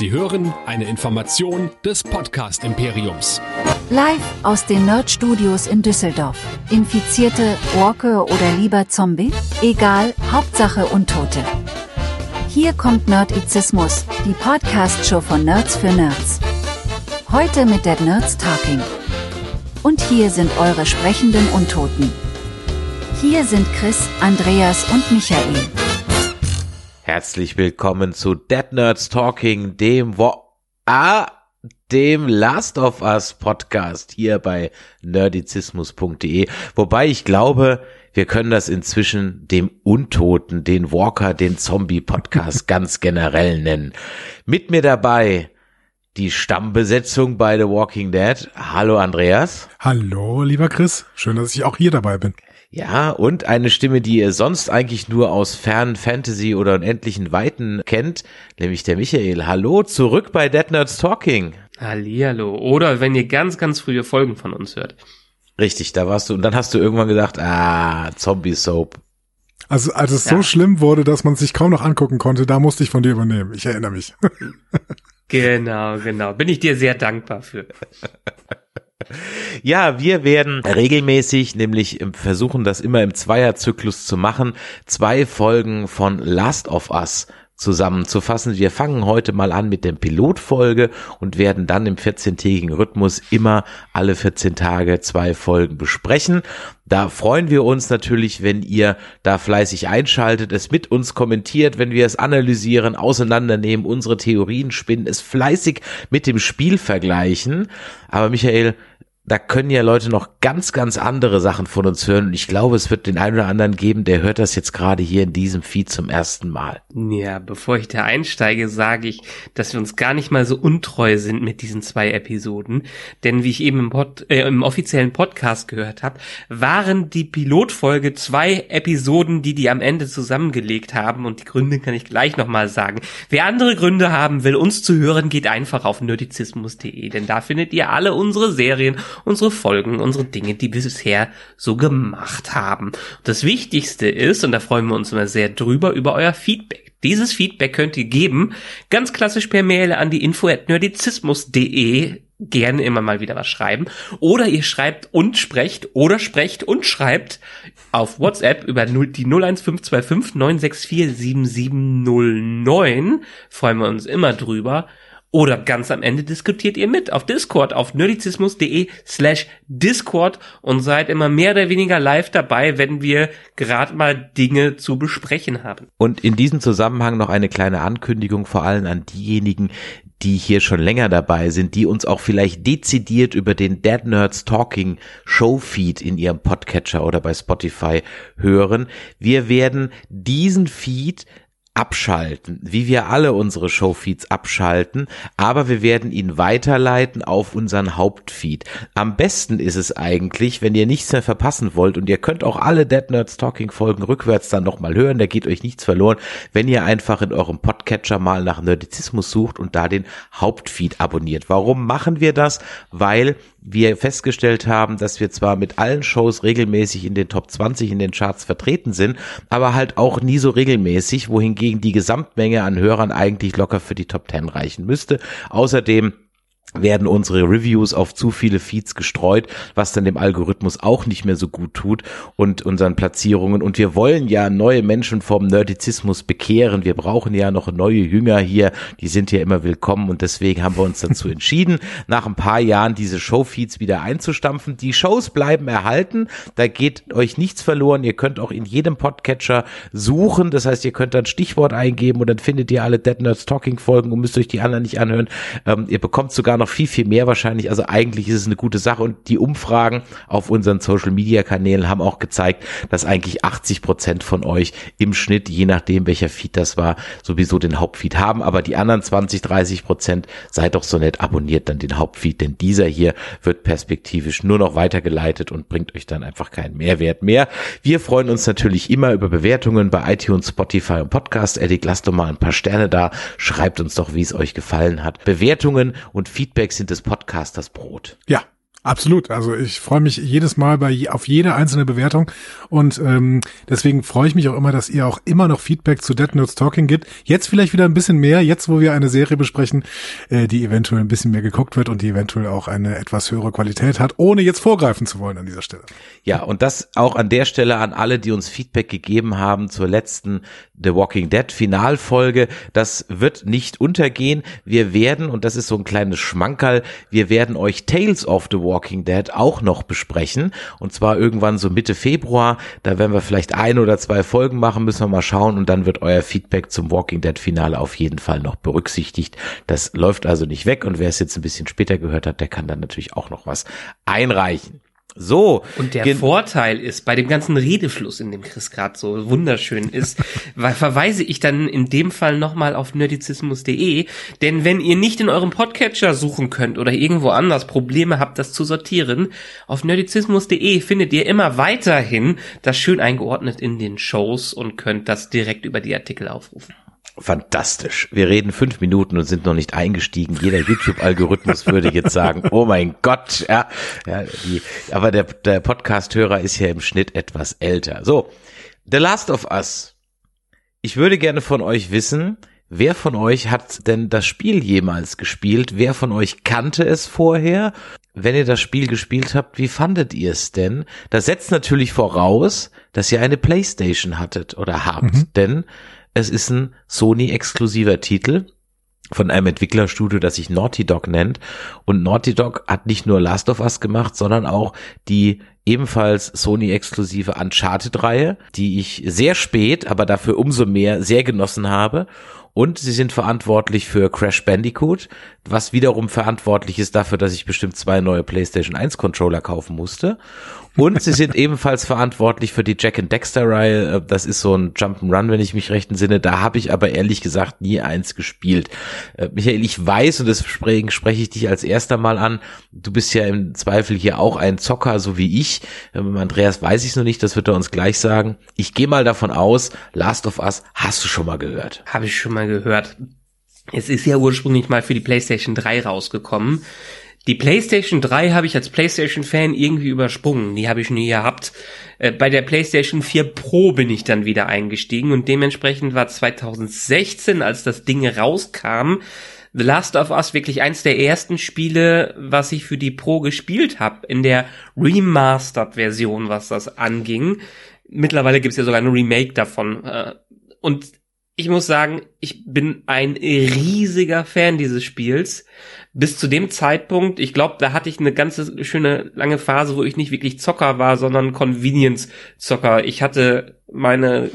Sie hören eine Information des Podcast Imperiums. Live aus den Nerd Studios in Düsseldorf. Infizierte, Walker oder lieber Zombie? Egal, Hauptsache Untote. Hier kommt Nerdizismus, die Podcast-Show von Nerds für Nerds. Heute mit Dead Nerds Talking. Und hier sind eure sprechenden Untoten. Hier sind Chris, Andreas und Michael. Herzlich willkommen zu Dead Nerds Talking, dem Wo ah, dem Last of Us Podcast hier bei nerdizismus.de. Wobei ich glaube, wir können das inzwischen dem Untoten, den Walker, den Zombie Podcast ganz generell nennen. Mit mir dabei die Stammbesetzung bei The Walking Dead. Hallo Andreas. Hallo, lieber Chris. Schön, dass ich auch hier dabei bin. Ja, und eine Stimme, die ihr sonst eigentlich nur aus fernen Fantasy oder unendlichen Weiten kennt, nämlich der Michael. Hallo, zurück bei Dead Nerds Talking. Hallihallo. Oder wenn ihr ganz, ganz frühe Folgen von uns hört. Richtig, da warst du, und dann hast du irgendwann gedacht, ah, Zombie Soap. Also als es Ja. so schlimm wurde, dass man sich kaum noch angucken konnte, da musste ich von dir übernehmen. Ich erinnere mich. Genau, genau. Bin ich dir sehr dankbar für. Ja, wir werden regelmäßig, nämlich versuchen, das immer im Zweierzyklus zu machen, zwei Folgen von Last of Us zusammenzufassen. Wir fangen heute mal an mit der Pilotfolge und werden dann im 14-tägigen Rhythmus immer alle 14 Tage zwei Folgen besprechen. Da freuen wir uns natürlich, wenn ihr da fleißig einschaltet, es mit uns kommentiert, wenn wir es analysieren, auseinandernehmen, unsere Theorien spinnen, es fleißig mit dem Spiel vergleichen. Aber Michael, da können ja Leute noch ganz, ganz andere Sachen von uns hören. Und ich glaube, es wird den einen oder anderen geben, der hört das jetzt gerade hier in diesem Feed zum ersten Mal. Ja, bevor ich da einsteige, sage ich, dass wir uns gar nicht mal so untreu sind mit diesen zwei Episoden. Denn wie ich eben im, Pod, äh, im offiziellen Podcast gehört habe, waren die Pilotfolge zwei Episoden, die die am Ende zusammengelegt haben. Und die Gründe kann ich gleich nochmal sagen. Wer andere Gründe haben will, uns zu hören, geht einfach auf nerdizismus.de. Denn da findet ihr alle unsere Serien, unsere Folgen, unsere Dinge, die wir bisher so gemacht haben. Und das Wichtigste ist, und da freuen wir uns immer sehr drüber, über euer Feedback. Dieses Feedback könnt ihr geben, ganz klassisch per Mail an die info at nerdizismus.de gerne immer mal wieder was schreiben. Oder ihr schreibt und sprecht oder sprecht und schreibt auf WhatsApp über 0, die 01525 964 7709. Freuen wir uns immer drüber. Oder ganz am Ende diskutiert ihr mit auf Discord auf nerdizismus.de slash Discord und seid immer mehr oder weniger live dabei, wenn wir gerade mal Dinge zu besprechen haben. Und in diesem Zusammenhang noch eine kleine Ankündigung vor allem an diejenigen, die hier schon länger dabei sind, die uns auch vielleicht dezidiert über den Dead Nerds Talking Showfeed in ihrem Podcatcher oder bei Spotify hören. Wir werden diesen Feed abschalten, wie wir alle unsere Showfeeds abschalten, aber wir werden ihn weiterleiten auf unseren Hauptfeed. Am besten ist es eigentlich, wenn ihr nichts mehr verpassen wollt und ihr könnt auch alle Dead Nerds Talking Folgen rückwärts dann nochmal hören, da geht euch nichts verloren, wenn ihr einfach in eurem Podcatcher mal nach Nerdizismus sucht und da den Hauptfeed abonniert. Warum machen wir das? Weil wir festgestellt haben, dass wir zwar mit allen Shows regelmäßig in den Top 20 in den Charts vertreten sind, aber halt auch nie so regelmäßig, wohingegen die Gesamtmenge an Hörern eigentlich locker für die Top 10 reichen müsste. Außerdem werden unsere Reviews auf zu viele Feeds gestreut, was dann dem Algorithmus auch nicht mehr so gut tut und unseren Platzierungen. Und wir wollen ja neue Menschen vom Nerdizismus bekehren. Wir brauchen ja noch neue Jünger hier. Die sind ja immer willkommen und deswegen haben wir uns dazu entschieden, nach ein paar Jahren diese Showfeeds wieder einzustampfen. Die Shows bleiben erhalten. Da geht euch nichts verloren. Ihr könnt auch in jedem Podcatcher suchen. Das heißt, ihr könnt dann Stichwort eingeben und dann findet ihr alle Dead Nerds Talking Folgen und müsst euch die anderen nicht anhören. Ähm, ihr bekommt sogar noch viel, viel mehr wahrscheinlich. Also eigentlich ist es eine gute Sache und die Umfragen auf unseren Social Media Kanälen haben auch gezeigt, dass eigentlich 80 Prozent von euch im Schnitt, je nachdem welcher Feed das war, sowieso den Hauptfeed haben. Aber die anderen 20, 30 Prozent, seid doch so nett, abonniert dann den Hauptfeed, denn dieser hier wird perspektivisch nur noch weitergeleitet und bringt euch dann einfach keinen Mehrwert mehr. Wir freuen uns natürlich immer über Bewertungen bei iTunes, Spotify und Podcast. Eddie, lasst doch mal ein paar Sterne da. Schreibt uns doch, wie es euch gefallen hat. Bewertungen und sind des Podcasters Brot. Ja, Absolut. Also ich freue mich jedes Mal bei auf jede einzelne Bewertung und ähm, deswegen freue ich mich auch immer, dass ihr auch immer noch Feedback zu Dead Notes Talking gibt. Jetzt vielleicht wieder ein bisschen mehr, jetzt wo wir eine Serie besprechen, äh, die eventuell ein bisschen mehr geguckt wird und die eventuell auch eine etwas höhere Qualität hat, ohne jetzt vorgreifen zu wollen an dieser Stelle. Ja, und das auch an der Stelle an alle, die uns Feedback gegeben haben zur letzten The Walking Dead Finalfolge. Das wird nicht untergehen. Wir werden, und das ist so ein kleines Schmankerl, wir werden euch Tales of the Walking Dead auch noch besprechen. Und zwar irgendwann so Mitte Februar. Da werden wir vielleicht ein oder zwei Folgen machen, müssen wir mal schauen. Und dann wird euer Feedback zum Walking Dead Finale auf jeden Fall noch berücksichtigt. Das läuft also nicht weg. Und wer es jetzt ein bisschen später gehört hat, der kann dann natürlich auch noch was einreichen. So. Und der Vorteil ist, bei dem ganzen Redefluss, in dem Chris gerade so wunderschön ist, verweise ich dann in dem Fall nochmal auf nerdizismus.de, denn wenn ihr nicht in eurem Podcatcher suchen könnt oder irgendwo anders Probleme habt, das zu sortieren, auf nerdizismus.de findet ihr immer weiterhin das schön eingeordnet in den Shows und könnt das direkt über die Artikel aufrufen. Fantastisch. Wir reden fünf Minuten und sind noch nicht eingestiegen. Jeder YouTube-Algorithmus würde jetzt sagen, oh mein Gott, ja, ja die, aber der, der Podcast-Hörer ist ja im Schnitt etwas älter. So, The Last of Us. Ich würde gerne von euch wissen, wer von euch hat denn das Spiel jemals gespielt? Wer von euch kannte es vorher? Wenn ihr das Spiel gespielt habt, wie fandet ihr es denn? Das setzt natürlich voraus, dass ihr eine Playstation hattet oder habt, mhm. denn es ist ein Sony-exklusiver Titel von einem Entwicklerstudio, das sich Naughty Dog nennt. Und Naughty Dog hat nicht nur Last of Us gemacht, sondern auch die ebenfalls Sony-exklusive Uncharted-Reihe, die ich sehr spät, aber dafür umso mehr sehr genossen habe. Und sie sind verantwortlich für Crash Bandicoot, was wiederum verantwortlich ist dafür, dass ich bestimmt zwei neue PlayStation 1 Controller kaufen musste. Und sie sind ebenfalls verantwortlich für die Jack and Dexter Reihe. Äh, das ist so ein Jump'n'Run, wenn ich mich recht entsinne. Da habe ich aber ehrlich gesagt nie eins gespielt. Äh, Michael, ich weiß, und deswegen spreche ich dich als erster mal an, du bist ja im Zweifel hier auch ein Zocker, so wie ich. Ähm, Andreas weiß ich noch nicht, das wird er uns gleich sagen. Ich gehe mal davon aus, Last of Us hast du schon mal gehört. Habe ich schon mal gehört. Es ist ja ursprünglich mal für die PlayStation 3 rausgekommen. Die PlayStation 3 habe ich als PlayStation-Fan irgendwie übersprungen. Die habe ich nie gehabt. Äh, bei der PlayStation 4 Pro bin ich dann wieder eingestiegen und dementsprechend war 2016, als das Ding rauskam, The Last of Us wirklich eins der ersten Spiele, was ich für die Pro gespielt habe, in der Remastered-Version, was das anging. Mittlerweile gibt es ja sogar ein Remake davon. Äh, und ich muss sagen, ich bin ein riesiger Fan dieses Spiels bis zu dem Zeitpunkt, ich glaube, da hatte ich eine ganze schöne lange Phase, wo ich nicht wirklich Zocker war, sondern Convenience-Zocker. Ich hatte meine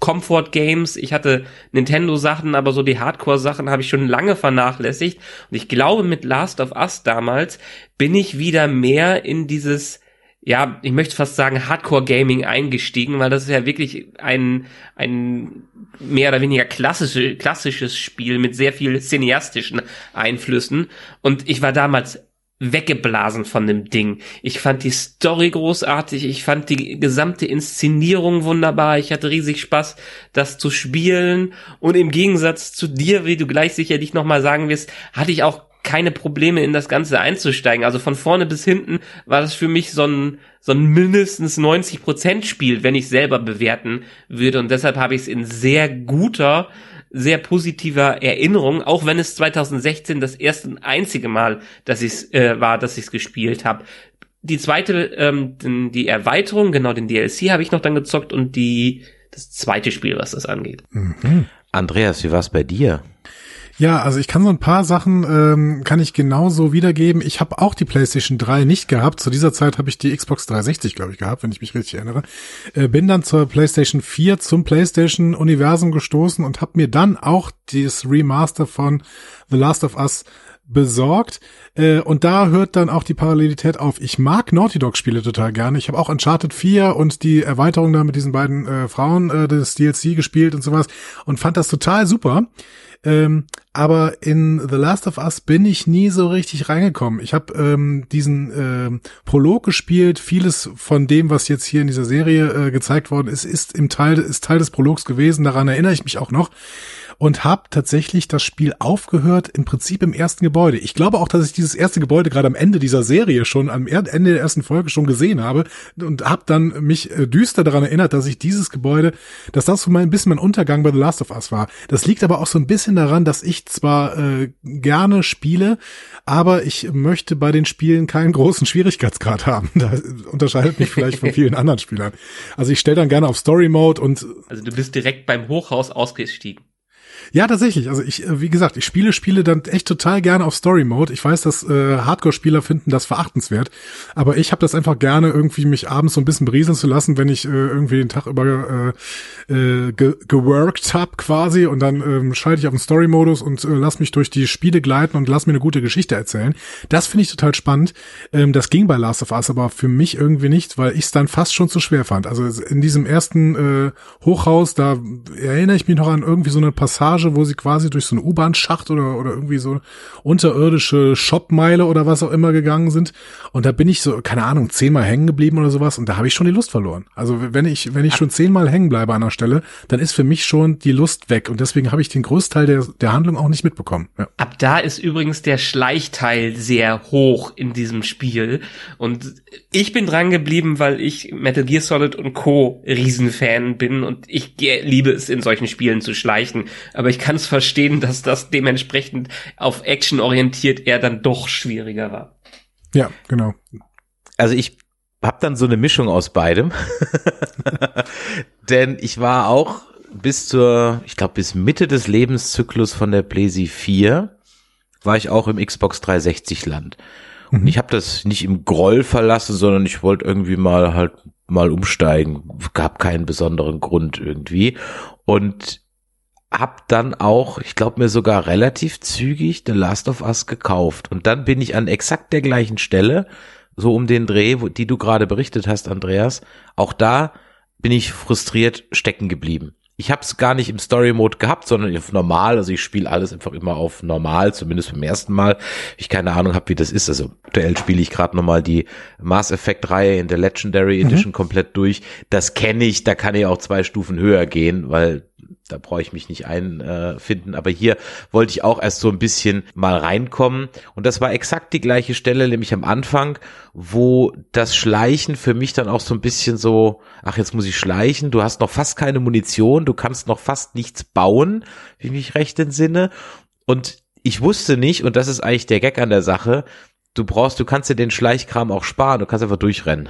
Comfort Games, ich hatte Nintendo Sachen, aber so die Hardcore Sachen habe ich schon lange vernachlässigt und ich glaube mit Last of Us damals bin ich wieder mehr in dieses ja, ich möchte fast sagen Hardcore Gaming eingestiegen, weil das ist ja wirklich ein ein mehr oder weniger klassische, klassisches Spiel mit sehr viel cineastischen Einflüssen. Und ich war damals weggeblasen von dem Ding. Ich fand die Story großartig, ich fand die gesamte Inszenierung wunderbar, ich hatte riesig Spaß, das zu spielen und im Gegensatz zu dir, wie du gleich sicherlich nochmal sagen wirst, hatte ich auch keine Probleme in das Ganze einzusteigen. Also von vorne bis hinten war das für mich so ein, so ein mindestens 90 Prozent Spiel, wenn ich selber bewerten würde. Und deshalb habe ich es in sehr guter, sehr positiver Erinnerung, auch wenn es 2016 das erste und einzige Mal, dass ich äh, war, dass ich es gespielt habe. Die zweite, ähm, die Erweiterung, genau den DLC habe ich noch dann gezockt und die das zweite Spiel, was das angeht. Mhm. Andreas, wie war's bei dir? Ja, also ich kann so ein paar Sachen, ähm, kann ich genauso wiedergeben. Ich habe auch die PlayStation 3 nicht gehabt. Zu dieser Zeit habe ich die Xbox 360, glaube ich, gehabt, wenn ich mich richtig erinnere. Äh, bin dann zur PlayStation 4 zum PlayStation-Universum gestoßen und habe mir dann auch das Remaster von The Last of Us besorgt. Äh, und da hört dann auch die Parallelität auf. Ich mag Naughty Dog Spiele total gerne. Ich habe auch Uncharted 4 und die Erweiterung da mit diesen beiden äh, Frauen äh, des DLC gespielt und sowas und fand das total super. Ähm, aber in The Last of Us bin ich nie so richtig reingekommen. Ich habe ähm, diesen ähm, Prolog gespielt. Vieles von dem, was jetzt hier in dieser Serie äh, gezeigt worden ist, ist im Teil ist Teil des Prologs gewesen. Daran erinnere ich mich auch noch. Und habe tatsächlich das Spiel aufgehört, im Prinzip im ersten Gebäude. Ich glaube auch, dass ich dieses erste Gebäude gerade am Ende dieser Serie schon, am Ende der ersten Folge schon gesehen habe und habe dann mich äh, düster daran erinnert, dass ich dieses Gebäude, dass das so mal ein bisschen mein Untergang bei The Last of Us war. Das liegt aber auch so ein bisschen daran, dass ich zwar äh, gerne spiele, aber ich möchte bei den Spielen keinen großen Schwierigkeitsgrad haben. Da unterscheidet mich vielleicht von vielen anderen Spielern. Also ich stelle dann gerne auf Story Mode und also du bist direkt beim Hochhaus ausgestiegen. Ja, tatsächlich. Also ich, äh, wie gesagt, ich spiele Spiele dann echt total gerne auf Story Mode. Ich weiß, dass äh, Hardcore-Spieler finden das verachtenswert, aber ich habe das einfach gerne, irgendwie mich abends so ein bisschen berieseln zu lassen, wenn ich äh, irgendwie den Tag über äh, äh, ge geworkt hab quasi und dann ähm, schalte ich auf den Story-Modus und äh, lass mich durch die Spiele gleiten und lass mir eine gute Geschichte erzählen. Das finde ich total spannend. Ähm, das ging bei Last of Us aber für mich irgendwie nicht, weil ich es dann fast schon zu schwer fand. Also in diesem ersten äh, Hochhaus, da erinnere ich mich noch an irgendwie so eine Passage Passage, wo sie quasi durch so einen U-Bahn-Schacht oder, oder irgendwie so unterirdische Shopmeile oder was auch immer gegangen sind. Und da bin ich so, keine Ahnung, zehnmal hängen geblieben oder sowas und da habe ich schon die Lust verloren. Also wenn ich, wenn ich schon zehnmal hängen bleibe an einer Stelle, dann ist für mich schon die Lust weg und deswegen habe ich den Großteil der, der Handlung auch nicht mitbekommen. Ja. Ab da ist übrigens der Schleichteil sehr hoch in diesem Spiel und ich bin dran geblieben, weil ich Metal Gear Solid und Co. Riesenfan bin und ich liebe es in solchen Spielen zu schleichen. Aber ich kann es verstehen, dass das dementsprechend auf Action orientiert eher dann doch schwieriger war. Ja, genau. Also ich habe dann so eine Mischung aus beidem. Denn ich war auch bis zur, ich glaube, bis Mitte des Lebenszyklus von der PlayStation 4 war ich auch im Xbox 360 Land. Und mhm. ich habe das nicht im Groll verlassen, sondern ich wollte irgendwie mal halt mal umsteigen. Gab keinen besonderen Grund irgendwie. Und hab dann auch, ich glaube mir sogar relativ zügig The Last of Us gekauft. Und dann bin ich an exakt der gleichen Stelle, so um den Dreh, wo, die du gerade berichtet hast, Andreas, auch da bin ich frustriert stecken geblieben. Ich habe es gar nicht im Story Mode gehabt, sondern auf normal. Also ich spiele alles einfach immer auf normal, zumindest beim ersten Mal. Ich keine Ahnung habe, wie das ist. Also aktuell spiele ich gerade nochmal die Mass Effect Reihe in der Legendary Edition mhm. komplett durch. Das kenne ich, da kann ich auch zwei Stufen höher gehen, weil da brauche ich mich nicht einfinden. Aber hier wollte ich auch erst so ein bisschen mal reinkommen. Und das war exakt die gleiche Stelle, nämlich am Anfang, wo das Schleichen für mich dann auch so ein bisschen so, ach, jetzt muss ich schleichen, du hast noch fast keine Munition, du kannst noch fast nichts bauen, wie ich mich recht entsinne. Und ich wusste nicht, und das ist eigentlich der Gag an der Sache, du brauchst, du kannst dir den Schleichkram auch sparen, du kannst einfach durchrennen.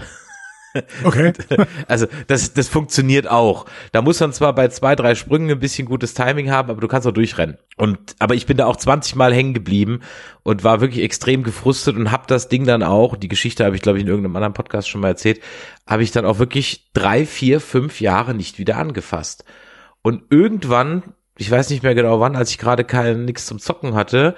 Okay. Also das, das funktioniert auch. Da muss man zwar bei zwei, drei Sprüngen ein bisschen gutes Timing haben, aber du kannst auch durchrennen. Und aber ich bin da auch 20 Mal hängen geblieben und war wirklich extrem gefrustet und habe das Ding dann auch, die Geschichte habe ich glaube ich in irgendeinem anderen Podcast schon mal erzählt, habe ich dann auch wirklich drei, vier, fünf Jahre nicht wieder angefasst. Und irgendwann, ich weiß nicht mehr genau wann, als ich gerade kein nichts zum Zocken hatte,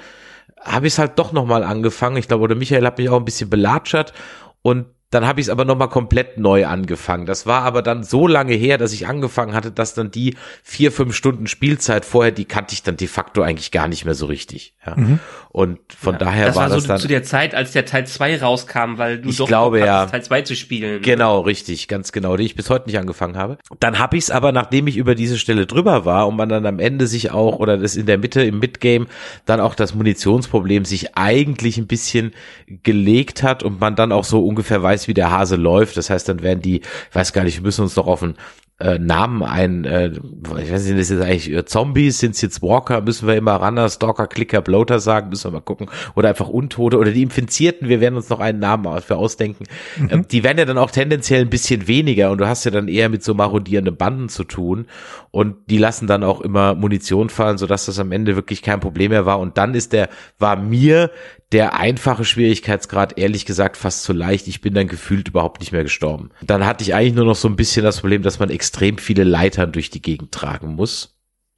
habe ich es halt doch nochmal angefangen. Ich glaube, oder Michael hat mich auch ein bisschen belatschert und dann habe ich es aber nochmal komplett neu angefangen. Das war aber dann so lange her, dass ich angefangen hatte, dass dann die vier, fünf Stunden Spielzeit vorher, die kannte ich dann de facto eigentlich gar nicht mehr so richtig. Ja. Mhm. Und von ja, daher das war, war das so dann zu der Zeit, als der Teil 2 rauskam, weil du ich doch glaube, ja, Teil 2 zu spielen. Genau, richtig, ganz genau, die ich bis heute nicht angefangen habe. Dann habe ich es aber, nachdem ich über diese Stelle drüber war und man dann am Ende sich auch, oder das in der Mitte im Midgame, dann auch das Munitionsproblem sich eigentlich ein bisschen gelegt hat und man dann auch so ungefähr weiß, wie der Hase läuft. Das heißt, dann werden die, ich weiß gar nicht, wir müssen uns noch auf ein äh, Namen ein, äh, ich weiß nicht, das ist eigentlich äh, Zombies, sind es jetzt Walker, müssen wir immer Runner, Stalker, Clicker, Bloater sagen, müssen wir mal gucken, oder einfach Untote oder die Infizierten, wir werden uns noch einen Namen für ausdenken. Mhm. Ähm, die werden ja dann auch tendenziell ein bisschen weniger und du hast ja dann eher mit so marodierenden Banden zu tun und die lassen dann auch immer Munition fallen, sodass das am Ende wirklich kein Problem mehr war und dann ist der, war mir der einfache Schwierigkeitsgrad ehrlich gesagt fast zu leicht. Ich bin dann gefühlt überhaupt nicht mehr gestorben. Dann hatte ich eigentlich nur noch so ein bisschen das Problem, dass man extrem viele Leitern durch die Gegend tragen muss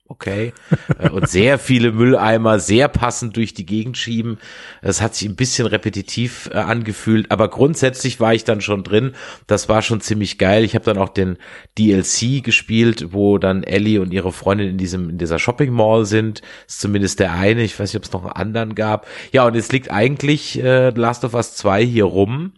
okay. Äh, und sehr viele Mülleimer sehr passend durch die Gegend schieben. Das hat sich ein bisschen repetitiv äh, angefühlt, aber grundsätzlich war ich dann schon drin. Das war schon ziemlich geil. Ich habe dann auch den DLC gespielt, wo dann Ellie und ihre Freundin in diesem in dieser Shopping Mall sind. ist zumindest der eine. Ich weiß nicht, ob es noch einen anderen gab. Ja, und jetzt liegt eigentlich äh, Last of Us 2 hier rum.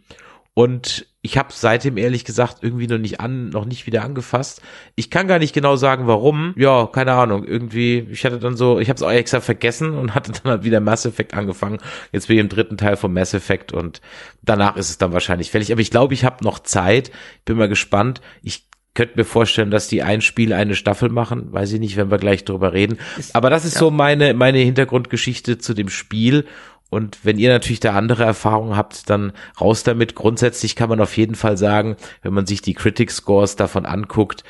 Und ich habe seitdem ehrlich gesagt irgendwie noch nicht an, noch nicht wieder angefasst. Ich kann gar nicht genau sagen, warum. Ja, keine Ahnung. Irgendwie, ich hatte dann so, ich habe es auch extra vergessen und hatte dann halt wieder Mass Effect angefangen. Jetzt bin ich im dritten Teil von Mass Effect und danach ist es dann wahrscheinlich fällig. Aber ich glaube, ich habe noch Zeit. Bin mal gespannt. Ich könnte mir vorstellen, dass die ein Spiel eine Staffel machen. Weiß ich nicht, wenn wir gleich drüber reden. Aber das ist ja. so meine, meine Hintergrundgeschichte zu dem Spiel. Und wenn ihr natürlich da andere Erfahrungen habt, dann raus damit. Grundsätzlich kann man auf jeden Fall sagen, wenn man sich die Critic Scores davon anguckt,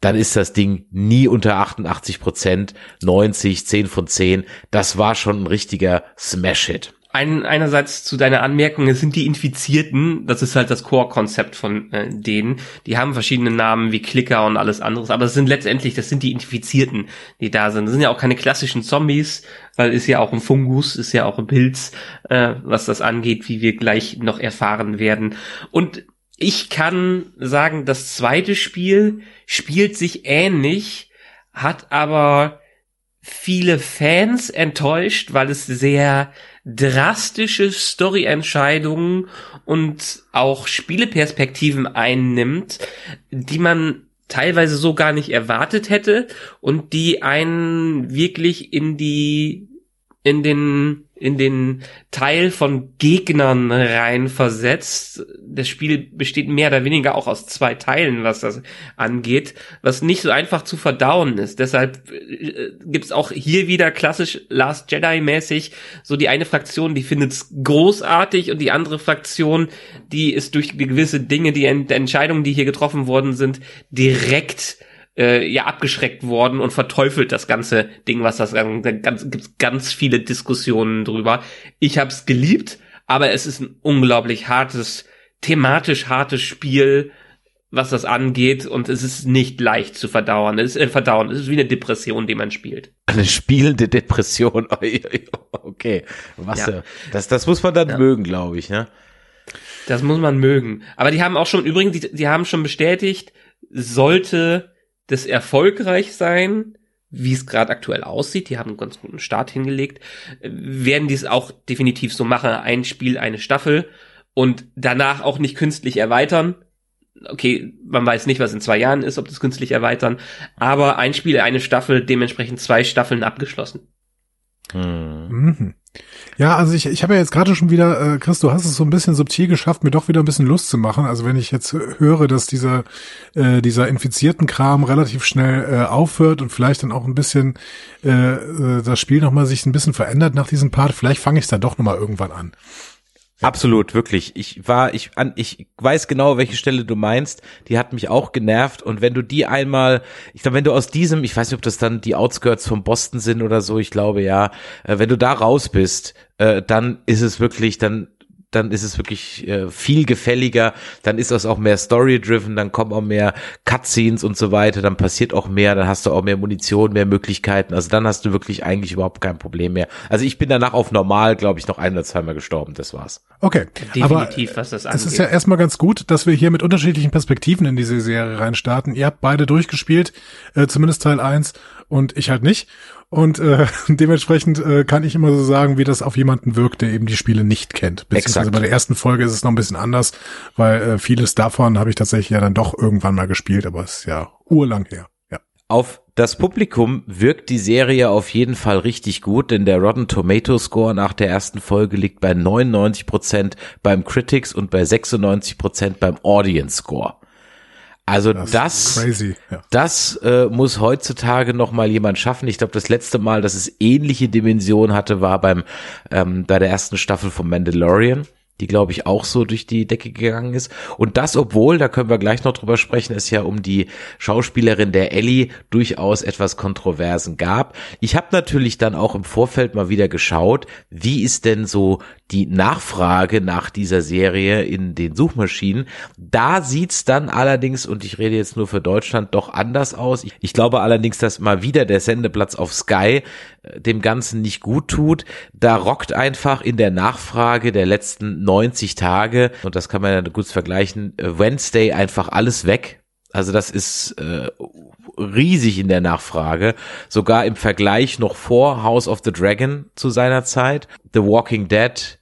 dann ist das Ding nie unter 88 Prozent, 90, 10 von 10. Das war schon ein richtiger Smash-Hit ein, einerseits zu deiner Anmerkung, es sind die Infizierten, das ist halt das Core-Konzept von äh, denen. Die haben verschiedene Namen wie Klicker und alles anderes, aber es sind letztendlich, das sind die Infizierten, die da sind. Das sind ja auch keine klassischen Zombies, weil ist ja auch ein Fungus, ist ja auch ein Pilz, äh, was das angeht, wie wir gleich noch erfahren werden. Und ich kann sagen, das zweite Spiel spielt sich ähnlich, hat aber viele Fans enttäuscht, weil es sehr drastische Story-Entscheidungen und auch Spieleperspektiven einnimmt, die man teilweise so gar nicht erwartet hätte und die einen wirklich in die in den in den Teil von Gegnern reinversetzt. Das Spiel besteht mehr oder weniger auch aus zwei Teilen, was das angeht, was nicht so einfach zu verdauen ist. Deshalb äh, gibt's auch hier wieder klassisch Last Jedi mäßig so die eine Fraktion, die findet's großartig und die andere Fraktion, die ist durch gewisse Dinge, die Entscheidungen, die hier getroffen worden sind, direkt äh, ja abgeschreckt worden und verteufelt das ganze Ding, was das ganz gibt's ganz viele Diskussionen drüber. Ich hab's geliebt, aber es ist ein unglaublich hartes, thematisch hartes Spiel, was das angeht und es ist nicht leicht zu verdauern. Es ist äh, verdauen, es ist wie eine Depression, die man spielt. Eine spielende Depression. okay, was ja. das das muss man dann ja. mögen, glaube ich, ne? Das muss man mögen. Aber die haben auch schon übrigens die, die haben schon bestätigt, sollte das erfolgreich sein, wie es gerade aktuell aussieht, die haben einen ganz guten Start hingelegt, werden die es auch definitiv so machen, ein Spiel, eine Staffel und danach auch nicht künstlich erweitern. Okay, man weiß nicht, was in zwei Jahren ist, ob das künstlich erweitern, aber ein Spiel, eine Staffel, dementsprechend zwei Staffeln abgeschlossen. Hm. Mhm. Ja, also ich, ich habe ja jetzt gerade schon wieder, äh, Chris, du hast es so ein bisschen subtil geschafft, mir doch wieder ein bisschen Lust zu machen. Also wenn ich jetzt höre, dass dieser, äh, dieser infizierten Kram relativ schnell äh, aufhört und vielleicht dann auch ein bisschen äh, äh das Spiel nochmal sich ein bisschen verändert nach diesem Part, vielleicht fange ich dann doch nochmal irgendwann an. Absolut, wirklich. Ich war, ich an, ich weiß genau, welche Stelle du meinst. Die hat mich auch genervt. Und wenn du die einmal, ich glaube, wenn du aus diesem, ich weiß nicht, ob das dann die Outskirts von Boston sind oder so, ich glaube ja, äh, wenn du da raus bist, äh, dann ist es wirklich, dann dann ist es wirklich äh, viel gefälliger, dann ist das auch mehr Story-driven, dann kommen auch mehr Cutscenes und so weiter, dann passiert auch mehr, dann hast du auch mehr Munition, mehr Möglichkeiten, also dann hast du wirklich eigentlich überhaupt kein Problem mehr. Also ich bin danach auf normal, glaube ich, noch ein oder zweimal gestorben, das war's. Okay, definitiv, aber was das angeht. Es ist ja erstmal ganz gut, dass wir hier mit unterschiedlichen Perspektiven in diese Serie reinstarten. Ihr habt beide durchgespielt, äh, zumindest Teil 1 und ich halt nicht. Und äh, dementsprechend äh, kann ich immer so sagen, wie das auf jemanden wirkt, der eben die Spiele nicht kennt. Beziehungsweise Exakt. bei der ersten Folge ist es noch ein bisschen anders, weil äh, vieles davon habe ich tatsächlich ja dann doch irgendwann mal gespielt, aber es ist ja urlang her. Ja. Auf das Publikum wirkt die Serie auf jeden Fall richtig gut, denn der Rotten Tomato Score nach der ersten Folge liegt bei 99 Prozent beim Critics und bei 96 Prozent beim Audience Score. Also das, das, ja. das äh, muss heutzutage noch mal jemand schaffen. Ich glaube, das letzte Mal, dass es ähnliche Dimensionen hatte, war beim ähm, bei der ersten Staffel von Mandalorian die glaube ich auch so durch die Decke gegangen ist. Und das, obwohl, da können wir gleich noch drüber sprechen, es ja um die Schauspielerin der Ellie durchaus etwas Kontroversen gab. Ich habe natürlich dann auch im Vorfeld mal wieder geschaut, wie ist denn so die Nachfrage nach dieser Serie in den Suchmaschinen. Da sieht's dann allerdings, und ich rede jetzt nur für Deutschland, doch anders aus. Ich, glaube allerdings, dass mal wieder der Sendeplatz auf Sky äh, dem Ganzen nicht gut tut. Da rockt einfach in der Nachfrage der letzten 90 Tage, und das kann man ja gut vergleichen, äh, Wednesday einfach alles weg. Also das ist äh, riesig in der Nachfrage, sogar im Vergleich noch vor House of the Dragon zu seiner Zeit, The Walking Dead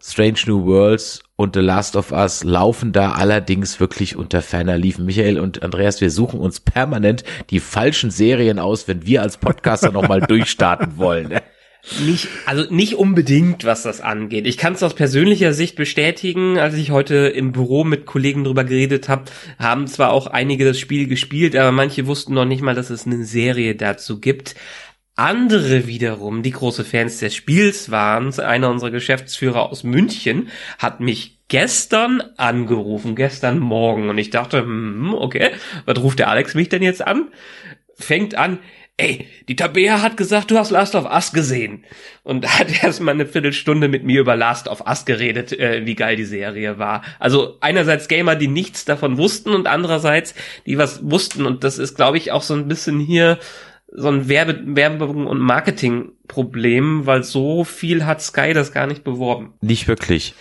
Strange New Worlds und The Last of Us laufen da allerdings wirklich unter ferner Liefen. Michael und Andreas, wir suchen uns permanent die falschen Serien aus, wenn wir als Podcaster nochmal durchstarten wollen. Nicht, also nicht unbedingt, was das angeht. Ich kann es aus persönlicher Sicht bestätigen. Als ich heute im Büro mit Kollegen drüber geredet habe, haben zwar auch einige das Spiel gespielt, aber manche wussten noch nicht mal, dass es eine Serie dazu gibt. Andere wiederum, die große Fans des Spiels waren, einer unserer Geschäftsführer aus München, hat mich gestern angerufen, gestern Morgen. Und ich dachte, hm, okay, was ruft der Alex mich denn jetzt an? Fängt an, ey, die Tabea hat gesagt, du hast Last of Us gesehen. Und hat erstmal eine Viertelstunde mit mir über Last of Us geredet, äh, wie geil die Serie war. Also einerseits Gamer, die nichts davon wussten und andererseits, die was wussten. Und das ist, glaube ich, auch so ein bisschen hier so ein Werbe Werbung und Marketingproblem, weil so viel hat Sky das gar nicht beworben. Nicht wirklich.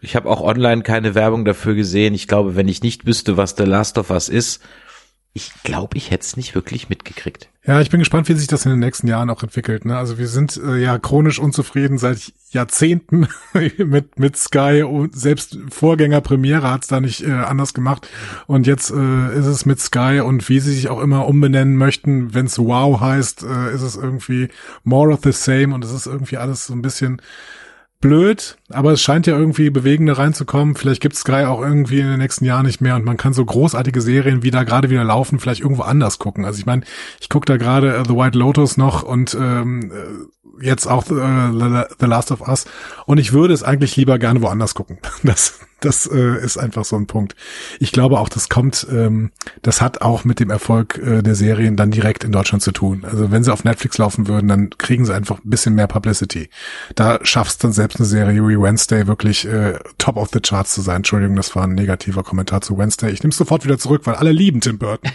Ich habe auch online keine Werbung dafür gesehen. Ich glaube, wenn ich nicht wüsste, was The Last of Us ist, ich glaube, ich hätte es nicht wirklich mitgekriegt. Ja, ich bin gespannt, wie sich das in den nächsten Jahren auch entwickelt. Ne? Also wir sind äh, ja chronisch unzufrieden seit Jahrzehnten mit mit Sky und selbst Vorgänger Premiere hat's da nicht äh, anders gemacht. Und jetzt äh, ist es mit Sky und wie sie sich auch immer umbenennen möchten, wenn's Wow heißt, äh, ist es irgendwie more of the same und es ist irgendwie alles so ein bisschen blöd, aber es scheint ja irgendwie bewegender reinzukommen. Vielleicht gibt Sky auch irgendwie in den nächsten Jahren nicht mehr und man kann so großartige Serien, wie da gerade wieder laufen, vielleicht irgendwo anders gucken. Also ich meine, ich gucke da gerade uh, The White Lotus noch und ähm, äh, jetzt auch uh, The Last of Us und ich würde es eigentlich lieber gerne woanders gucken. Das das äh, ist einfach so ein Punkt. Ich glaube auch, das kommt, ähm, das hat auch mit dem Erfolg äh, der Serien dann direkt in Deutschland zu tun. Also wenn sie auf Netflix laufen würden, dann kriegen sie einfach ein bisschen mehr Publicity. Da schaffst dann selbst eine Serie wie Wednesday wirklich äh, top of the charts zu sein. Entschuldigung, das war ein negativer Kommentar zu Wednesday. Ich nehme es sofort wieder zurück, weil alle lieben Tim Burton.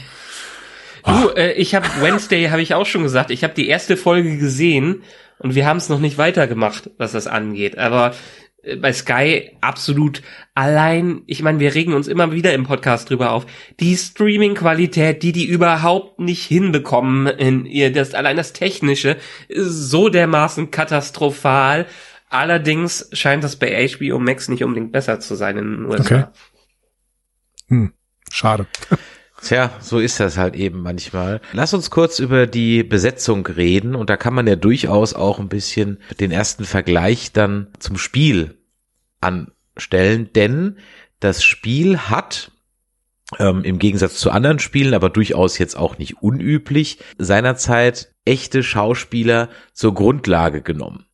Du, äh, ich habe Wednesday, habe ich auch schon gesagt, ich habe die erste Folge gesehen und wir haben es noch nicht weitergemacht, was das angeht. Aber äh, bei Sky absolut allein, ich meine, wir regen uns immer wieder im Podcast drüber auf, die Streaming-Qualität, die die überhaupt nicht hinbekommen in ihr, das, allein das Technische, ist so dermaßen katastrophal. Allerdings scheint das bei HBO Max nicht unbedingt besser zu sein in den USA. Okay. Hm, schade. Tja, so ist das halt eben manchmal. Lass uns kurz über die Besetzung reden und da kann man ja durchaus auch ein bisschen den ersten Vergleich dann zum Spiel anstellen, denn das Spiel hat ähm, im Gegensatz zu anderen Spielen, aber durchaus jetzt auch nicht unüblich, seinerzeit echte Schauspieler zur Grundlage genommen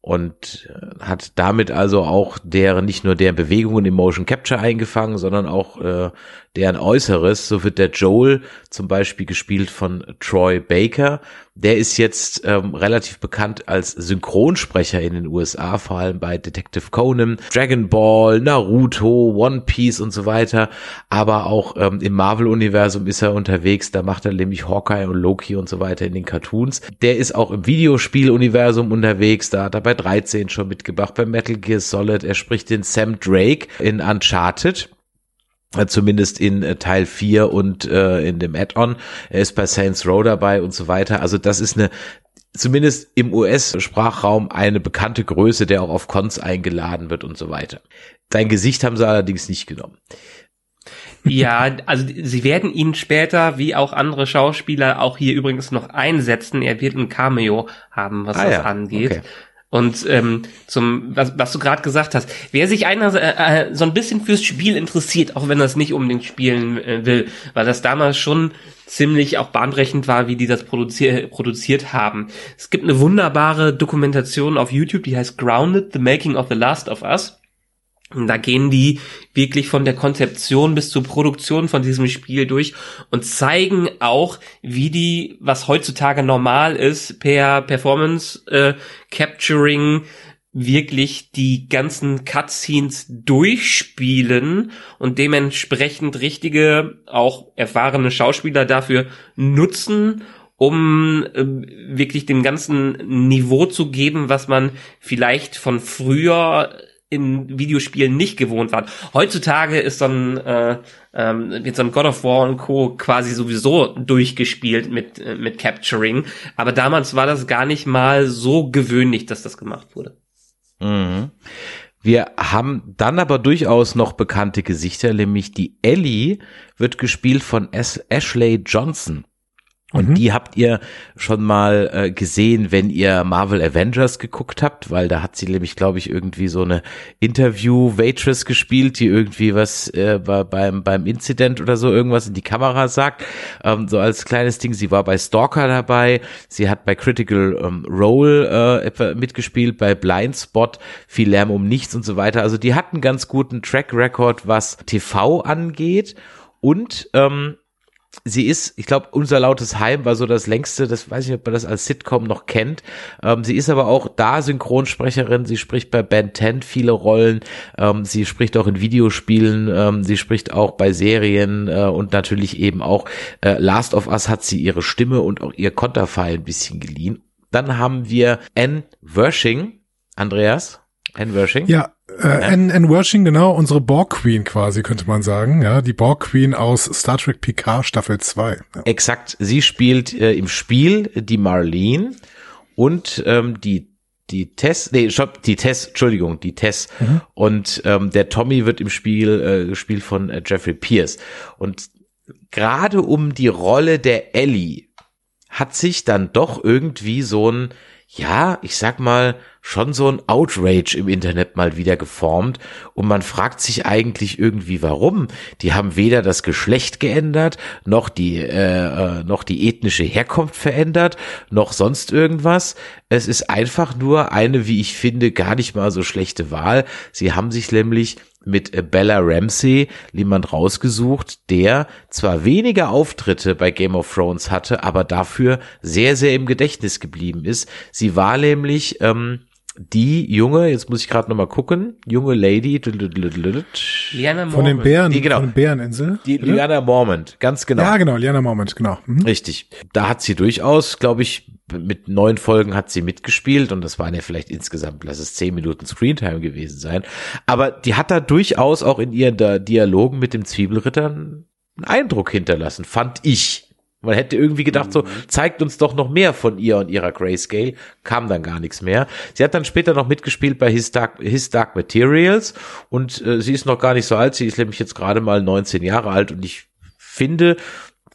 und äh, hat damit also auch deren nicht nur deren Bewegungen im Motion Capture eingefangen, sondern auch äh, deren Äußeres. So wird der Joel zum Beispiel gespielt von Troy Baker. Der ist jetzt ähm, relativ bekannt als Synchronsprecher in den USA, vor allem bei Detective Conan, Dragon Ball, Naruto, One Piece und so weiter. Aber auch ähm, im Marvel-Universum ist er unterwegs. Da macht er nämlich Hawkeye und Loki und so weiter in den Cartoons. Der ist auch im Videospiel-Universum unterwegs. Da hat er bei 13 schon mitgebracht, bei Metal Gear Solid. Er spricht den Sam Drake in Uncharted. Äh, zumindest in äh, Teil 4 und äh, in dem Add-on. Er ist bei Saints Row dabei und so weiter. Also das ist eine zumindest im US-Sprachraum eine bekannte Größe, der auch auf Cons eingeladen wird und so weiter. Sein Gesicht haben sie allerdings nicht genommen. Ja, also sie werden ihn später, wie auch andere Schauspieler, auch hier übrigens noch einsetzen. Er wird ein Cameo haben, was ah, das ja. angeht. Okay. Und ähm, zum, was, was du gerade gesagt hast, wer sich einer äh, äh, so ein bisschen fürs Spiel interessiert, auch wenn er es nicht unbedingt spielen äh, will, weil das damals schon ziemlich auch bahnbrechend war, wie die das produzier produziert haben. Es gibt eine wunderbare Dokumentation auf YouTube, die heißt Grounded, The Making of the Last of Us. Da gehen die wirklich von der Konzeption bis zur Produktion von diesem Spiel durch und zeigen auch, wie die, was heutzutage normal ist, per Performance äh, Capturing wirklich die ganzen Cutscenes durchspielen und dementsprechend richtige, auch erfahrene Schauspieler dafür nutzen, um äh, wirklich dem ganzen Niveau zu geben, was man vielleicht von früher in Videospielen nicht gewohnt waren. Heutzutage ist so ein, äh, ähm, wird so ein God of War und Co. quasi sowieso durchgespielt mit, äh, mit Capturing. Aber damals war das gar nicht mal so gewöhnlich, dass das gemacht wurde. Mhm. Wir haben dann aber durchaus noch bekannte Gesichter, nämlich die Ellie wird gespielt von As Ashley Johnson. Und mhm. die habt ihr schon mal äh, gesehen, wenn ihr Marvel Avengers geguckt habt, weil da hat sie nämlich, glaube ich, irgendwie so eine Interview-Waitress gespielt, die irgendwie was äh, bei, beim, beim Incident oder so irgendwas in die Kamera sagt. Ähm, so als kleines Ding. Sie war bei Stalker dabei, sie hat bei Critical ähm, Role äh, mitgespielt, bei Blindspot, viel Lärm um nichts und so weiter. Also die hat einen ganz guten Track Record, was TV angeht. Und ähm, sie ist, ich glaube, unser lautes Heim war so das längste, das weiß ich nicht, ob man das als Sitcom noch kennt. Ähm, sie ist aber auch da Synchronsprecherin, sie spricht bei Ben 10 viele Rollen, ähm, sie spricht auch in Videospielen, ähm, sie spricht auch bei Serien äh, und natürlich eben auch äh, Last of Us hat sie ihre Stimme und auch ihr Konterfei ein bisschen geliehen. Dann haben wir Anne Wershing, Andreas. Anne Wershing. Ja, äh, Anne, Anne Wershing, genau, unsere Borg Queen quasi, könnte man sagen. Ja, die Borg Queen aus Star Trek Picard Staffel 2. Ja. Exakt. Sie spielt äh, im Spiel die Marlene und ähm, die die Tess, nee, stopp, die Tess, Entschuldigung, die Tess. Mhm. Und ähm, der Tommy wird im Spiel äh, gespielt von äh, Jeffrey Pierce. Und gerade um die Rolle der Ellie hat sich dann doch irgendwie so ein ja, ich sag mal, schon so ein Outrage im Internet mal wieder geformt und man fragt sich eigentlich irgendwie warum. Die haben weder das Geschlecht geändert, noch die äh, äh, noch die ethnische Herkunft verändert, noch sonst irgendwas. Es ist einfach nur eine, wie ich finde, gar nicht mal so schlechte Wahl. Sie haben sich nämlich mit Bella Ramsey jemand rausgesucht, der zwar weniger Auftritte bei Game of Thrones hatte, aber dafür sehr, sehr im Gedächtnis geblieben ist. Sie war nämlich ähm, die junge, jetzt muss ich gerade nochmal gucken, junge Lady Liana von den Bären, die, genau, von den Bäreninsel. Die? Liana Mormont, ganz genau. Ja, genau, Liana Mormont, genau. Mhm. Richtig. Da hat sie durchaus, glaube ich, mit neun Folgen hat sie mitgespielt und das waren ja vielleicht insgesamt, lass es zehn Minuten Screentime gewesen sein. Aber die hat da durchaus auch in ihren Dialogen mit dem Zwiebelritter einen Eindruck hinterlassen, fand ich. Man hätte irgendwie gedacht, so, mhm. zeigt uns doch noch mehr von ihr und ihrer Grayscale. Kam dann gar nichts mehr. Sie hat dann später noch mitgespielt bei His Dark, His Dark Materials und äh, sie ist noch gar nicht so alt. Sie ist nämlich jetzt gerade mal 19 Jahre alt und ich finde,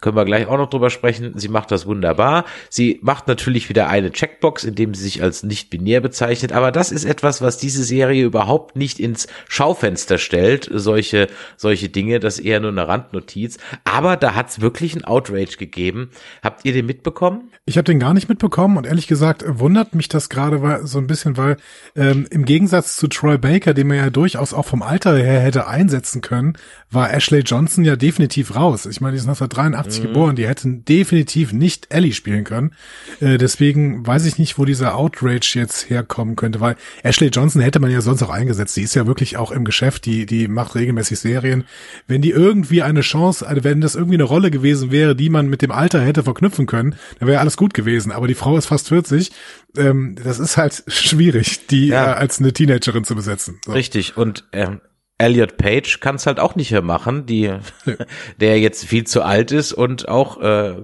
können wir gleich auch noch drüber sprechen. Sie macht das wunderbar. Sie macht natürlich wieder eine Checkbox, indem sie sich als nicht binär bezeichnet. Aber das ist etwas, was diese Serie überhaupt nicht ins Schaufenster stellt. Solche, solche Dinge. Das ist eher nur eine Randnotiz. Aber da hat es wirklich einen Outrage gegeben. Habt ihr den mitbekommen? Ich habe den gar nicht mitbekommen und ehrlich gesagt wundert mich das gerade so ein bisschen, weil ähm, im Gegensatz zu Troy Baker, den man ja durchaus auch vom Alter her hätte einsetzen können, war Ashley Johnson ja definitiv raus. Ich meine, die ist 1983 1980 mhm. geboren, die hätten definitiv nicht Ellie spielen können. Äh, deswegen weiß ich nicht, wo dieser Outrage jetzt herkommen könnte, weil Ashley Johnson hätte man ja sonst auch eingesetzt. Die ist ja wirklich auch im Geschäft, die, die macht regelmäßig Serien. Wenn die irgendwie eine Chance, also wenn das irgendwie eine Rolle gewesen wäre, die man mit dem Alter hätte verknüpfen können, dann wäre alles gut gewesen. Aber die Frau ist fast 40. Ähm, das ist halt schwierig, die ja. äh, als eine Teenagerin zu besetzen. So. Richtig. Und ähm, Elliot Page kann es halt auch nicht mehr machen, die, der jetzt viel zu alt ist und auch äh,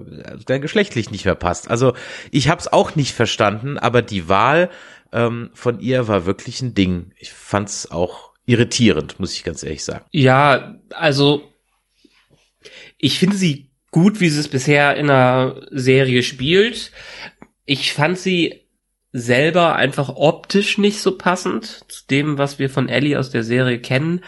der geschlechtlich nicht mehr passt. Also ich habe es auch nicht verstanden, aber die Wahl ähm, von ihr war wirklich ein Ding. Ich fand es auch irritierend, muss ich ganz ehrlich sagen. Ja, also ich finde sie gut, wie sie es bisher in der Serie spielt. Ich fand sie selber einfach optisch nicht so passend zu dem, was wir von Ellie aus der Serie kennen.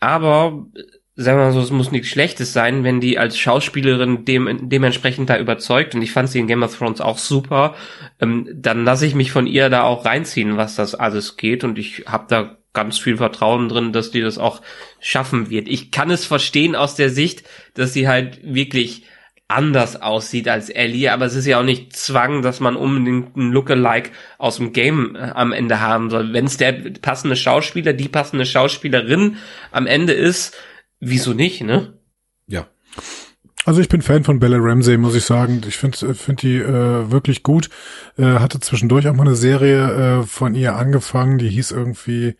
Aber sagen wir mal so, es muss nichts Schlechtes sein, wenn die als Schauspielerin dem, dementsprechend da überzeugt. Und ich fand sie in Game of Thrones auch super. Ähm, dann lasse ich mich von ihr da auch reinziehen, was das alles geht. Und ich habe da ganz viel Vertrauen drin, dass die das auch schaffen wird. Ich kann es verstehen aus der Sicht, dass sie halt wirklich anders aussieht als Ellie, aber es ist ja auch nicht Zwang, dass man unbedingt einen Lookalike aus dem Game äh, am Ende haben soll. Wenn es der passende Schauspieler, die passende Schauspielerin am Ende ist, wieso nicht, ne? Ja. Also ich bin Fan von Bella Ramsey, muss ich sagen. Ich finde äh, find die äh, wirklich gut. Äh, hatte zwischendurch auch mal eine Serie äh, von ihr angefangen, die hieß irgendwie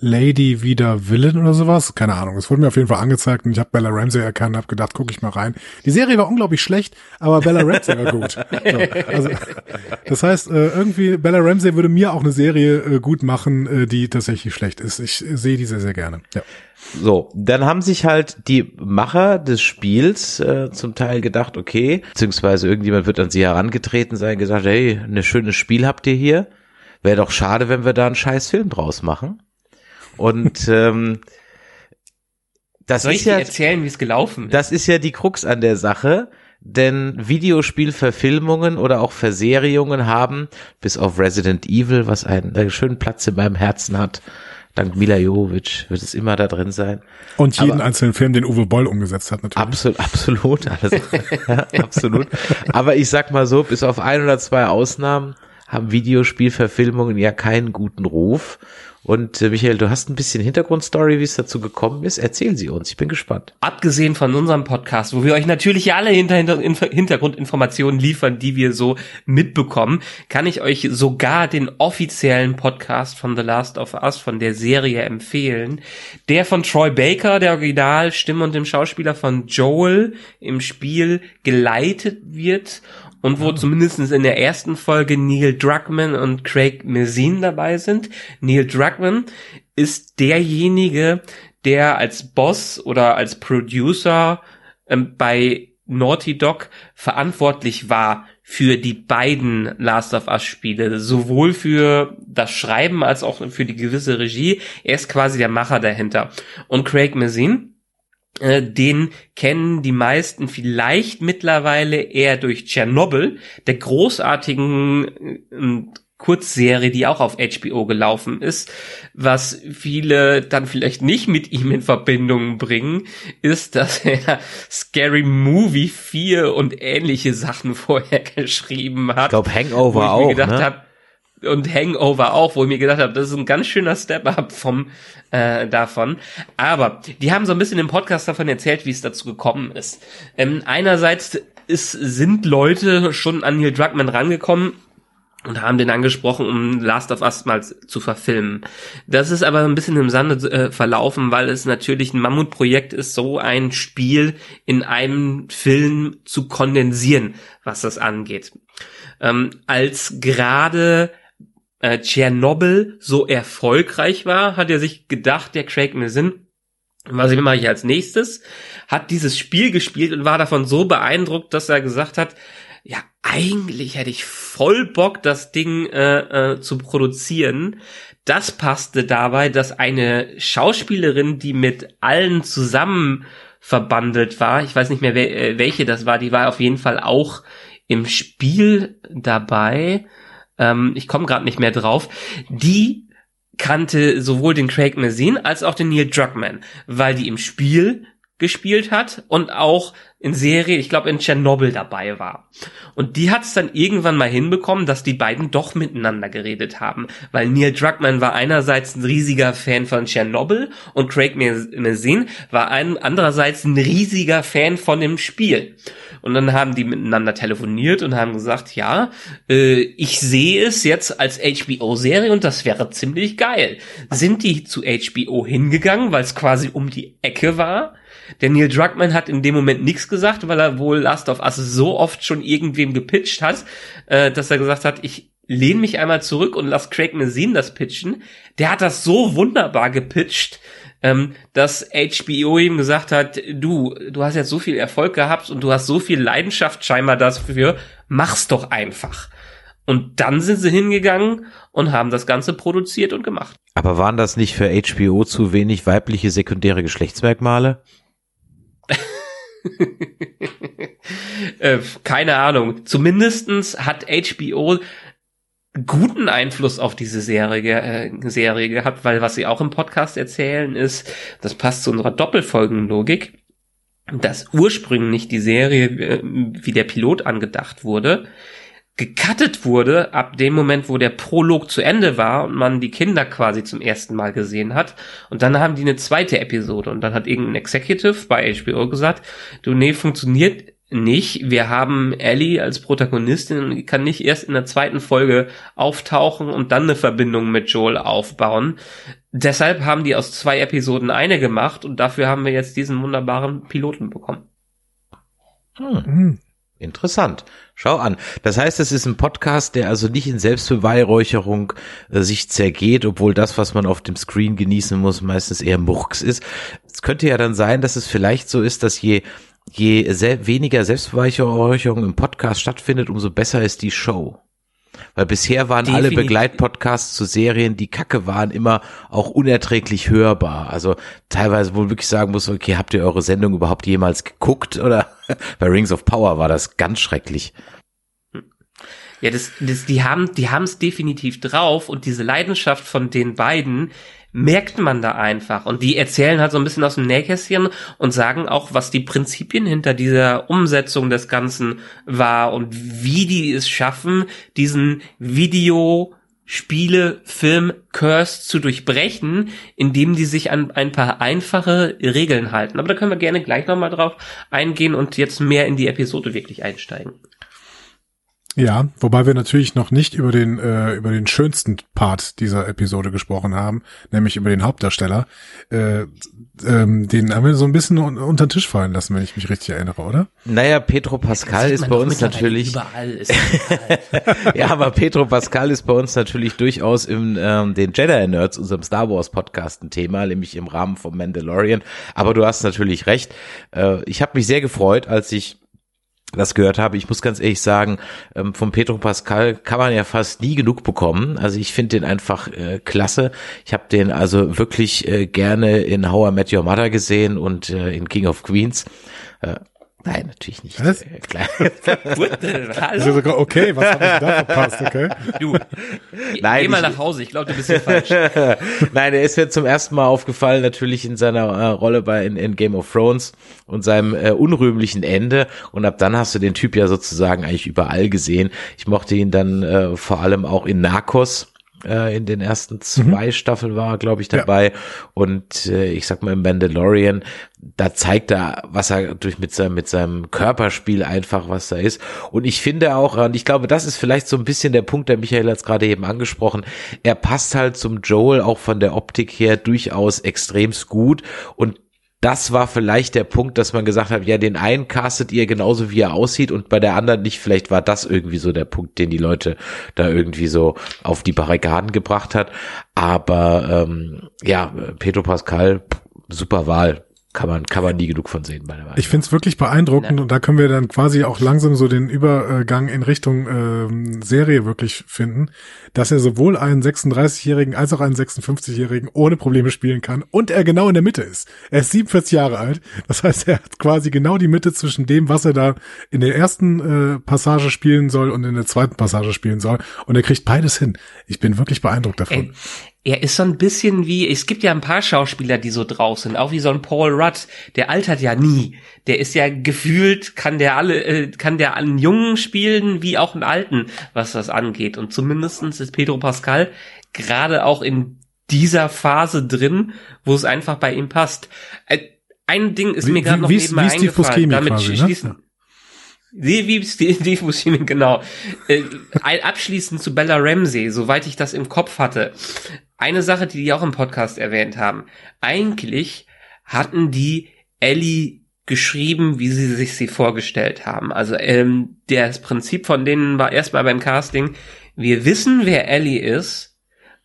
Lady wieder Villain oder sowas. Keine Ahnung. Es wurde mir auf jeden Fall angezeigt und ich habe Bella Ramsey erkannt, habe gedacht, guck ich mal rein. Die Serie war unglaublich schlecht, aber Bella Ramsey war gut. So, also, das heißt, äh, irgendwie Bella Ramsey würde mir auch eine Serie äh, gut machen, äh, die tatsächlich schlecht ist. Ich sehe die sehr, sehr gerne. Ja. So, dann haben sich halt die Macher des Spiels äh, zum Teil gedacht, okay, beziehungsweise irgendjemand wird an sie herangetreten sein, gesagt, hey, ein schönes Spiel habt ihr hier. Wäre doch schade, wenn wir da einen scheiß Film draus machen. Und ähm, das Soll ist ich dir ja, erzählen, wie es gelaufen ist? das ist ja die Krux an der Sache. Denn Videospielverfilmungen oder auch Verserierungen haben, bis auf Resident Evil, was einen, einen schönen Platz in meinem Herzen hat, dank Mila Jovovich wird es immer da drin sein. Und jeden Aber- einzelnen Film, den Uwe Boll umgesetzt hat, natürlich. Absolut, absolut, alles, ja, absolut. Aber ich sag mal so, bis auf ein oder zwei Ausnahmen haben Videospielverfilmungen ja keinen guten Ruf. Und äh, Michael, du hast ein bisschen Hintergrundstory, wie es dazu gekommen ist. Erzählen Sie uns, ich bin gespannt. Abgesehen von unserem Podcast, wo wir euch natürlich alle Hinter Hinter Inf- Hintergrundinformationen liefern, die wir so mitbekommen, kann ich euch sogar den offiziellen Podcast von The Last of Us, von der Serie empfehlen. Der von Troy Baker, der Originalstimme und dem Schauspieler von Joel im Spiel geleitet wird und wo zumindest in der ersten Folge Neil Druckmann und Craig Mazin dabei sind. Neil Druckmann ist derjenige, der als Boss oder als Producer ähm, bei Naughty Dog verantwortlich war für die beiden Last of Us Spiele, sowohl für das Schreiben als auch für die gewisse Regie. Er ist quasi der Macher dahinter. Und Craig Mazin, den kennen die meisten vielleicht mittlerweile eher durch Tschernobyl, der großartigen äh, Kurzserie, die auch auf HBO gelaufen ist. Was viele dann vielleicht nicht mit ihm in Verbindung bringen, ist, dass er Scary Movie 4 und ähnliche Sachen vorher geschrieben hat. Ich glaube, wo Hangover ich mir auch, gedacht ne? hab, und Hangover auch, wo ich mir gedacht habe, das ist ein ganz schöner Step-up vom äh, davon. Aber die haben so ein bisschen im Podcast davon erzählt, wie es dazu gekommen ist. Ähm, einerseits ist, sind Leute schon an Neil Druckmann rangekommen und haben den angesprochen, um Last of Us mal zu verfilmen. Das ist aber ein bisschen im Sande äh, verlaufen, weil es natürlich ein Mammutprojekt ist, so ein Spiel in einem Film zu kondensieren, was das angeht. Ähm, als gerade äh, Tschernobyl so erfolgreich war, hat er sich gedacht, der Craig Mazin, was mache ich als nächstes, hat dieses Spiel gespielt und war davon so beeindruckt, dass er gesagt hat, ja, eigentlich hätte ich voll Bock, das Ding äh, äh, zu produzieren. Das passte dabei, dass eine Schauspielerin, die mit allen zusammen verbandelt war, ich weiß nicht mehr, äh, welche das war, die war auf jeden Fall auch im Spiel dabei. Ähm, ich komme gerade nicht mehr drauf. Die kannte sowohl den Craig Mazin als auch den Neil Druckmann, weil die im Spiel gespielt hat und auch in Serie, ich glaube in Tschernobyl dabei war. Und die hat es dann irgendwann mal hinbekommen, dass die beiden doch miteinander geredet haben, weil Neil Druckmann war einerseits ein riesiger Fan von Tschernobyl und Craig Mazin war ein, andererseits ein riesiger Fan von dem Spiel. Und dann haben die miteinander telefoniert und haben gesagt, ja, äh, ich sehe es jetzt als HBO-Serie und das wäre ziemlich geil. Sind die zu HBO hingegangen, weil es quasi um die Ecke war? Der Neil Druckmann hat in dem Moment nichts gesagt, weil er wohl Last of Us so oft schon irgendwem gepitcht hat, äh, dass er gesagt hat, ich lehne mich einmal zurück und lass Craig Mazin das pitchen. Der hat das so wunderbar gepitcht, ähm, dass HBO ihm gesagt hat, du, du hast jetzt so viel Erfolg gehabt und du hast so viel Leidenschaft scheinbar dafür, mach's doch einfach. Und dann sind sie hingegangen und haben das Ganze produziert und gemacht. Aber waren das nicht für HBO zu wenig weibliche sekundäre Geschlechtsmerkmale? äh, keine Ahnung. Zumindestens hat HBO guten Einfluss auf diese Serie, äh, Serie gehabt, weil was sie auch im Podcast erzählen ist, das passt zu unserer Doppelfolgenlogik, dass ursprünglich die Serie, äh, wie der Pilot angedacht wurde, gecuttet wurde ab dem Moment, wo der Prolog zu Ende war und man die Kinder quasi zum ersten Mal gesehen hat. Und dann haben die eine zweite Episode und dann hat irgendein Executive bei HBO gesagt, du, nee, funktioniert nicht. Wir haben Ellie als Protagonistin und die kann nicht erst in der zweiten Folge auftauchen und dann eine Verbindung mit Joel aufbauen. deshalb haben die aus zwei Episoden eine gemacht und dafür haben wir jetzt diesen wunderbaren Piloten bekommen. Hm. Interessant. Schau an. Das heißt, es ist ein Podcast, der also nicht in Selbstbeweihräucherung äh, sich zergeht, obwohl das, was man auf dem Screen genießen muss, meistens eher Murks ist. Es könnte ja dann sein, dass es vielleicht so ist, dass je je sehr, weniger Selbstbeweihräucherung im Podcast stattfindet, umso besser ist die Show. Weil bisher waren Definitiv. alle Begleitpodcasts zu Serien, die kacke waren, immer auch unerträglich hörbar. Also teilweise, wo man wirklich sagen muss, okay, habt ihr eure Sendung überhaupt jemals geguckt? Oder bei Rings of Power war das ganz schrecklich. Ja, das, das, die haben, die haben es definitiv drauf und diese Leidenschaft von den beiden, merkt man da einfach. Und die erzählen halt so ein bisschen aus dem Nähkästchen und sagen auch, was die Prinzipien hinter dieser Umsetzung des Ganzen war und wie die es schaffen, diesen Video Spiele, Film, Curse zu durchbrechen, indem die sich an ein paar einfache Regeln halten. Aber da können wir gerne gleich nochmal drauf eingehen und jetzt mehr in die Episode wirklich einsteigen. Ja, wobei wir natürlich noch nicht über den äh, über den schönsten Part dieser Episode gesprochen haben, nämlich über den Hauptdarsteller. Äh, ähm, den haben wir so ein bisschen un unter den Tisch fallen lassen, wenn ich mich richtig erinnere, oder? Naja, Pedro Pascal ist bei uns natürlich überall. Ist ja, aber Pedro Pascal ist bei uns natürlich durchaus im ähm, den Jedi Nerds, unserem Star Wars Podcast, ein Thema, nämlich im Rahmen vom Mandalorian. Aber du hast natürlich recht. Äh, ich habe mich sehr gefreut, als ich das gehört habe. Ich muss ganz ehrlich sagen, ähm, von Pedro Pascal kann man ja fast nie genug bekommen. Also ich finde den einfach äh, klasse. Ich habe den also wirklich äh, gerne in How I Met Your Mother gesehen und äh, in King of Queens. Nein, natürlich nicht. Was? Äh, klar. also, okay, was habe ich da verpasst, okay? Du, Nein, geh mal nach Hause, ich glaube, du bist hier falsch. Nein, er ist mir zum ersten Mal aufgefallen, natürlich in seiner äh, Rolle bei in, in, Game of Thrones und seinem äh, unrühmlichen Ende. Und ab dann hast du den Typ ja sozusagen eigentlich überall gesehen. Ich mochte ihn dann äh, vor allem auch in Narcos äh, in den ersten mhm. zwei mhm. Staffeln war, glaube ich, dabei. Ja. Und äh, ich sag mal im Mandalorian, da zeigt er, was er durch mit seinem, mit seinem Körperspiel einfach, was da ist. Und ich finde auch, und ich glaube, das ist vielleicht so ein bisschen der Punkt, der Michael hat gerade eben angesprochen, er passt halt zum Joel auch von der Optik her durchaus extremst gut und das war vielleicht der Punkt, dass man gesagt hat, ja, den einen castet ihr genauso wie er aussieht und bei der anderen nicht. Vielleicht war das irgendwie so der Punkt, den die Leute da irgendwie so auf die Barrikaden gebracht hat. Aber ähm, ja, Pedro Pascal, super Wahl kann man, kann man nie genug von sehen bei der Wahl. Ich finde es wirklich beeindruckend ja. und da können wir dann quasi auch langsam so den Übergang in Richtung ähm, Serie wirklich finden, dass er sowohl einen 36-Jährigen als auch einen 56-Jährigen ohne Probleme spielen kann und er genau in der Mitte ist. Er ist 47 Jahre alt, das heißt, er hat quasi genau die Mitte zwischen dem, was er da in der ersten äh, Passage spielen soll und in der zweiten Passage spielen soll und er kriegt beides hin. Ich bin wirklich beeindruckt davon. Ey, er ist so ein bisschen wie, es gibt ja ein paar Schauspieler, die so drauf sind, auch wie so ein Paul Rudd, der altert ja nie. Der ist ja gefühlt, kann der alle, äh, kann der einen Jungen spielen, wie auch einen Alten, was das angeht. Und zumindestens ist Pedro Pascal gerade auch in dieser Phase drin, wo es einfach bei ihm passt. Äh, ein Ding ist wie, mir gerade noch nebenbei eingefallen, damit quasi, ne? schließen. Ne? Wie, wie Steve Buscemi, genau. Äh, abschließend zu Bella Ramsey, soweit ich das im Kopf hatte. Eine Sache, die die auch im Podcast erwähnt haben. Eigentlich hatten die Ellie geschrieben, wie sie sich sie vorgestellt haben. Also ähm, das Prinzip von denen war erstmal beim Casting, wir wissen, wer Ellie ist.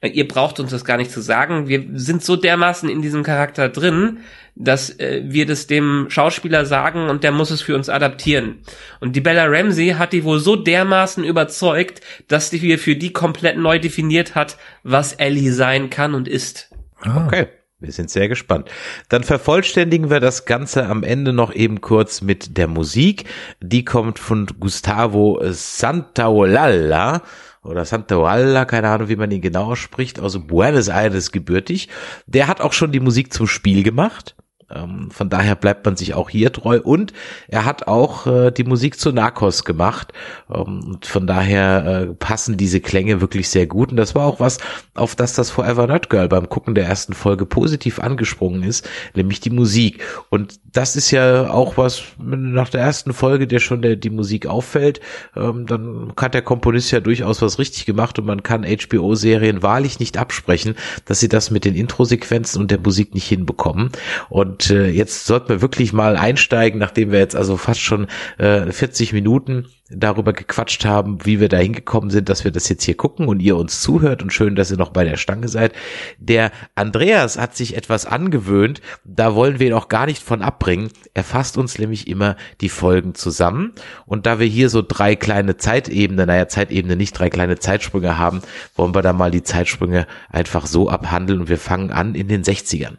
Ihr braucht uns das gar nicht zu sagen. Wir sind so dermaßen in diesem Charakter drin, dass äh, wir das dem Schauspieler sagen und der muss es für uns adaptieren. Und die Bella Ramsey hat die wohl so dermaßen überzeugt, dass die wir für die komplett neu definiert hat, was Ellie sein kann und ist. Ah. Okay. Wir sind sehr gespannt. Dann vervollständigen wir das Ganze am Ende noch eben kurz mit der Musik. Die kommt von Gustavo Santaolalla oder Santaolalla, keine Ahnung, wie man ihn genau spricht, aus Buenos Aires gebürtig. Der hat auch schon die Musik zum Spiel gemacht. Ähm, von daher bleibt man sich auch hier treu. Und er hat auch äh, die Musik zu Narcos gemacht. Ähm, und von daher äh, passen diese Klänge wirklich sehr gut. Und das war auch was, auf das das Forever Not Girl beim Gucken der ersten Folge positiv angesprungen ist, nämlich die Musik. Und das ist ja auch was nach der ersten Folge, der schon der, die Musik auffällt, ähm, dann hat der Komponist ja durchaus was richtig gemacht. Und man kann HBO-Serien wahrlich nicht absprechen, dass sie das mit den Introsequenzen und der Musik nicht hinbekommen. Und und äh, jetzt sollten wir wirklich mal einsteigen, nachdem wir jetzt also fast schon äh, 40 Minuten darüber gequatscht haben, wie wir da hingekommen sind, dass wir das jetzt hier gucken und ihr uns zuhört und schön, dass ihr noch bei der Stange seid. Der Andreas hat sich etwas angewöhnt, da wollen wir ihn auch gar nicht von abbringen. Er fasst uns nämlich immer die Folgen zusammen und da wir hier so drei kleine Zeitebenen, naja, Zeitebene nicht, drei kleine Zeitsprünge haben, wollen wir da mal die Zeitsprünge einfach so abhandeln und wir fangen an in den 60ern.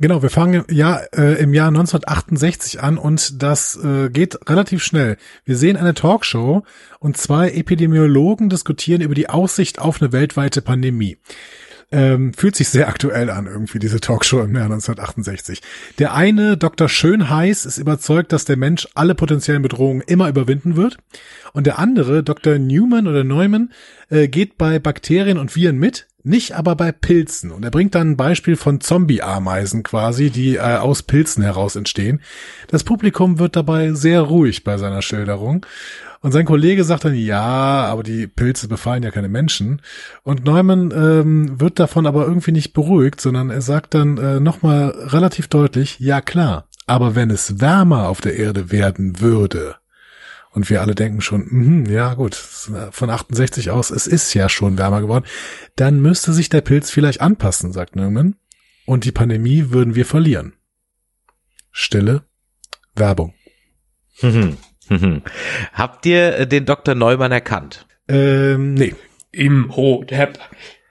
Genau, wir fangen ja äh, im Jahr 1968 an und das äh, geht relativ schnell. Wir sehen eine Talkshow und zwei Epidemiologen diskutieren über die Aussicht auf eine weltweite Pandemie. Ähm, fühlt sich sehr aktuell an, irgendwie, diese Talkshow im Jahr 1968. Der eine, Dr. Schönheiß, ist überzeugt, dass der Mensch alle potenziellen Bedrohungen immer überwinden wird. Und der andere, Dr. Newman oder Neumann, äh, geht bei Bakterien und Viren mit, nicht aber bei Pilzen. Und er bringt dann ein Beispiel von Zombie-Ameisen quasi, die äh, aus Pilzen heraus entstehen. Das Publikum wird dabei sehr ruhig bei seiner Schilderung. Und sein Kollege sagt dann, ja, aber die Pilze befallen ja keine Menschen. Und Neumann ähm, wird davon aber irgendwie nicht beruhigt, sondern er sagt dann äh, nochmal relativ deutlich, ja klar, aber wenn es wärmer auf der Erde werden würde, und wir alle denken schon, mh, ja gut, von 68 aus, es ist ja schon wärmer geworden. Dann müsste sich der Pilz vielleicht anpassen, sagt Neumann. Und die Pandemie würden wir verlieren. Stille, Werbung. Habt ihr den Dr. Neumann erkannt? Ähm, nee. Im Hodep.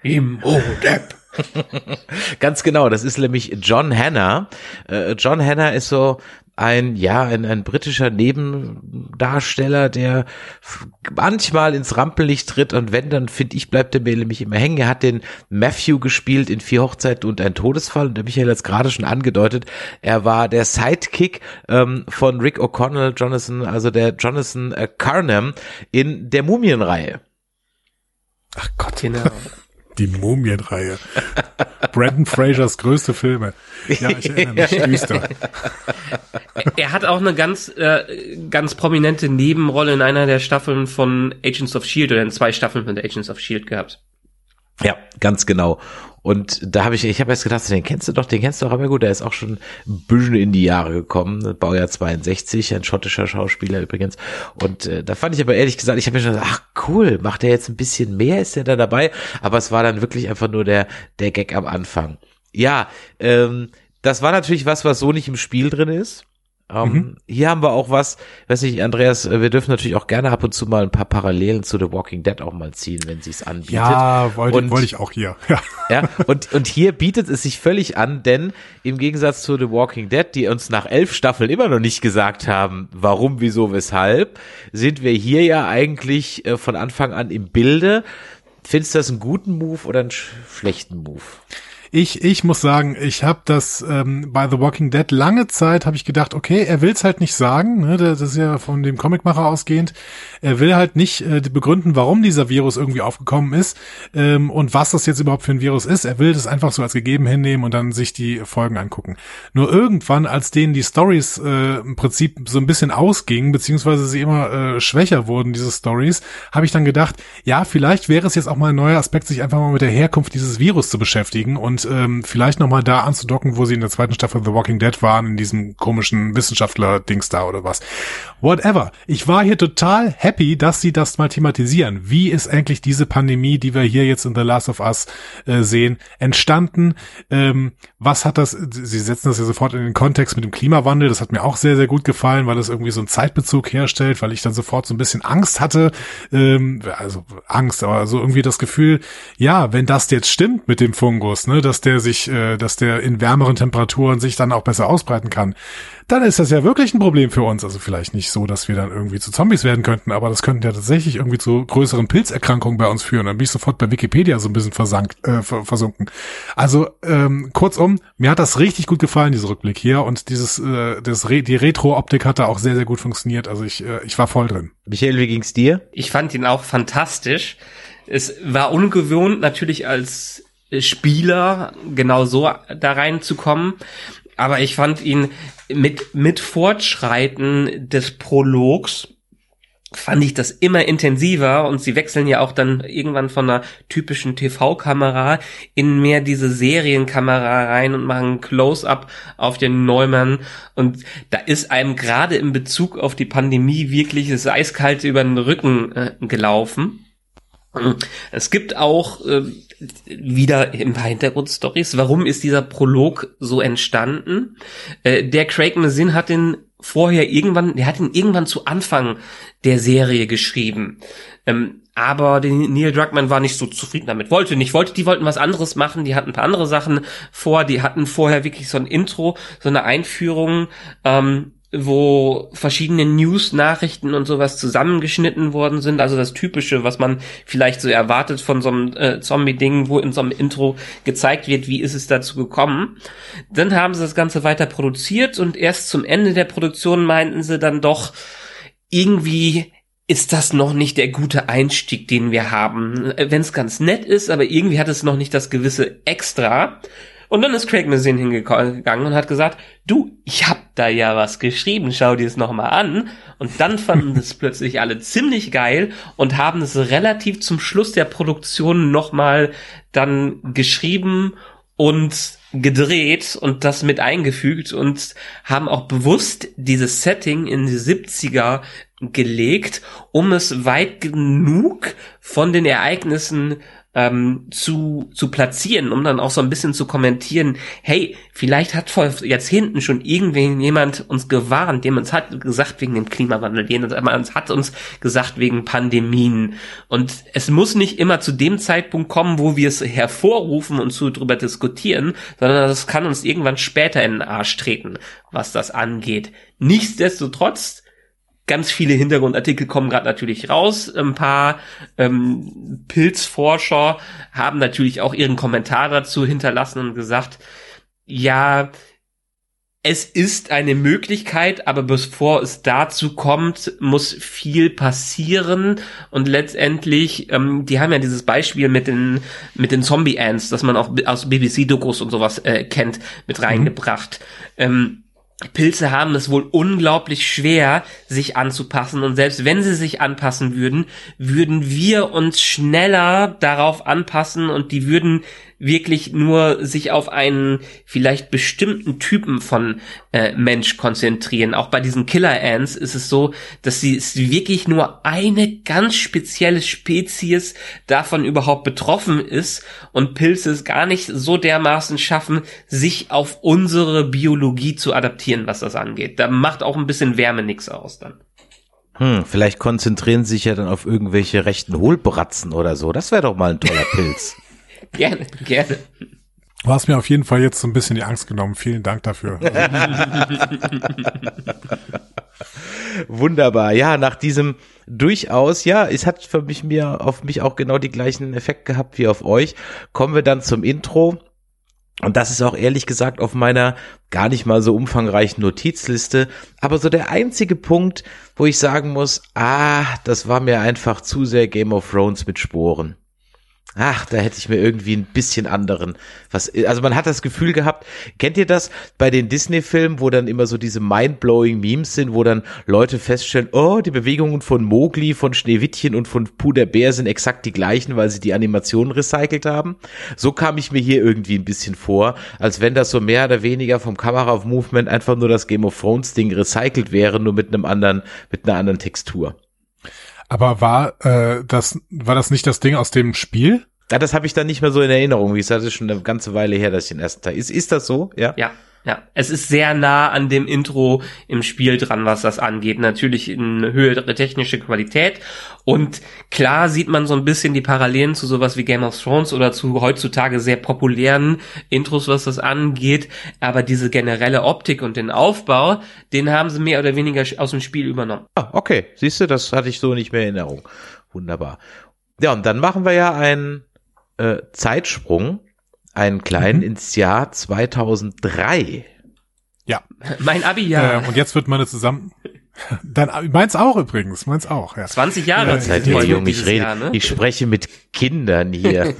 Im Hodep. Ganz genau, das ist nämlich John Hanna. Äh, John Hanna ist so ein, ja, ein, ein britischer Nebendarsteller, der manchmal ins Rampenlicht tritt und wenn, dann finde ich, bleibt der mir nämlich immer hängen. Er hat den Matthew gespielt in Vier Hochzeiten und ein Todesfall und der Michael hat es gerade schon angedeutet, er war der Sidekick ähm, von Rick O'Connell, Jonathan, also der Jonathan äh, Carnham in der Mumienreihe. Ach Gott, genau. Die Mumienreihe. Brandon Frasers größte Filme. Ja, ich erinnere mich düster. Er hat auch eine ganz, äh, ganz prominente Nebenrolle in einer der Staffeln von Agents of Shield oder in zwei Staffeln von Agents of Shield gehabt. Ja, ganz genau. Und da habe ich, ich habe erst gedacht, den kennst du doch, den kennst du doch, aber gut, der ist auch schon ein bisschen in die Jahre gekommen, Baujahr 62, ein schottischer Schauspieler übrigens. Und äh, da fand ich aber ehrlich gesagt, ich habe mir schon gedacht, ach cool, macht er jetzt ein bisschen mehr, ist er da dabei? Aber es war dann wirklich einfach nur der, der Gag am Anfang. Ja, ähm, das war natürlich was, was so nicht im Spiel drin ist. Um, mhm. Hier haben wir auch was, weiß nicht, Andreas, äh, wir dürfen natürlich auch gerne ab und zu mal ein paar Parallelen zu The Walking Dead auch mal ziehen, wenn sie es anbietet. Ja, wollte, wollte ich auch hier. Ja. ja, und, und hier bietet es sich völlig an, denn im Gegensatz zu The Walking Dead, die uns nach elf Staffeln immer noch nicht gesagt haben, warum, wieso, weshalb, sind wir hier ja eigentlich äh, von Anfang an im Bilde. Findest du das einen guten Move oder einen schlechten Move? Ich, ich muss sagen, ich habe das ähm, bei The Walking Dead lange Zeit habe ich gedacht, okay, er will es halt nicht sagen, ne, das ist ja von dem Comicmacher ausgehend. Er will halt nicht äh, begründen, warum dieser Virus irgendwie aufgekommen ist ähm, und was das jetzt überhaupt für ein Virus ist. Er will das einfach so als gegeben hinnehmen und dann sich die Folgen angucken. Nur irgendwann, als denen die Stories äh, im Prinzip so ein bisschen ausgingen, beziehungsweise sie immer äh, schwächer wurden, diese Stories, habe ich dann gedacht, ja, vielleicht wäre es jetzt auch mal ein neuer Aspekt, sich einfach mal mit der Herkunft dieses Virus zu beschäftigen und ähm, vielleicht nochmal da anzudocken, wo sie in der zweiten Staffel The Walking Dead waren, in diesem komischen Wissenschaftler-Dings da oder was. Whatever. Ich war hier total happy, dass sie das mal thematisieren. Wie ist eigentlich diese Pandemie, die wir hier jetzt in The Last of Us äh, sehen, entstanden? Ähm, was hat das, sie setzen das ja sofort in den Kontext mit dem Klimawandel, das hat mir auch sehr, sehr gut gefallen, weil das irgendwie so einen Zeitbezug herstellt, weil ich dann sofort so ein bisschen Angst hatte, ähm, also Angst, aber so irgendwie das Gefühl, ja, wenn das jetzt stimmt mit dem Fungus, ne, dass der sich, äh, dass der in wärmeren Temperaturen sich dann auch besser ausbreiten kann, dann ist das ja wirklich ein Problem für uns. Also vielleicht nicht so, dass wir dann irgendwie zu Zombies werden könnten, aber das könnte ja tatsächlich irgendwie zu größeren Pilzerkrankungen bei uns führen. Dann bin ich sofort bei Wikipedia so ein bisschen versankt, äh, versunken. Also ähm, kurzum, mir hat das richtig gut gefallen, dieser Rückblick hier und dieses, äh, das Re die Retro-Optik hat da auch sehr, sehr gut funktioniert. Also ich, äh, ich war voll drin. Michael, wie ging's dir? Ich fand ihn auch fantastisch. Es war ungewohnt, natürlich als Spieler genau so da reinzukommen. Aber ich fand ihn mit, mit Fortschreiten des Prologs fand ich das immer intensiver und sie wechseln ja auch dann irgendwann von einer typischen TV-Kamera in mehr diese Serienkamera rein und machen Close-up auf den Neumann und da ist einem gerade in Bezug auf die Pandemie wirklich das Eiskalte über den Rücken äh, gelaufen. Es gibt auch äh, wieder im Hintergrund Stories. Warum ist dieser Prolog so entstanden? Äh, der Craig Mazin hat den vorher irgendwann, der hat ihn irgendwann zu Anfang der Serie geschrieben. Ähm, aber den Neil Druckmann war nicht so zufrieden damit, wollte nicht, wollte, die wollten was anderes machen, die hatten ein paar andere Sachen vor, die hatten vorher wirklich so ein Intro, so eine Einführung, ähm, wo verschiedene News-Nachrichten und sowas zusammengeschnitten worden sind. Also das Typische, was man vielleicht so erwartet von so einem äh, Zombie-Ding, wo in so einem Intro gezeigt wird, wie ist es dazu gekommen. Dann haben sie das Ganze weiter produziert und erst zum Ende der Produktion meinten sie dann doch, irgendwie ist das noch nicht der gute Einstieg, den wir haben. Wenn es ganz nett ist, aber irgendwie hat es noch nicht das gewisse Extra. Und dann ist Craig Mazin hingegangen und hat gesagt, du, ich hab da ja was geschrieben, schau dir es nochmal an. Und dann fanden es plötzlich alle ziemlich geil und haben es relativ zum Schluss der Produktion nochmal dann geschrieben und gedreht und das mit eingefügt und haben auch bewusst dieses Setting in die 70er gelegt, um es weit genug von den Ereignissen ähm, zu, zu platzieren, um dann auch so ein bisschen zu kommentieren, hey, vielleicht hat vor Jahrzehnten schon irgendwen jemand uns gewarnt, jemand hat gesagt wegen dem Klimawandel, jemand hat uns gesagt wegen Pandemien. Und es muss nicht immer zu dem Zeitpunkt kommen, wo wir es hervorrufen und zu drüber diskutieren, sondern es kann uns irgendwann später in den Arsch treten, was das angeht. Nichtsdestotrotz, Ganz viele Hintergrundartikel kommen gerade natürlich raus. Ein paar ähm, Pilzforscher haben natürlich auch ihren Kommentar dazu hinterlassen und gesagt, ja, es ist eine Möglichkeit, aber bevor es dazu kommt, muss viel passieren und letztendlich, ähm, die haben ja dieses Beispiel mit den mit den Zombie Ants, das man auch aus BBC-Dokus und sowas äh, kennt, mit mhm. reingebracht. Mhm. Ähm, Pilze haben es wohl unglaublich schwer, sich anzupassen. Und selbst wenn sie sich anpassen würden, würden wir uns schneller darauf anpassen und die würden wirklich nur sich auf einen vielleicht bestimmten Typen von äh, Mensch konzentrieren. Auch bei diesen Killer Ants ist es so, dass sie ist wirklich nur eine ganz spezielle Spezies davon überhaupt betroffen ist und Pilze es gar nicht so dermaßen schaffen, sich auf unsere Biologie zu adaptieren, was das angeht. Da macht auch ein bisschen Wärme nichts aus dann. Hm, vielleicht konzentrieren sie sich ja dann auf irgendwelche rechten Hohlbratzen oder so. Das wäre doch mal ein toller Pilz. gerne, gerne. Du hast mir auf jeden Fall jetzt so ein bisschen die Angst genommen. Vielen Dank dafür. Wunderbar. Ja, nach diesem durchaus, ja, es hat für mich mir auf mich auch genau die gleichen Effekt gehabt wie auf euch. Kommen wir dann zum Intro. Und das ist auch ehrlich gesagt auf meiner gar nicht mal so umfangreichen Notizliste. Aber so der einzige Punkt, wo ich sagen muss, ah, das war mir einfach zu sehr Game of Thrones mit Sporen ach, da hätte ich mir irgendwie ein bisschen anderen, was, also man hat das Gefühl gehabt, kennt ihr das bei den Disney-Filmen, wo dann immer so diese mind-blowing Memes sind, wo dann Leute feststellen, oh, die Bewegungen von Mowgli, von Schneewittchen und von Puder Bär sind exakt die gleichen, weil sie die Animationen recycelt haben. So kam ich mir hier irgendwie ein bisschen vor, als wenn das so mehr oder weniger vom Kamera-Movement einfach nur das Game of Thrones Ding recycelt wäre, nur mit einem anderen, mit einer anderen Textur. Aber war äh, das war das nicht das Ding aus dem Spiel? Ja, das habe ich dann nicht mehr so in Erinnerung, wie es das ist schon eine ganze Weile her, dass ich den ersten Teil. Ist ist das so? Ja. Ja. Ja, es ist sehr nah an dem Intro im Spiel dran, was das angeht. Natürlich in höhere technische Qualität. Und klar sieht man so ein bisschen die Parallelen zu sowas wie Game of Thrones oder zu heutzutage sehr populären Intros, was das angeht. Aber diese generelle Optik und den Aufbau, den haben sie mehr oder weniger aus dem Spiel übernommen. Ah, okay. Siehst du, das hatte ich so nicht mehr in Erinnerung. Wunderbar. Ja, und dann machen wir ja einen äh, Zeitsprung einen kleinen mhm. ins Jahr 2003. Ja. Mein Abi-Jahr. Äh, und jetzt wird meine zusammen. Dann meins auch übrigens, meins auch. Ja. 20 Jahre. Ja, Seid ihr jung, ich rede, Jahr, ne? ich spreche mit Kindern hier.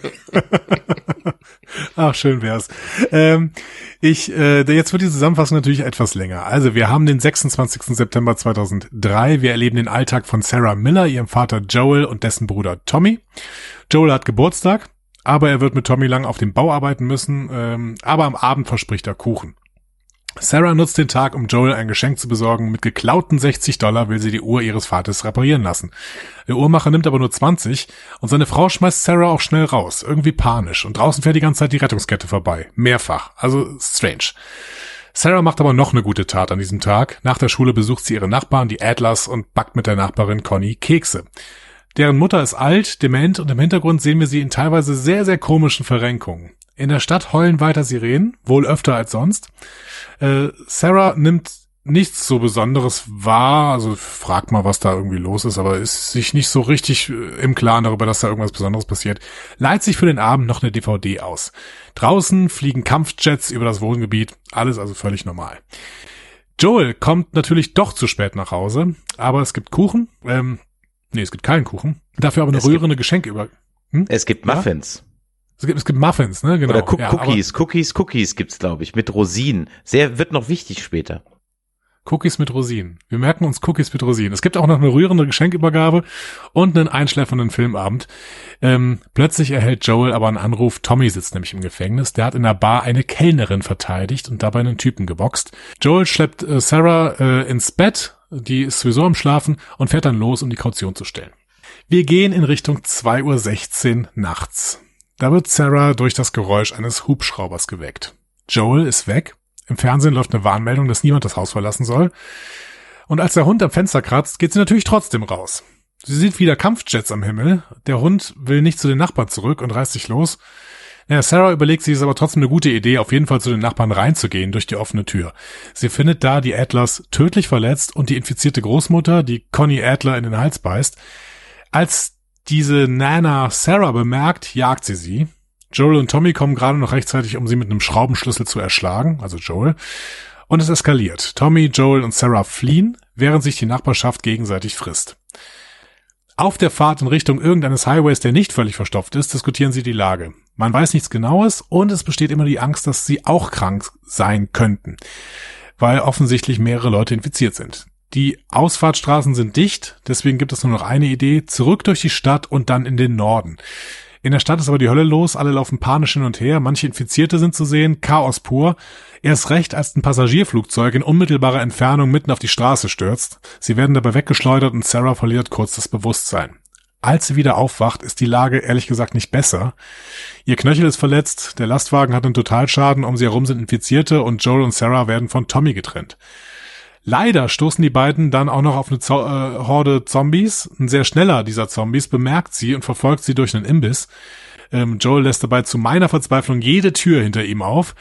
Ach, schön wär's. Ähm, ich, äh, jetzt wird die Zusammenfassung natürlich etwas länger. Also wir haben den 26. September 2003. Wir erleben den Alltag von Sarah Miller, ihrem Vater Joel und dessen Bruder Tommy. Joel hat Geburtstag aber er wird mit Tommy Lang auf dem Bau arbeiten müssen, ähm, aber am Abend verspricht er Kuchen. Sarah nutzt den Tag, um Joel ein Geschenk zu besorgen. Mit geklauten 60 Dollar will sie die Uhr ihres Vaters reparieren lassen. Der Uhrmacher nimmt aber nur 20 und seine Frau schmeißt Sarah auch schnell raus, irgendwie panisch. Und draußen fährt die ganze Zeit die Rettungskette vorbei. Mehrfach. Also strange. Sarah macht aber noch eine gute Tat an diesem Tag. Nach der Schule besucht sie ihre Nachbarn, die Adlers, und backt mit der Nachbarin Conny Kekse. Deren Mutter ist alt, dement und im Hintergrund sehen wir sie in teilweise sehr, sehr komischen Verrenkungen. In der Stadt heulen weiter Sirenen, wohl öfter als sonst. Äh, Sarah nimmt nichts so Besonderes wahr, also fragt mal, was da irgendwie los ist, aber ist sich nicht so richtig äh, im Klaren darüber, dass da irgendwas Besonderes passiert. Leiht sich für den Abend noch eine DVD aus. Draußen fliegen Kampfjets über das Wohngebiet, alles also völlig normal. Joel kommt natürlich doch zu spät nach Hause, aber es gibt Kuchen. Ähm, Nee, es gibt keinen Kuchen. Dafür aber eine es rührende Geschenke über. Hm? Es gibt Muffins. Ja? Es gibt, es gibt Muffins, ne? Genau. Oder Cook ja, Cookies, Cookies, Cookies gibt's, glaube ich, mit Rosinen. Sehr, wird noch wichtig später. Cookies mit Rosinen. Wir merken uns Cookies mit Rosinen. Es gibt auch noch eine rührende Geschenkübergabe und einen einschläfernden Filmabend. Ähm, plötzlich erhält Joel aber einen Anruf. Tommy sitzt nämlich im Gefängnis. Der hat in der Bar eine Kellnerin verteidigt und dabei einen Typen geboxt. Joel schleppt äh, Sarah äh, ins Bett die ist sowieso am Schlafen und fährt dann los, um die Kaution zu stellen. Wir gehen in Richtung 2.16 Uhr nachts. Da wird Sarah durch das Geräusch eines Hubschraubers geweckt. Joel ist weg. Im Fernsehen läuft eine Warnmeldung, dass niemand das Haus verlassen soll. Und als der Hund am Fenster kratzt, geht sie natürlich trotzdem raus. Sie sieht wieder Kampfjets am Himmel. Der Hund will nicht zu den Nachbarn zurück und reißt sich los. Ja, Sarah überlegt sich es aber trotzdem eine gute Idee, auf jeden Fall zu den Nachbarn reinzugehen durch die offene Tür. Sie findet da die Adlers tödlich verletzt und die infizierte Großmutter, die Connie Adler in den Hals beißt. Als diese Nana Sarah bemerkt, jagt sie sie. Joel und Tommy kommen gerade noch rechtzeitig, um sie mit einem Schraubenschlüssel zu erschlagen, also Joel. Und es eskaliert. Tommy, Joel und Sarah fliehen, während sich die Nachbarschaft gegenseitig frisst. Auf der Fahrt in Richtung irgendeines Highways, der nicht völlig verstopft ist, diskutieren sie die Lage. Man weiß nichts Genaues und es besteht immer die Angst, dass sie auch krank sein könnten, weil offensichtlich mehrere Leute infiziert sind. Die Ausfahrtstraßen sind dicht, deswegen gibt es nur noch eine Idee, zurück durch die Stadt und dann in den Norden. In der Stadt ist aber die Hölle los, alle laufen panisch hin und her, manche Infizierte sind zu sehen, Chaos pur. Erst recht, als ein Passagierflugzeug in unmittelbarer Entfernung mitten auf die Straße stürzt. Sie werden dabei weggeschleudert und Sarah verliert kurz das Bewusstsein. Als sie wieder aufwacht, ist die Lage ehrlich gesagt nicht besser. Ihr Knöchel ist verletzt, der Lastwagen hat einen Totalschaden, um sie herum sind Infizierte und Joel und Sarah werden von Tommy getrennt. Leider stoßen die beiden dann auch noch auf eine Zo äh, Horde Zombies. Ein sehr schneller dieser Zombies bemerkt sie und verfolgt sie durch einen Imbiss. Ähm, Joel lässt dabei zu meiner Verzweiflung jede Tür hinter ihm auf.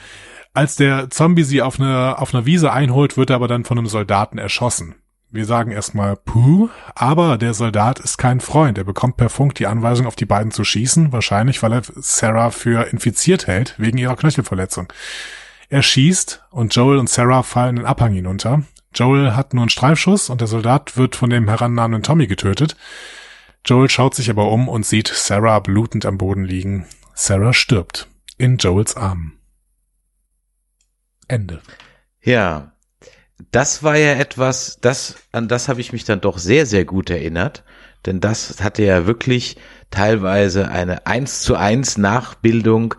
Als der Zombie sie auf einer auf einer Wiese einholt, wird er aber dann von einem Soldaten erschossen. Wir sagen erstmal Puh, aber der Soldat ist kein Freund. Er bekommt per Funk die Anweisung, auf die beiden zu schießen, wahrscheinlich weil er Sarah für infiziert hält, wegen ihrer Knöchelverletzung. Er schießt und Joel und Sarah fallen den Abhang hinunter. Joel hat nur einen Streifschuss und der Soldat wird von dem herannahenden Tommy getötet. Joel schaut sich aber um und sieht Sarah blutend am Boden liegen. Sarah stirbt in Joels Armen. Ende. Ja, das war ja etwas, das, an das habe ich mich dann doch sehr, sehr gut erinnert, denn das hatte ja wirklich teilweise eine eins zu eins Nachbildung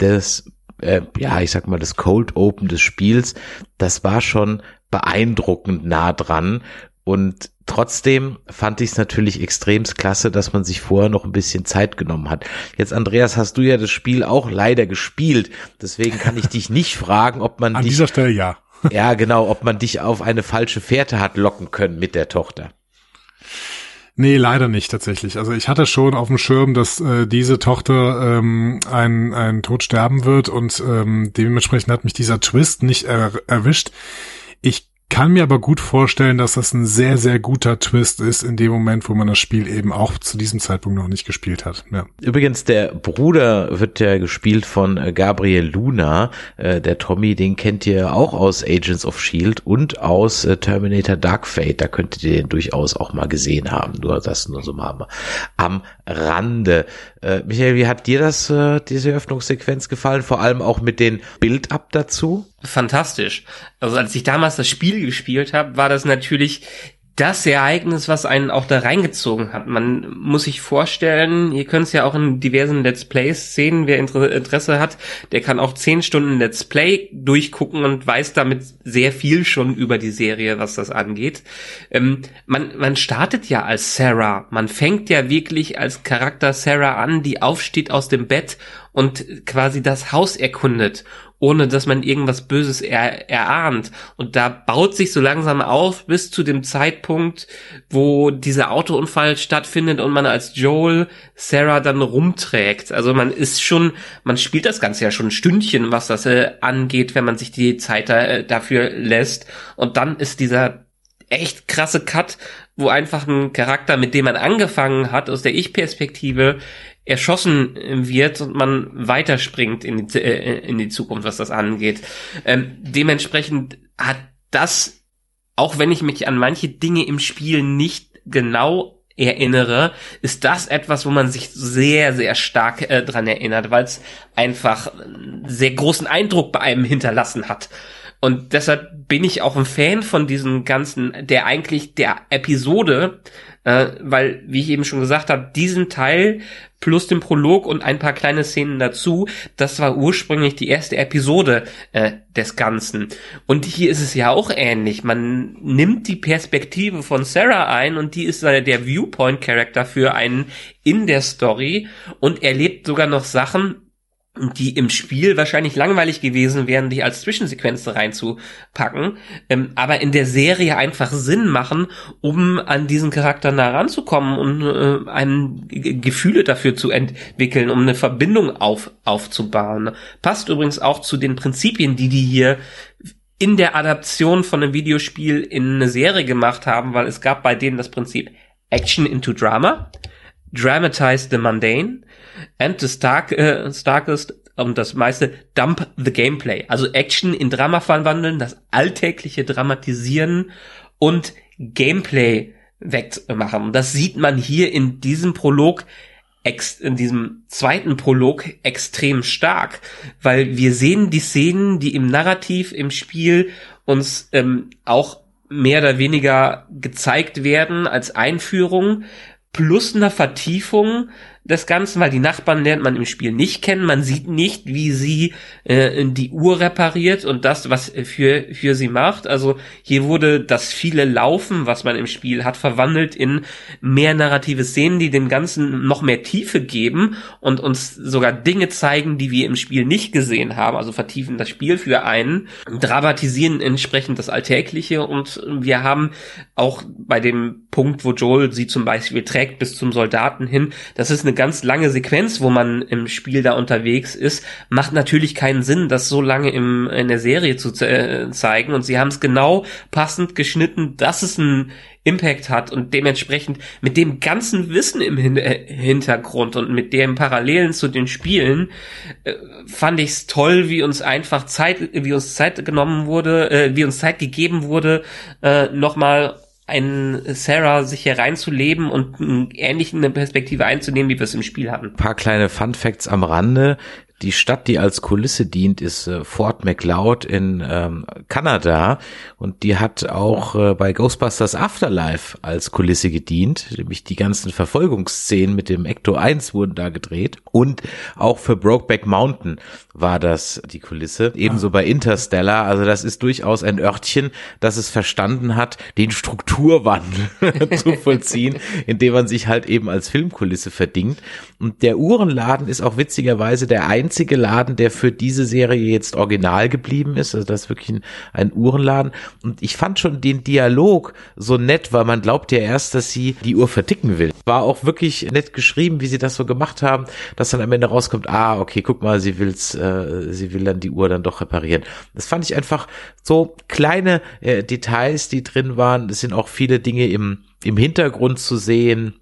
des, äh, ja, ich sag mal, des Cold Open des Spiels. Das war schon beeindruckend nah dran. Und trotzdem fand ich es natürlich extremst klasse, dass man sich vorher noch ein bisschen Zeit genommen hat. Jetzt, Andreas, hast du ja das Spiel auch leider gespielt. Deswegen kann ich dich nicht fragen, ob man An dich, dieser Stelle ja. Ja genau, ob man dich auf eine falsche Fährte hat locken können mit der Tochter. Nee, leider nicht tatsächlich. Also ich hatte schon auf dem Schirm, dass äh, diese Tochter ähm, ein, ein Tod sterben wird und ähm, dementsprechend hat mich dieser Twist nicht er erwischt. Ich kann mir aber gut vorstellen, dass das ein sehr, sehr guter Twist ist in dem Moment, wo man das Spiel eben auch zu diesem Zeitpunkt noch nicht gespielt hat. Ja. Übrigens, der Bruder wird ja gespielt von äh, Gabriel Luna. Äh, der Tommy, den kennt ihr auch aus Agents of Shield und aus äh, Terminator Dark Fate. Da könntet ihr den durchaus auch mal gesehen haben. Nur das nur so mal am Rande. Michael, wie hat dir das, diese Öffnungssequenz gefallen? Vor allem auch mit den Build-up dazu? fantastisch. Also als ich damals das Spiel gespielt habe, war das natürlich das Ereignis, was einen auch da reingezogen hat. Man muss sich vorstellen, ihr könnt es ja auch in diversen Let's Plays sehen, wer Interesse hat, der kann auch zehn Stunden Let's Play durchgucken und weiß damit sehr viel schon über die Serie, was das angeht. Ähm, man, man startet ja als Sarah, man fängt ja wirklich als Charakter Sarah an, die aufsteht aus dem Bett und quasi das Haus erkundet ohne dass man irgendwas Böses er, erahnt. Und da baut sich so langsam auf bis zu dem Zeitpunkt, wo dieser Autounfall stattfindet und man als Joel Sarah dann rumträgt. Also man ist schon, man spielt das Ganze ja schon ein Stündchen, was das äh, angeht, wenn man sich die Zeit äh, dafür lässt. Und dann ist dieser echt krasse Cut, wo einfach ein Charakter, mit dem man angefangen hat, aus der Ich-Perspektive erschossen wird und man weiterspringt in die, äh, in die Zukunft, was das angeht. Ähm, dementsprechend hat das, auch wenn ich mich an manche Dinge im Spiel nicht genau erinnere, ist das etwas, wo man sich sehr, sehr stark äh, dran erinnert, weil es einfach einen sehr großen Eindruck bei einem hinterlassen hat. Und deshalb bin ich auch ein Fan von diesem ganzen, der eigentlich der Episode, äh, weil, wie ich eben schon gesagt habe, diesen Teil plus den Prolog und ein paar kleine Szenen dazu, das war ursprünglich die erste Episode äh, des Ganzen. Und hier ist es ja auch ähnlich. Man nimmt die Perspektive von Sarah ein und die ist der Viewpoint-Character für einen in der Story und erlebt sogar noch Sachen, die im Spiel wahrscheinlich langweilig gewesen wären, die als Zwischensequenz reinzupacken, ähm, aber in der Serie einfach Sinn machen, um an diesen Charakter nah ranzukommen und äh, einem Gefühle dafür zu entwickeln, um eine Verbindung auf, aufzubauen. Passt übrigens auch zu den Prinzipien, die die hier in der Adaption von einem Videospiel in eine Serie gemacht haben, weil es gab bei denen das Prinzip Action into Drama, Dramatize the Mundane, and the stark, äh, starkest und das meiste Dump the Gameplay. Also Action in Drama verwandeln, das alltägliche Dramatisieren und Gameplay wegmachen. Das sieht man hier in diesem Prolog in diesem zweiten Prolog extrem stark, weil wir sehen die Szenen, die im Narrativ, im Spiel uns ähm, auch mehr oder weniger gezeigt werden als Einführung, plus einer Vertiefung des Ganzen, weil die Nachbarn lernt man im Spiel nicht kennen. Man sieht nicht, wie sie äh, die Uhr repariert und das, was für, für sie macht. Also hier wurde das viele Laufen, was man im Spiel hat, verwandelt in mehr narrative Szenen, die dem Ganzen noch mehr Tiefe geben und uns sogar Dinge zeigen, die wir im Spiel nicht gesehen haben. Also vertiefen das Spiel für einen, dramatisieren entsprechend das Alltägliche und wir haben auch bei dem Punkt, wo Joel sie zum Beispiel trägt bis zum Soldaten hin, das ist eine ganz lange Sequenz, wo man im Spiel da unterwegs ist, macht natürlich keinen Sinn, das so lange im, in der Serie zu äh, zeigen. Und sie haben es genau passend geschnitten, dass es einen Impact hat und dementsprechend mit dem ganzen Wissen im Hin äh, Hintergrund und mit dem Parallelen zu den Spielen äh, fand ich es toll, wie uns einfach Zeit, wie uns Zeit genommen wurde, äh, wie uns Zeit gegeben wurde, äh, nochmal ein Sarah sich hier reinzuleben und ähnlich eine Perspektive einzunehmen, wie wir es im Spiel hatten. Ein paar kleine Fun Facts am Rande. Die Stadt, die als Kulisse dient, ist äh, Fort McLeod in ähm, Kanada. Und die hat auch äh, bei Ghostbusters Afterlife als Kulisse gedient, nämlich die ganzen Verfolgungsszenen mit dem Ecto 1 wurden da gedreht. Und auch für Brokeback Mountain war das die Kulisse, ebenso bei Interstellar, also das ist durchaus ein Örtchen, das es verstanden hat, den Strukturwandel zu vollziehen, indem man sich halt eben als Filmkulisse verdingt. Und der Uhrenladen ist auch witzigerweise der einzige Laden, der für diese Serie jetzt original geblieben ist. Also das ist wirklich ein, ein Uhrenladen. Und ich fand schon den Dialog so nett, weil man glaubt ja erst, dass sie die Uhr verticken will. War auch wirklich nett geschrieben, wie sie das so gemacht haben, dass dann am Ende rauskommt, ah, okay, guck mal, sie will's, äh, sie will dann die Uhr dann doch reparieren. Das fand ich einfach so kleine äh, Details, die drin waren. Es sind auch viele Dinge im, im Hintergrund zu sehen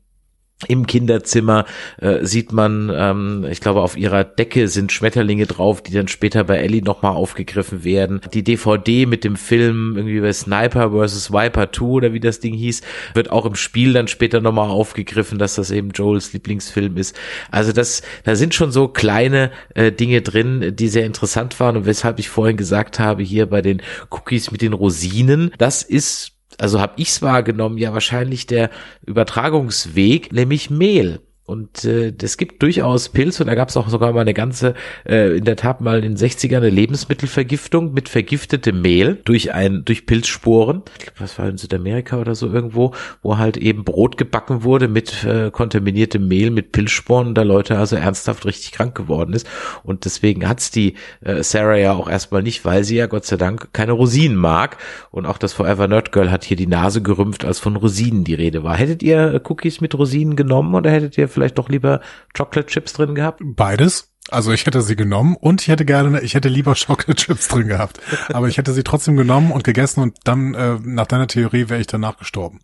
im Kinderzimmer äh, sieht man, ähm, ich glaube, auf ihrer Decke sind Schmetterlinge drauf, die dann später bei Ellie nochmal aufgegriffen werden. Die DVD mit dem Film irgendwie bei Sniper vs. Viper 2 oder wie das Ding hieß, wird auch im Spiel dann später nochmal aufgegriffen, dass das eben Joels Lieblingsfilm ist. Also das, da sind schon so kleine äh, Dinge drin, die sehr interessant waren und weshalb ich vorhin gesagt habe, hier bei den Cookies mit den Rosinen, das ist also habe ich es wahrgenommen, ja wahrscheinlich der Übertragungsweg, nämlich Mehl. Und äh, es gibt durchaus Pilze, und da gab es auch sogar mal eine ganze, äh, in der Tat mal in den 60ern eine Lebensmittelvergiftung mit vergiftetem Mehl durch ein, durch Pilzsporen. Ich glaube, was war in Südamerika oder so irgendwo, wo halt eben Brot gebacken wurde mit äh, kontaminiertem Mehl, mit Pilzsporen da Leute also ernsthaft richtig krank geworden ist. Und deswegen hat's die äh, Sarah ja auch erstmal nicht, weil sie ja Gott sei Dank keine Rosinen mag. Und auch das Forever Nerd Girl hat hier die Nase gerümpft, als von Rosinen die Rede war. Hättet ihr Cookies mit Rosinen genommen oder hättet ihr vielleicht doch lieber Chocolate Chips drin gehabt? Beides. Also ich hätte sie genommen und ich hätte gerne, ich hätte lieber Chocolate Chips drin gehabt. Aber ich hätte sie trotzdem genommen und gegessen und dann, äh, nach deiner Theorie, wäre ich danach gestorben.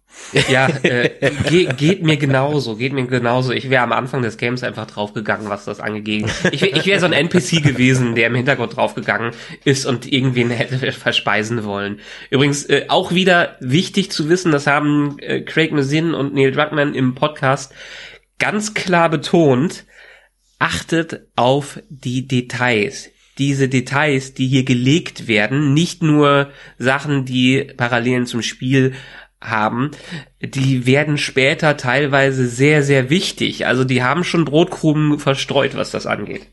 Ja, äh, ge geht mir genauso, geht mir genauso. Ich wäre am Anfang des Games einfach draufgegangen, was das angeht. Ich, wär, ich wäre so ein NPC gewesen, der im Hintergrund draufgegangen ist und irgendwen hätte verspeisen wollen. Übrigens, äh, auch wieder wichtig zu wissen, das haben äh, Craig Mazin und Neil Druckmann im Podcast ganz klar betont, achtet auf die Details. Diese Details, die hier gelegt werden, nicht nur Sachen, die Parallelen zum Spiel haben, die werden später teilweise sehr, sehr wichtig. Also die haben schon Brotkrumen verstreut, was das angeht.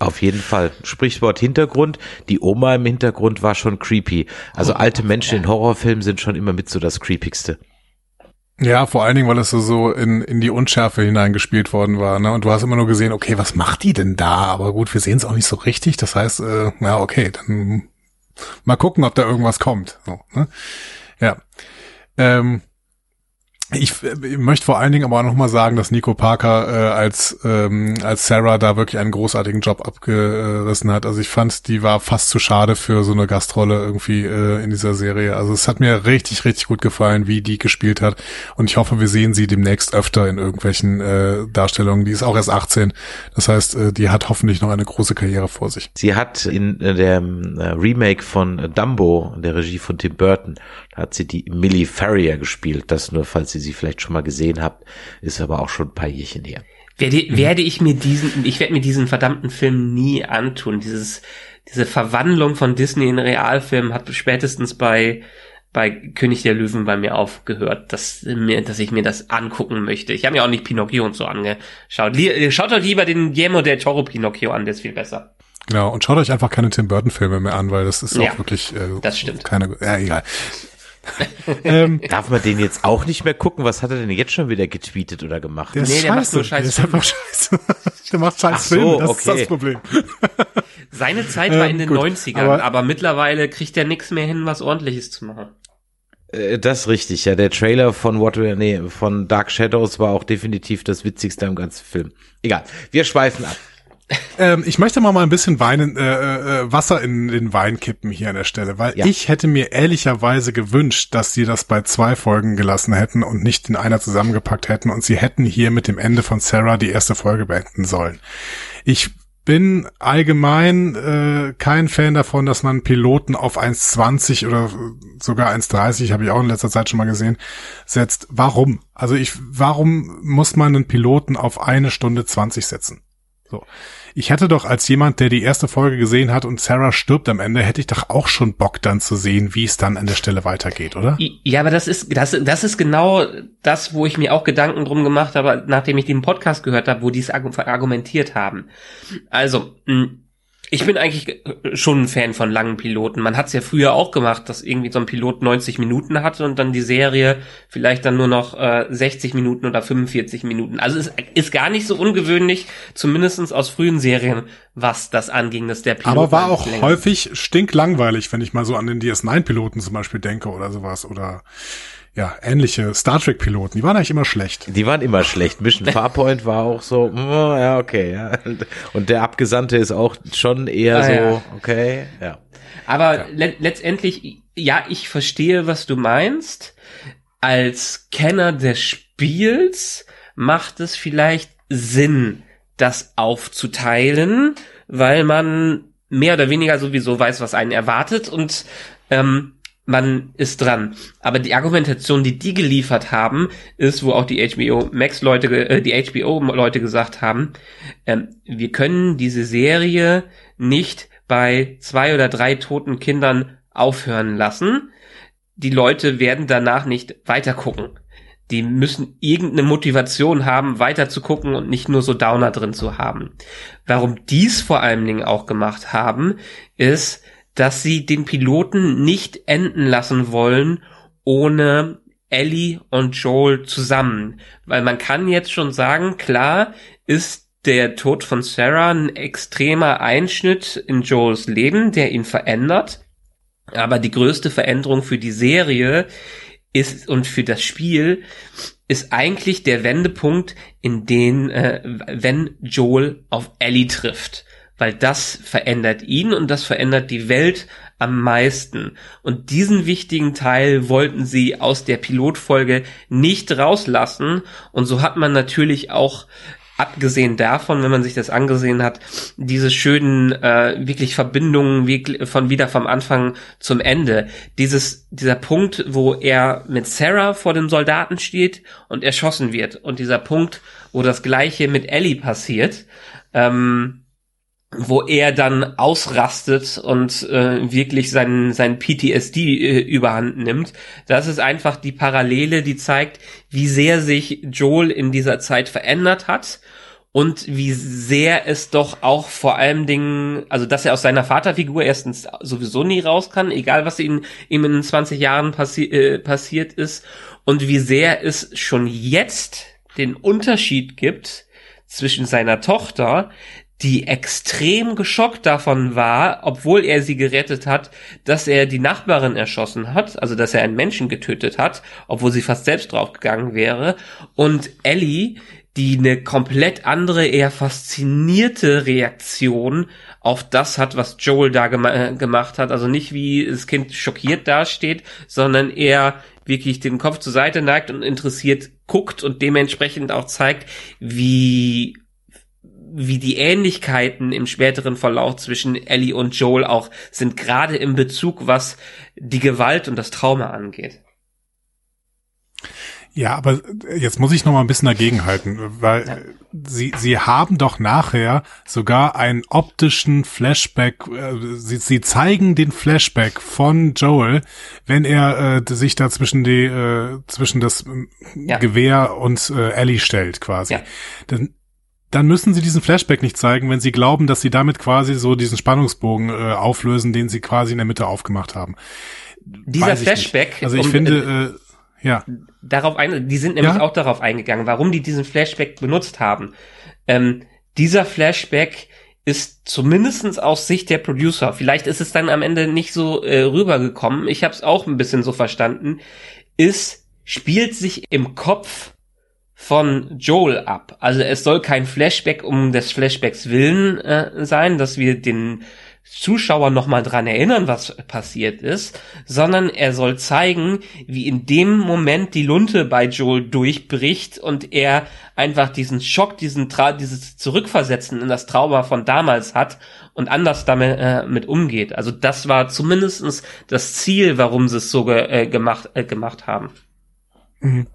Auf jeden Fall. Sprichwort Hintergrund. Die Oma im Hintergrund war schon creepy. Also alte Menschen in Horrorfilmen sind schon immer mit so das creepigste. Ja, vor allen Dingen, weil es so in, in die Unschärfe hineingespielt worden war. Ne? Und du hast immer nur gesehen, okay, was macht die denn da? Aber gut, wir sehen es auch nicht so richtig. Das heißt, äh, ja, okay, dann mal gucken, ob da irgendwas kommt. So, ne? Ja. Ähm, ich, ich möchte vor allen Dingen aber auch nochmal sagen, dass Nico Parker äh, als, ähm, als Sarah da wirklich einen großartigen Job abgerissen hat. Also ich fand, die war fast zu schade für so eine Gastrolle irgendwie äh, in dieser Serie. Also es hat mir richtig, richtig gut gefallen, wie die gespielt hat. Und ich hoffe, wir sehen sie demnächst öfter in irgendwelchen äh, Darstellungen. Die ist auch erst 18. Das heißt, äh, die hat hoffentlich noch eine große Karriere vor sich. Sie hat in äh, dem äh, Remake von Dumbo, der Regie von Tim Burton, hat sie die Millie Farrier gespielt. Das nur, falls ihr sie vielleicht schon mal gesehen habt, ist aber auch schon ein paar Jährchen her. Werde, werde ich mir diesen, ich werde mir diesen verdammten Film nie antun. Dieses, diese Verwandlung von Disney in Realfilm hat spätestens bei bei König der Löwen bei mir aufgehört, dass mir, dass ich mir das angucken möchte. Ich habe mir auch nicht Pinocchio und so angeschaut. Schaut euch lieber den Guillermo del Toro Pinocchio an, der ist viel besser. Genau, und schaut euch einfach keine Tim Burton Filme mehr an, weil das ist ja, auch wirklich äh, das stimmt. keine ja egal. ähm, Darf man den jetzt auch nicht mehr gucken? Was hat er denn jetzt schon wieder getweetet oder gemacht? Der nee, der macht nur Scheiße. Der ist einfach scheiße. der macht scheiß so, Filme, das okay. ist das Problem. Seine Zeit war in den ähm, 90ern, aber, aber mittlerweile kriegt er nichts mehr hin, was ordentliches zu machen. Äh, das ist richtig, ja. Der Trailer von What nee, von Dark Shadows war auch definitiv das witzigste im ganzen Film. Egal, wir schweifen ab. Ähm, ich möchte mal mal ein bisschen Wein, äh, äh, Wasser in den Wein kippen hier an der Stelle, weil ja. ich hätte mir ehrlicherweise gewünscht, dass sie das bei zwei Folgen gelassen hätten und nicht in einer zusammengepackt hätten und sie hätten hier mit dem Ende von Sarah die erste Folge beenden sollen. Ich bin allgemein äh, kein Fan davon, dass man Piloten auf 1,20 oder sogar 1,30, habe ich auch in letzter Zeit schon mal gesehen, setzt. Warum? Also ich, warum muss man einen Piloten auf eine Stunde 20 setzen? So. Ich hätte doch als jemand, der die erste Folge gesehen hat und Sarah stirbt am Ende, hätte ich doch auch schon Bock dann zu sehen, wie es dann an der Stelle weitergeht, oder? Ja, aber das ist das das ist genau das, wo ich mir auch Gedanken drum gemacht habe, nachdem ich den Podcast gehört habe, wo die es argumentiert haben. Also, ich bin eigentlich schon ein Fan von langen Piloten. Man hat es ja früher auch gemacht, dass irgendwie so ein Pilot 90 Minuten hatte und dann die Serie vielleicht dann nur noch äh, 60 Minuten oder 45 Minuten. Also es ist gar nicht so ungewöhnlich, zumindestens aus frühen Serien, was das anging, dass der Pilot. Aber war auch länger. häufig stinklangweilig, wenn ich mal so an den DS9-Piloten zum Beispiel denke oder sowas. Oder ja, ähnliche Star Trek Piloten, die waren eigentlich immer schlecht. Die waren immer schlecht. Mission Farpoint war auch so, mm, ja, okay, ja. Und der Abgesandte ist auch schon eher ah, so, ja. okay, ja. Aber ja. Le letztendlich, ja, ich verstehe, was du meinst. Als Kenner des Spiels macht es vielleicht Sinn, das aufzuteilen, weil man mehr oder weniger sowieso weiß, was einen erwartet und ähm, man ist dran. Aber die Argumentation, die die geliefert haben, ist, wo auch die HBO Max Leute, äh, die HBO Leute gesagt haben, ähm, wir können diese Serie nicht bei zwei oder drei toten Kindern aufhören lassen. Die Leute werden danach nicht weitergucken. Die müssen irgendeine Motivation haben, weiter zu gucken und nicht nur so Downer drin zu haben. Warum dies vor allen Dingen auch gemacht haben, ist, dass sie den Piloten nicht enden lassen wollen ohne Ellie und Joel zusammen. Weil man kann jetzt schon sagen, klar ist der Tod von Sarah ein extremer Einschnitt in Joels Leben, der ihn verändert. Aber die größte Veränderung für die Serie ist und für das Spiel ist eigentlich der Wendepunkt, in den, äh, wenn Joel auf Ellie trifft weil das verändert ihn und das verändert die Welt am meisten. Und diesen wichtigen Teil wollten sie aus der Pilotfolge nicht rauslassen. Und so hat man natürlich auch abgesehen davon, wenn man sich das angesehen hat, diese schönen äh, wirklich Verbindungen von wieder vom Anfang zum Ende. Dieses dieser Punkt, wo er mit Sarah vor den Soldaten steht und erschossen wird und dieser Punkt, wo das gleiche mit Ellie passiert. Ähm, wo er dann ausrastet und äh, wirklich sein, sein PTSD äh, überhand nimmt. Das ist einfach die Parallele, die zeigt, wie sehr sich Joel in dieser Zeit verändert hat und wie sehr es doch auch vor allem Dingen, also dass er aus seiner Vaterfigur erstens sowieso nie raus kann, egal was ihm, ihm in 20 Jahren passi äh, passiert ist und wie sehr es schon jetzt den Unterschied gibt zwischen seiner Tochter, die extrem geschockt davon war, obwohl er sie gerettet hat, dass er die Nachbarin erschossen hat, also dass er einen Menschen getötet hat, obwohl sie fast selbst draufgegangen wäre. Und Ellie, die eine komplett andere, eher faszinierte Reaktion auf das hat, was Joel da gem äh, gemacht hat. Also nicht wie das Kind schockiert dasteht, sondern eher wirklich den Kopf zur Seite neigt und interessiert guckt und dementsprechend auch zeigt, wie wie die Ähnlichkeiten im späteren Verlauf zwischen Ellie und Joel auch sind, gerade im Bezug, was die Gewalt und das Trauma angeht. Ja, aber jetzt muss ich noch mal ein bisschen dagegenhalten, weil ja. sie sie haben doch nachher sogar einen optischen Flashback. Äh, sie, sie zeigen den Flashback von Joel, wenn er äh, sich da zwischen die äh, zwischen das ja. Gewehr und äh, Ellie stellt quasi. Ja. Dann dann müssen sie diesen Flashback nicht zeigen, wenn sie glauben, dass sie damit quasi so diesen Spannungsbogen äh, auflösen, den sie quasi in der Mitte aufgemacht haben. Dieser Flashback. Nicht. Also ich um, finde, äh, ja. Darauf ein, die sind nämlich ja? auch darauf eingegangen, warum die diesen Flashback benutzt haben. Ähm, dieser Flashback ist zumindestens aus Sicht der Producer, vielleicht ist es dann am Ende nicht so äh, rübergekommen, ich habe es auch ein bisschen so verstanden, ist, spielt sich im Kopf von Joel ab. Also es soll kein Flashback um des Flashbacks willen äh, sein, dass wir den Zuschauer nochmal dran erinnern, was passiert ist, sondern er soll zeigen, wie in dem Moment die Lunte bei Joel durchbricht und er einfach diesen Schock, diesen Tra dieses Zurückversetzen in das Trauma von damals hat und anders damit äh, mit umgeht. Also das war zumindestens das Ziel, warum sie es so ge äh, gemacht, äh, gemacht haben. Mhm.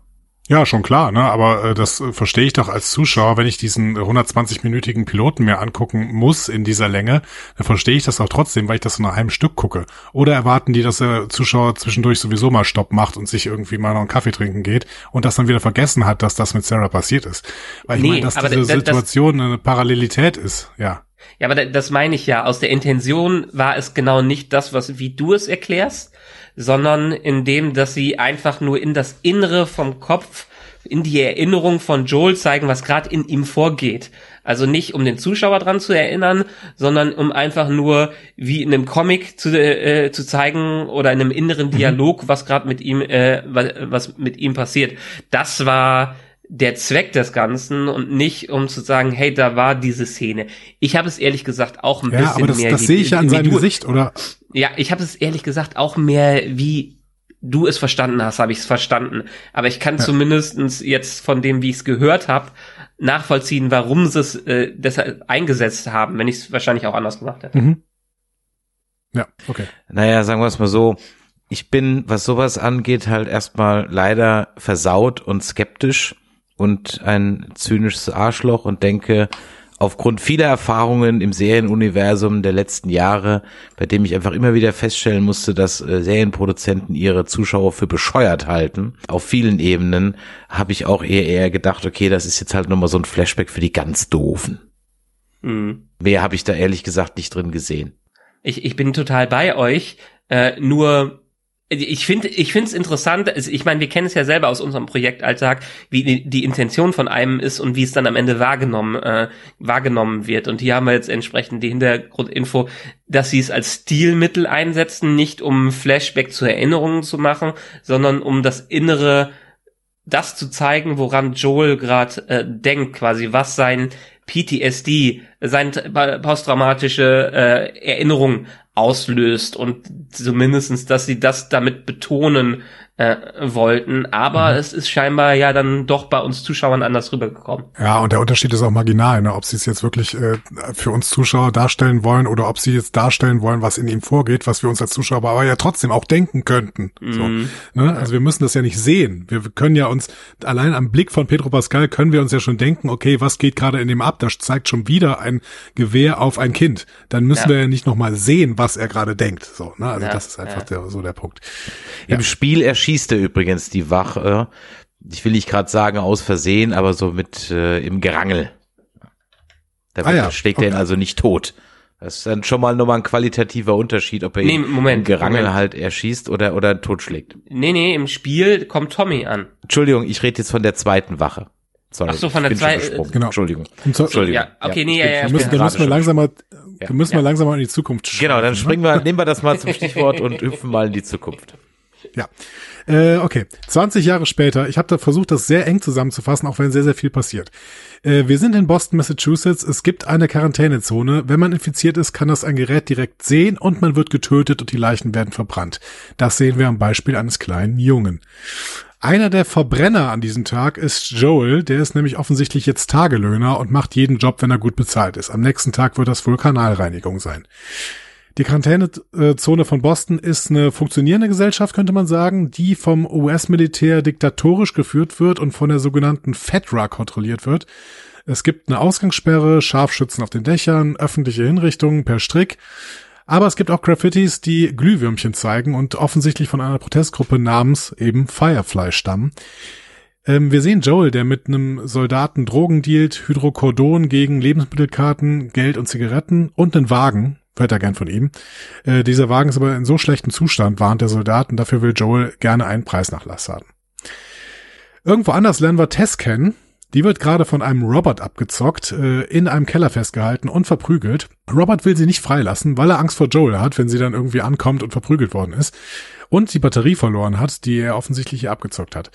Ja, schon klar, ne? Aber äh, das äh, verstehe ich doch als Zuschauer, wenn ich diesen 120-minütigen Piloten mir angucken muss in dieser Länge, dann verstehe ich das auch trotzdem, weil ich das so nach einem Stück gucke. Oder erwarten die, dass der Zuschauer zwischendurch sowieso mal Stopp macht und sich irgendwie mal noch einen Kaffee trinken geht und das dann wieder vergessen hat, dass das mit Sarah passiert ist. Weil ich Nee, meine, dass diese das- Situation eine Parallelität ist, ja. Ja, aber da- das meine ich ja. Aus der Intention war es genau nicht das, was wie du es erklärst, sondern in dem, dass sie einfach nur in das Innere vom Kopf, in die Erinnerung von Joel zeigen, was gerade in ihm vorgeht. Also nicht, um den Zuschauer dran zu erinnern, sondern um einfach nur wie in einem Comic zu, äh, zu zeigen oder in einem inneren Dialog, was gerade mit ihm, äh, was mit ihm passiert. Das war der Zweck des Ganzen und nicht um zu sagen, hey, da war diese Szene. Ich habe es ehrlich gesagt auch ein Ja, bisschen aber das, mehr. das wie- sehe ich ja an seinem du, Gesicht, oder? Ja, ich habe es ehrlich gesagt auch mehr wie du es verstanden hast, habe ich es verstanden. Aber ich kann zumindestens jetzt von dem, wie ich es gehört habe, nachvollziehen, warum sie es äh, deshalb eingesetzt haben, wenn ich es wahrscheinlich auch anders gemacht hätte. Mhm. Ja, okay. Naja, sagen wir es mal so. Ich bin, was sowas angeht, halt erstmal leider versaut und skeptisch und ein zynisches Arschloch und denke, aufgrund vieler Erfahrungen im Serienuniversum der letzten Jahre, bei dem ich einfach immer wieder feststellen musste, dass äh, Serienproduzenten ihre Zuschauer für bescheuert halten, auf vielen Ebenen, habe ich auch eher eher gedacht, okay, das ist jetzt halt nochmal so ein Flashback für die ganz Doofen. Mhm. Mehr habe ich da ehrlich gesagt nicht drin gesehen. Ich, ich bin total bei euch. Äh, nur ich finde ich finde es interessant. Ich meine, wir kennen es ja selber aus unserem Projektalltag, wie die, die Intention von einem ist und wie es dann am Ende wahrgenommen äh, wahrgenommen wird. Und hier haben wir jetzt entsprechend die Hintergrundinfo, dass sie es als Stilmittel einsetzen, nicht um Flashback zu Erinnerungen zu machen, sondern um das innere das zu zeigen, woran Joel gerade äh, denkt, quasi was sein PTSD, sein posttraumatische äh, Erinnerung auslöst und zumindestens, dass sie das damit betonen äh, wollten. Aber Mhm. es ist scheinbar ja dann doch bei uns Zuschauern anders rübergekommen. Ja, und der Unterschied ist auch marginal, ne? ob sie es jetzt wirklich äh, für uns Zuschauer darstellen wollen oder ob sie jetzt darstellen wollen, was in ihm vorgeht, was wir uns als Zuschauer aber ja trotzdem auch denken könnten. So, Mhm. ne? Also wir müssen das ja nicht sehen. Wir können ja uns, allein am Blick von Pedro Pascal können wir uns ja schon denken, okay, was geht gerade in dem ab? Das zeigt schon wieder ein Gewehr auf ein Kind. Dann müssen Ja. wir ja nicht nochmal sehen, was er gerade denkt. So, ne? Also Ja, das ist einfach ja. der, so der Punkt. Im Spiel erschießt er übrigens die Wache. Ich will nicht gerade sagen aus Versehen, aber so mit äh, im Gerangel. Da Ah ja, schlägt er ihn okay. also nicht tot. Das ist dann schon mal nochmal ein qualitativer Unterschied, ob er Nee, ihn Moment, im Gerangel Moment. halt erschießt oder, oder totschlägt. Nee, nee, im Spiel kommt Tommy an. Entschuldigung, ich rede jetzt von der zweiten Wache. Sorry, Ach so, von der bin schon zwei- gesprungen. Genau. Entschuldigung. Entschuldigung. Ja, okay, nee, ja, ja, bin müssen, bin da müssen wir langsam mal, Ja. müssen Ja. langsam mal in die Zukunft schon- Genau, dann ne? springen wir, nehmen wir das mal zum Stichwort und hüpfen mal in die Zukunft. Ja. Äh, okay, 20 Jahre später, ich habe da versucht, das sehr eng zusammenzufassen, auch wenn sehr, sehr viel passiert. Äh, wir sind in Boston, Massachusetts. Es gibt eine Quarantänezone. Wenn man infiziert ist, kann das ein Gerät direkt sehen und man wird getötet und die Leichen werden verbrannt. Das sehen wir am Beispiel eines kleinen Jungen. Einer der Verbrenner an diesem Tag ist Joel, der ist nämlich offensichtlich jetzt Tagelöhner und macht jeden Job, wenn er gut bezahlt ist. Am nächsten Tag wird das wohl Kanalreinigung sein. Die Quarantänezone von Boston ist eine funktionierende Gesellschaft, könnte man sagen, die vom US-Militär diktatorisch geführt wird und von der sogenannten FEDRA kontrolliert wird. Es gibt eine Ausgangssperre, Scharfschützen auf den Dächern, öffentliche Hinrichtungen per Strick. Aber es gibt auch Graffitis, die Glühwürmchen zeigen und offensichtlich von einer Protestgruppe namens eben Firefly stammen. Ähm, wir sehen Joel, der mit einem Soldaten Drogen dealt, Hydrocodon gegen Lebensmittelkarten, Geld und Zigaretten und einen Wagen. Hört er gern von ihm. Äh, dieser Wagen ist aber in so schlechtem Zustand, warnt der Soldat, und dafür will Joel gerne einen Preisnachlass haben. Irgendwo anders lernen wir Tess kennen. Die wird gerade von einem Robert abgezockt, äh, in einem Keller festgehalten und verprügelt. Robert will sie nicht freilassen, weil er Angst vor Joel hat, wenn sie dann irgendwie ankommt und verprügelt worden ist. Und die Batterie verloren hat, die er offensichtlich hier abgezockt hat.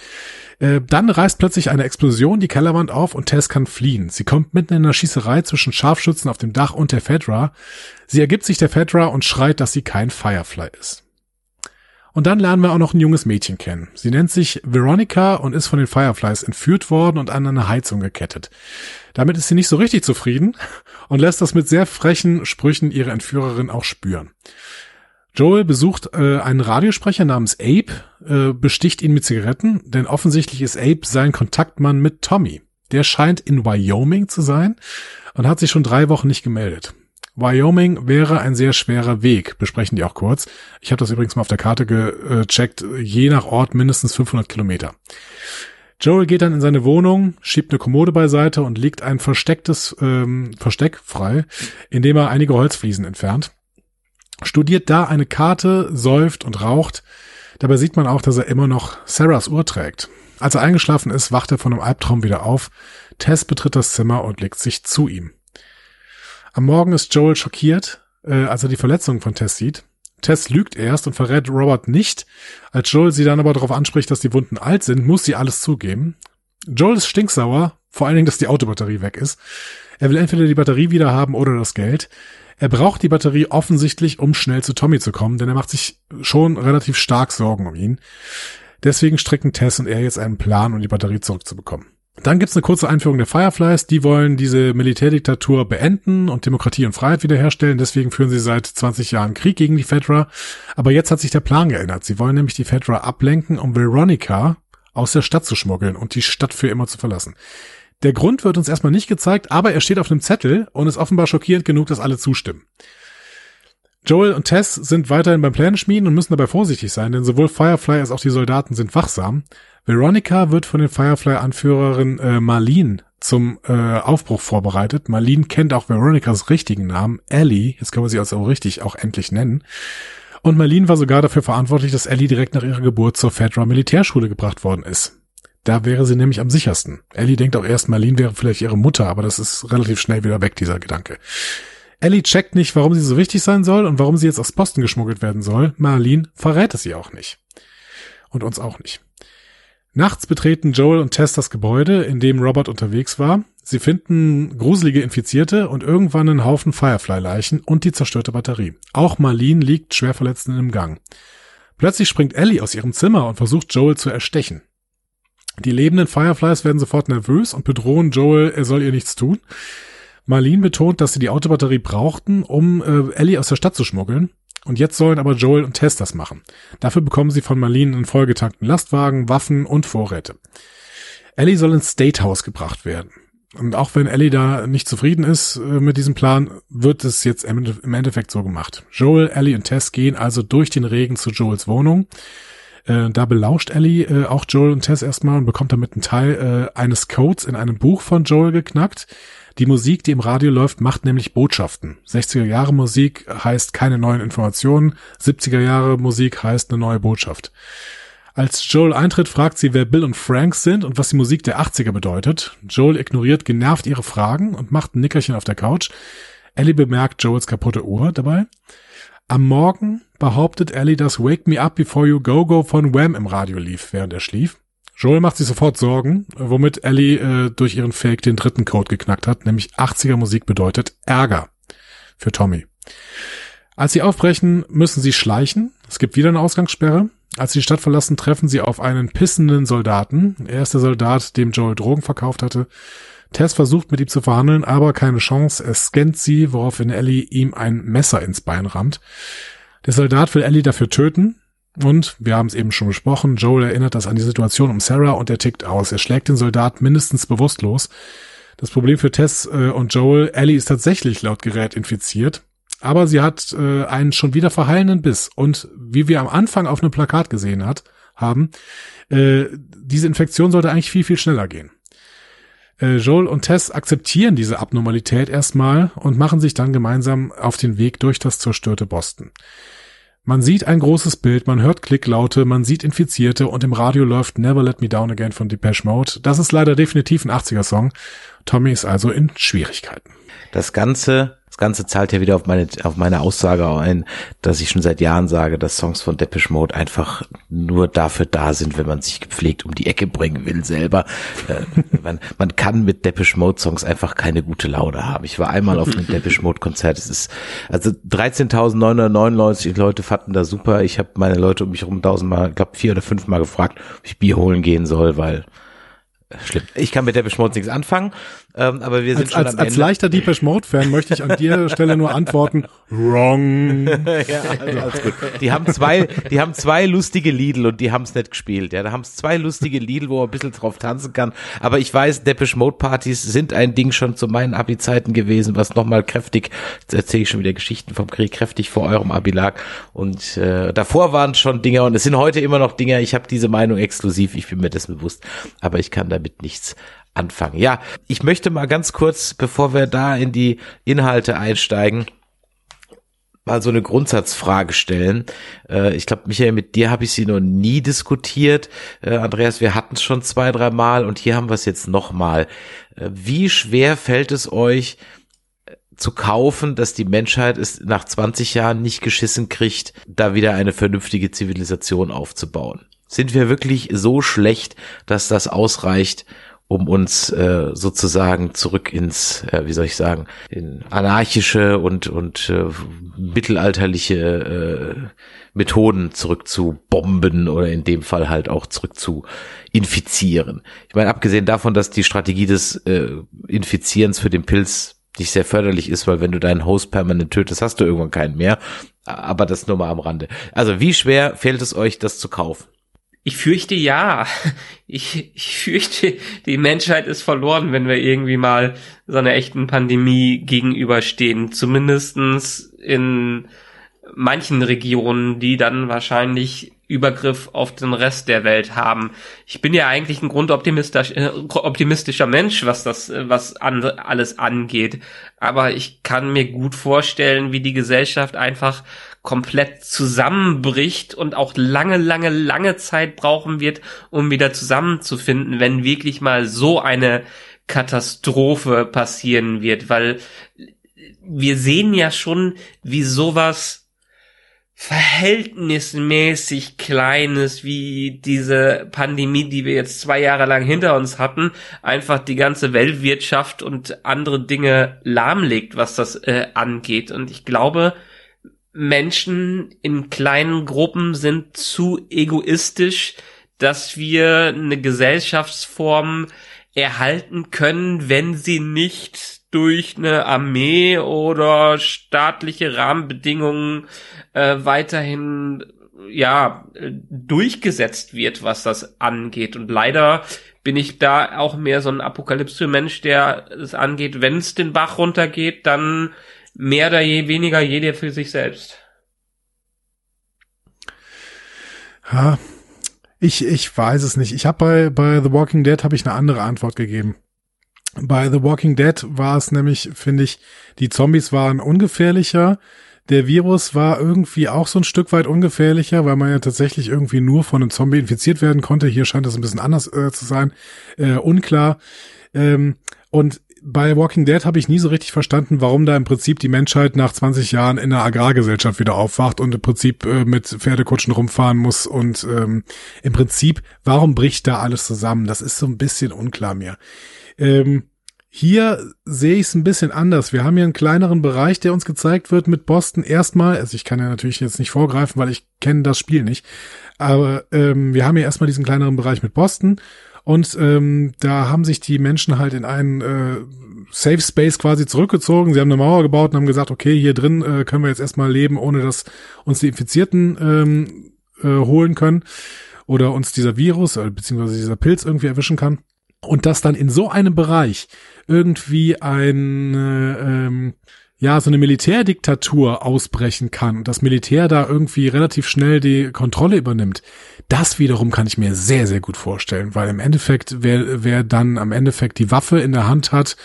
Äh, dann reißt plötzlich eine Explosion die Kellerwand auf und Tess kann fliehen. Sie kommt mitten in einer Schießerei zwischen Scharfschützen auf dem Dach und der Fedra. Sie ergibt sich der Fedra und schreit, dass sie kein Firefly ist. Und dann lernen wir auch noch ein junges Mädchen kennen. Sie nennt sich Veronica und ist von den Fireflies entführt worden und an eine Heizung gekettet. Damit ist sie nicht so richtig zufrieden und lässt das mit sehr frechen Sprüchen ihre Entführerin auch spüren. Joel besucht äh, einen Radiosprecher namens Abe, äh, besticht ihn mit Zigaretten, denn offensichtlich ist Abe sein Kontaktmann mit Tommy. Der scheint in Wyoming zu sein und hat sich schon drei Wochen nicht gemeldet. Wyoming wäre ein sehr schwerer Weg, besprechen die auch kurz. Ich habe das übrigens mal auf der Karte gecheckt, je nach Ort mindestens 500 Kilometer. Joel geht dann in seine Wohnung, schiebt eine Kommode beiseite und legt ein verstecktes ähm, Versteck frei, indem er einige Holzfliesen entfernt. Studiert da eine Karte, säuft und raucht. Dabei sieht man auch, dass er immer noch Sarahs Uhr trägt. Als er eingeschlafen ist, wacht er von einem Albtraum wieder auf. Tess betritt das Zimmer und legt sich zu ihm. Am Morgen ist Joel schockiert, äh, als er die Verletzungen von Tess sieht. Tess lügt erst und verrät Robert nicht. Als Joel sie dann aber darauf anspricht, dass die Wunden alt sind, muss sie alles zugeben. Joel ist stinksauer, vor allen Dingen, dass die Autobatterie weg ist. Er will entweder die Batterie wieder haben oder das Geld. Er braucht die Batterie offensichtlich, um schnell zu Tommy zu kommen, denn er macht sich schon relativ stark Sorgen um ihn. Deswegen stricken Tess und er jetzt einen Plan, um die Batterie zurückzubekommen. Dann gibt's eine kurze Einführung der Fireflies. Die wollen diese Militärdiktatur beenden und Demokratie und Freiheit wiederherstellen. Deswegen führen sie seit 20 Jahren Krieg gegen die Fedra. Aber jetzt hat sich der Plan geändert. Sie wollen nämlich die Fedra ablenken, um Veronica aus der Stadt zu schmuggeln und die Stadt für immer zu verlassen. Der Grund wird uns erstmal nicht gezeigt, aber er steht auf einem Zettel und ist offenbar schockierend genug, dass alle zustimmen. Joel und Tess sind weiterhin beim schmieden und müssen dabei vorsichtig sein, denn sowohl Firefly als auch die Soldaten sind wachsam. Veronica wird von den Firefly-Anführerin äh, Marlene zum äh, Aufbruch vorbereitet. Marlene kennt auch Veronicas richtigen Namen, Ellie. Jetzt können wir sie also richtig auch endlich nennen. Und Marlene war sogar dafür verantwortlich, dass Ellie direkt nach ihrer Geburt zur Fedra Militärschule gebracht worden ist. Da wäre sie nämlich am sichersten. Ellie denkt auch erst, Marlene wäre vielleicht ihre Mutter, aber das ist relativ schnell wieder weg, dieser Gedanke. Ellie checkt nicht, warum sie so wichtig sein soll und warum sie jetzt aus Posten geschmuggelt werden soll. Marlene verrät es ihr auch nicht. Und uns auch nicht. Nachts betreten Joel und Tess das Gebäude, in dem Robert unterwegs war. Sie finden gruselige Infizierte und irgendwann einen Haufen Firefly-Leichen und die zerstörte Batterie. Auch Marlene liegt schwer verletzt in einem Gang. Plötzlich springt Ellie aus ihrem Zimmer und versucht Joel zu erstechen. Die lebenden Fireflies werden sofort nervös und bedrohen Joel, er soll ihr nichts tun. Marlene betont, dass sie die Autobatterie brauchten, um äh, Ellie aus der Stadt zu schmuggeln. Und jetzt sollen aber Joel und Tess das machen. Dafür bekommen sie von Marlene einen vollgetankten Lastwagen, Waffen und Vorräte. Ellie soll ins State House gebracht werden. Und auch wenn Ellie da nicht zufrieden ist äh, mit diesem Plan, wird es jetzt im Endeffekt so gemacht. Joel, Ellie und Tess gehen also durch den Regen zu Joels Wohnung. Äh, da belauscht Ellie äh, auch Joel und Tess erstmal und bekommt damit einen Teil äh, eines Codes in einem Buch von Joel geknackt. Die Musik, die im Radio läuft, macht nämlich Botschaften. 60er Jahre Musik heißt keine neuen Informationen, 70er Jahre Musik heißt eine neue Botschaft. Als Joel eintritt, fragt sie, wer Bill und Frank sind und was die Musik der 80er bedeutet. Joel ignoriert genervt ihre Fragen und macht ein Nickerchen auf der Couch. Ellie bemerkt Joels kaputte Uhr dabei. Am Morgen behauptet Ellie, dass Wake Me Up Before You Go Go von Wham im Radio lief, während er schlief. Joel macht sich sofort Sorgen, womit Ellie äh, durch ihren Fake den dritten Code geknackt hat, nämlich 80er Musik bedeutet Ärger für Tommy. Als sie aufbrechen, müssen sie schleichen. Es gibt wieder eine Ausgangssperre. Als sie die Stadt verlassen, treffen sie auf einen pissenden Soldaten. Er ist der Soldat, dem Joel Drogen verkauft hatte. Tess versucht mit ihm zu verhandeln, aber keine Chance. Er scannt sie, woraufhin Ellie ihm ein Messer ins Bein rammt. Der Soldat will Ellie dafür töten, und wir haben es eben schon besprochen, Joel erinnert das an die Situation um Sarah und er tickt aus. Er schlägt den Soldat mindestens bewusstlos. Das Problem für Tess äh, und Joel, Ellie ist tatsächlich laut Gerät infiziert, aber sie hat äh, einen schon wieder verheilenden Biss. Und wie wir am Anfang auf einem Plakat gesehen hat, haben, äh, diese Infektion sollte eigentlich viel, viel schneller gehen. Äh, Joel und Tess akzeptieren diese Abnormalität erstmal und machen sich dann gemeinsam auf den Weg durch das zerstörte Boston. Man sieht ein großes Bild, man hört Klicklaute, man sieht Infizierte und im Radio läuft Never Let Me Down Again von Depeche Mode. Das ist leider definitiv ein 80er-Song. Tommy ist also in Schwierigkeiten. Das Ganze Ganze zahlt ja wieder auf meine, auf meine Aussage ein, dass ich schon seit Jahren sage, dass Songs von Depeche Mode einfach nur dafür da sind, wenn man sich gepflegt um die Ecke bringen will selber. Äh, man, man kann mit Depeche Mode Songs einfach keine gute Laune haben. Ich war einmal auf einem Depeche Mode Konzert. Es ist, also 13.999 Leute fanden da super. Ich habe meine Leute um mich herum tausendmal, ich glaube vier oder fünfmal gefragt, ob ich Bier holen gehen soll, weil Schlimm. Ich kann mit der Mode nichts anfangen. Ähm, aber wir sind als, schon als, am als Ende. leichter Deepesh Mode Fan möchte ich an der Stelle nur antworten, wrong. ja, also alles gut. Die haben zwei, die haben zwei lustige Lidl und die haben es nicht gespielt. Ja, da haben es zwei lustige Lidl, wo man ein bisschen drauf tanzen kann. Aber ich weiß, Depeche Mode Partys sind ein Ding schon zu meinen Abi-Zeiten gewesen, was nochmal kräftig, jetzt erzähle ich schon wieder Geschichten vom Krieg, kräftig vor eurem Abi lag. Und äh, davor waren es schon Dinger und es sind heute immer noch Dinger. Ich habe diese Meinung exklusiv, ich bin mir dessen bewusst, aber ich kann damit nichts anfangen. Ja, ich möchte mal ganz kurz, bevor wir da in die Inhalte einsteigen, mal so eine Grundsatzfrage stellen. Äh, ich glaube, Michael, mit dir habe ich sie noch nie diskutiert. Äh, Andreas, wir hatten es schon zwei, drei Mal und hier haben wir es jetzt nochmal. Äh, wie schwer fällt es euch zu kaufen, dass die Menschheit es nach 20 Jahren nicht geschissen kriegt, da wieder eine vernünftige Zivilisation aufzubauen? Sind wir wirklich so schlecht, dass das ausreicht, um uns äh, sozusagen zurück ins, äh, wie soll ich sagen, in anarchische und und äh, mittelalterliche äh, Methoden zurückzubomben oder in dem Fall halt auch zurück zu infizieren. Ich meine, abgesehen davon, dass die Strategie des äh, Infizierens für den Pilz nicht sehr förderlich ist, weil wenn du deinen Host permanent tötest, hast du irgendwann keinen mehr. Aber das nur mal am Rande. Also wie schwer fällt es euch, das zu kaufen? Ich fürchte ja. Ich, ich fürchte, die Menschheit ist verloren, wenn wir irgendwie mal so einer echten Pandemie gegenüberstehen. Zumindestens in manchen Regionen, die dann wahrscheinlich Übergriff auf den Rest der Welt haben. Ich bin ja eigentlich ein grundoptimistischer äh, Mensch, was das, was an, alles angeht. Aber ich kann mir gut vorstellen, wie die Gesellschaft einfach komplett zusammenbricht und auch lange, lange, lange Zeit brauchen wird, um wieder zusammenzufinden, wenn wirklich mal so eine Katastrophe passieren wird, weil wir sehen ja schon, wie sowas verhältnismäßig kleines wie diese Pandemie, die wir jetzt zwei Jahre lang hinter uns hatten, einfach die ganze Weltwirtschaft und andere Dinge lahmlegt, was das äh, angeht. Und ich glaube, Menschen in kleinen Gruppen sind zu egoistisch, dass wir eine Gesellschaftsform erhalten können, wenn sie nicht durch eine Armee oder staatliche Rahmenbedingungen äh, weiterhin ja durchgesetzt wird, was das angeht. Und leider bin ich da auch mehr so ein Apokalypse-Mensch, der es angeht, wenn es den Bach runtergeht, dann mehr oder je weniger jeder für sich selbst. Ja, ich, ich weiß es nicht. Ich habe bei, bei The Walking Dead habe ich eine andere Antwort gegeben. Bei The Walking Dead war es nämlich, finde ich, die Zombies waren ungefährlicher. Der Virus war irgendwie auch so ein Stück weit ungefährlicher, weil man ja tatsächlich irgendwie nur von einem Zombie infiziert werden konnte. Hier scheint das ein bisschen anders äh, zu sein. Äh, unklar. Ähm, und bei Walking Dead habe ich nie so richtig verstanden, warum da im Prinzip die Menschheit nach 20 Jahren in einer Agrargesellschaft wieder aufwacht und im Prinzip äh, mit Pferdekutschen rumfahren muss und ähm, im Prinzip, warum bricht da alles zusammen? Das ist so ein bisschen unklar mir. Ähm, hier sehe ich es ein bisschen anders. Wir haben hier einen kleineren Bereich, der uns gezeigt wird mit Boston erstmal. Also ich kann ja natürlich jetzt nicht vorgreifen, weil ich kenne das Spiel nicht. Aber ähm, wir haben hier erstmal diesen kleineren Bereich mit Boston. Und ähm, da haben sich die Menschen halt in einen äh, Safe Space quasi zurückgezogen. Sie haben eine Mauer gebaut und haben gesagt, okay, hier drin äh, können wir jetzt erstmal leben, ohne dass uns die Infizierten ähm, äh, holen können oder uns dieser Virus äh, beziehungsweise dieser Pilz irgendwie erwischen kann. Und dass dann in so einem Bereich irgendwie ein äh, ähm, ja, so eine Militärdiktatur ausbrechen kann und das Militär da irgendwie relativ schnell die Kontrolle übernimmt, das wiederum kann ich mir sehr, sehr gut vorstellen, weil im Endeffekt, wer, wer dann am Endeffekt die Waffe in der Hand hat,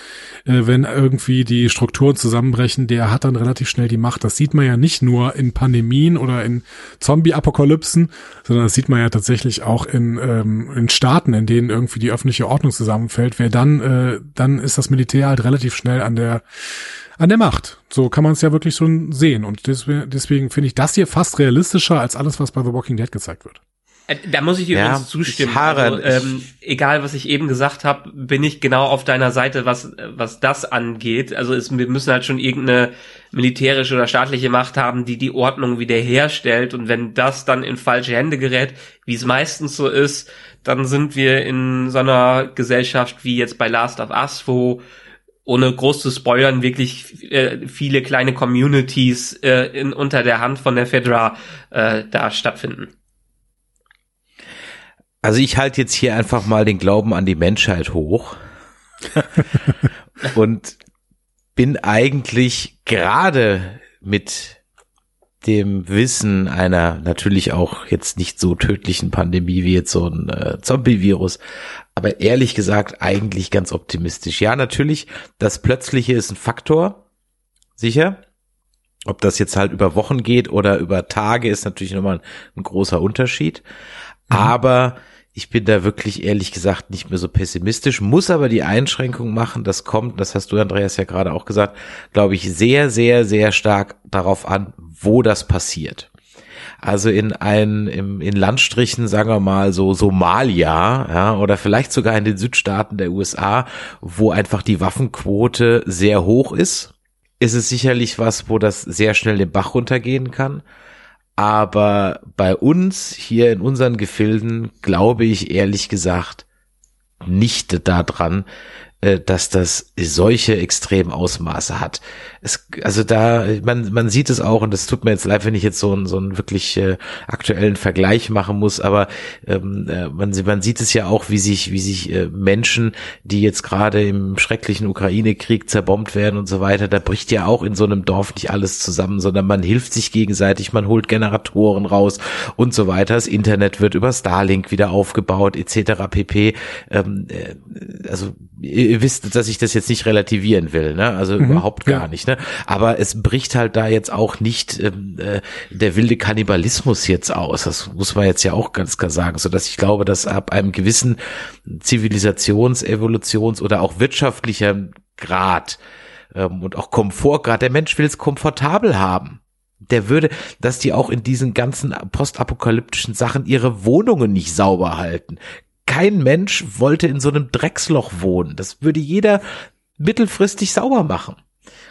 äh, wenn irgendwie die Strukturen zusammenbrechen, der hat dann relativ schnell die Macht. Das sieht man ja nicht nur in Pandemien oder in Zombie-Apokalypsen, sondern das sieht man ja tatsächlich auch in, ähm, in Staaten, in denen irgendwie die öffentliche Ordnung zusammenfällt. Wer dann, äh, dann ist das Militär halt relativ schnell an der an der Macht. So kann man es ja wirklich schon sehen. Und deswegen, deswegen finde ich das hier fast realistischer als alles, was bei The Walking Dead gezeigt wird. Äh, Da muss ich dir Ja, übrigens zustimmen. also, ähm, egal, was ich eben gesagt habe, bin ich genau auf deiner Seite, was was das angeht. Also es, wir müssen halt schon irgendeine militärische oder staatliche Macht haben, die die Ordnung wiederherstellt. Und wenn das dann in falsche Hände gerät, wie es meistens so ist, dann sind wir in so einer Gesellschaft wie jetzt bei Last of Us, wo ohne groß zu spoilern, wirklich äh, viele kleine Communities äh, in, unter der Hand von der Fedra äh, da stattfinden. Also ich halte jetzt hier einfach mal den Glauben an die Menschheit hoch und bin eigentlich gerade mit dem Wissen einer natürlich auch jetzt nicht so tödlichen Pandemie wie jetzt so ein äh, Zombie-Virus, aber ehrlich gesagt eigentlich ganz optimistisch. Ja, natürlich, das Plötzliche ist ein Faktor, sicher. Ob das jetzt halt über Wochen geht oder über Tage, ist natürlich nochmal ein, ein großer Unterschied. Mhm. Aber ich bin da wirklich ehrlich gesagt nicht mehr so pessimistisch, muss aber die Einschränkung machen, das kommt, das hast du Andreas ja gerade auch gesagt, glaube ich, sehr, sehr, sehr stark darauf an, wo das passiert. Also in ein, im, in Landstrichen, sagen wir mal so Somalia, ja, oder vielleicht sogar in den Südstaaten der USA, wo einfach die Waffenquote sehr hoch ist, ist es sicherlich was, wo das sehr schnell den Bach runtergehen kann. Aber bei uns hier in unseren Gefilden glaube ich ehrlich gesagt nicht daran, dass das solche extremen Ausmaße hat. Es, also da, man, man sieht es auch, und das tut mir jetzt leid, wenn ich jetzt so einen, so einen wirklich äh, aktuellen Vergleich machen muss, aber ähm, äh, man, man sieht es ja auch, wie sich, wie sich äh, Menschen, die jetzt gerade im schrecklichen Ukraine-Krieg zerbombt werden und so weiter, da bricht ja auch in so einem Dorf nicht alles zusammen, sondern man hilft sich gegenseitig, man holt Generatoren raus und so weiter. Das Internet wird über Starlink wieder aufgebaut, etc. pp. Ähm, äh, also ihr wisst, dass ich das jetzt nicht relativieren will, ne? Also mhm, überhaupt gar ja. nicht, ne? Aber es bricht halt da jetzt auch nicht ähm, äh, der wilde Kannibalismus jetzt aus. Das muss man jetzt ja auch ganz klar sagen, so dass ich glaube, dass ab einem gewissen Zivilisations-, Evolutions- oder auch wirtschaftlicher Grad ähm, und auch Komfortgrad, der Mensch will es komfortabel haben der würde, dass die auch in diesen ganzen postapokalyptischen Sachen ihre Wohnungen nicht sauber halten kein Mensch wollte in so einem Drecksloch wohnen. Das würde jeder mittelfristig sauber machen.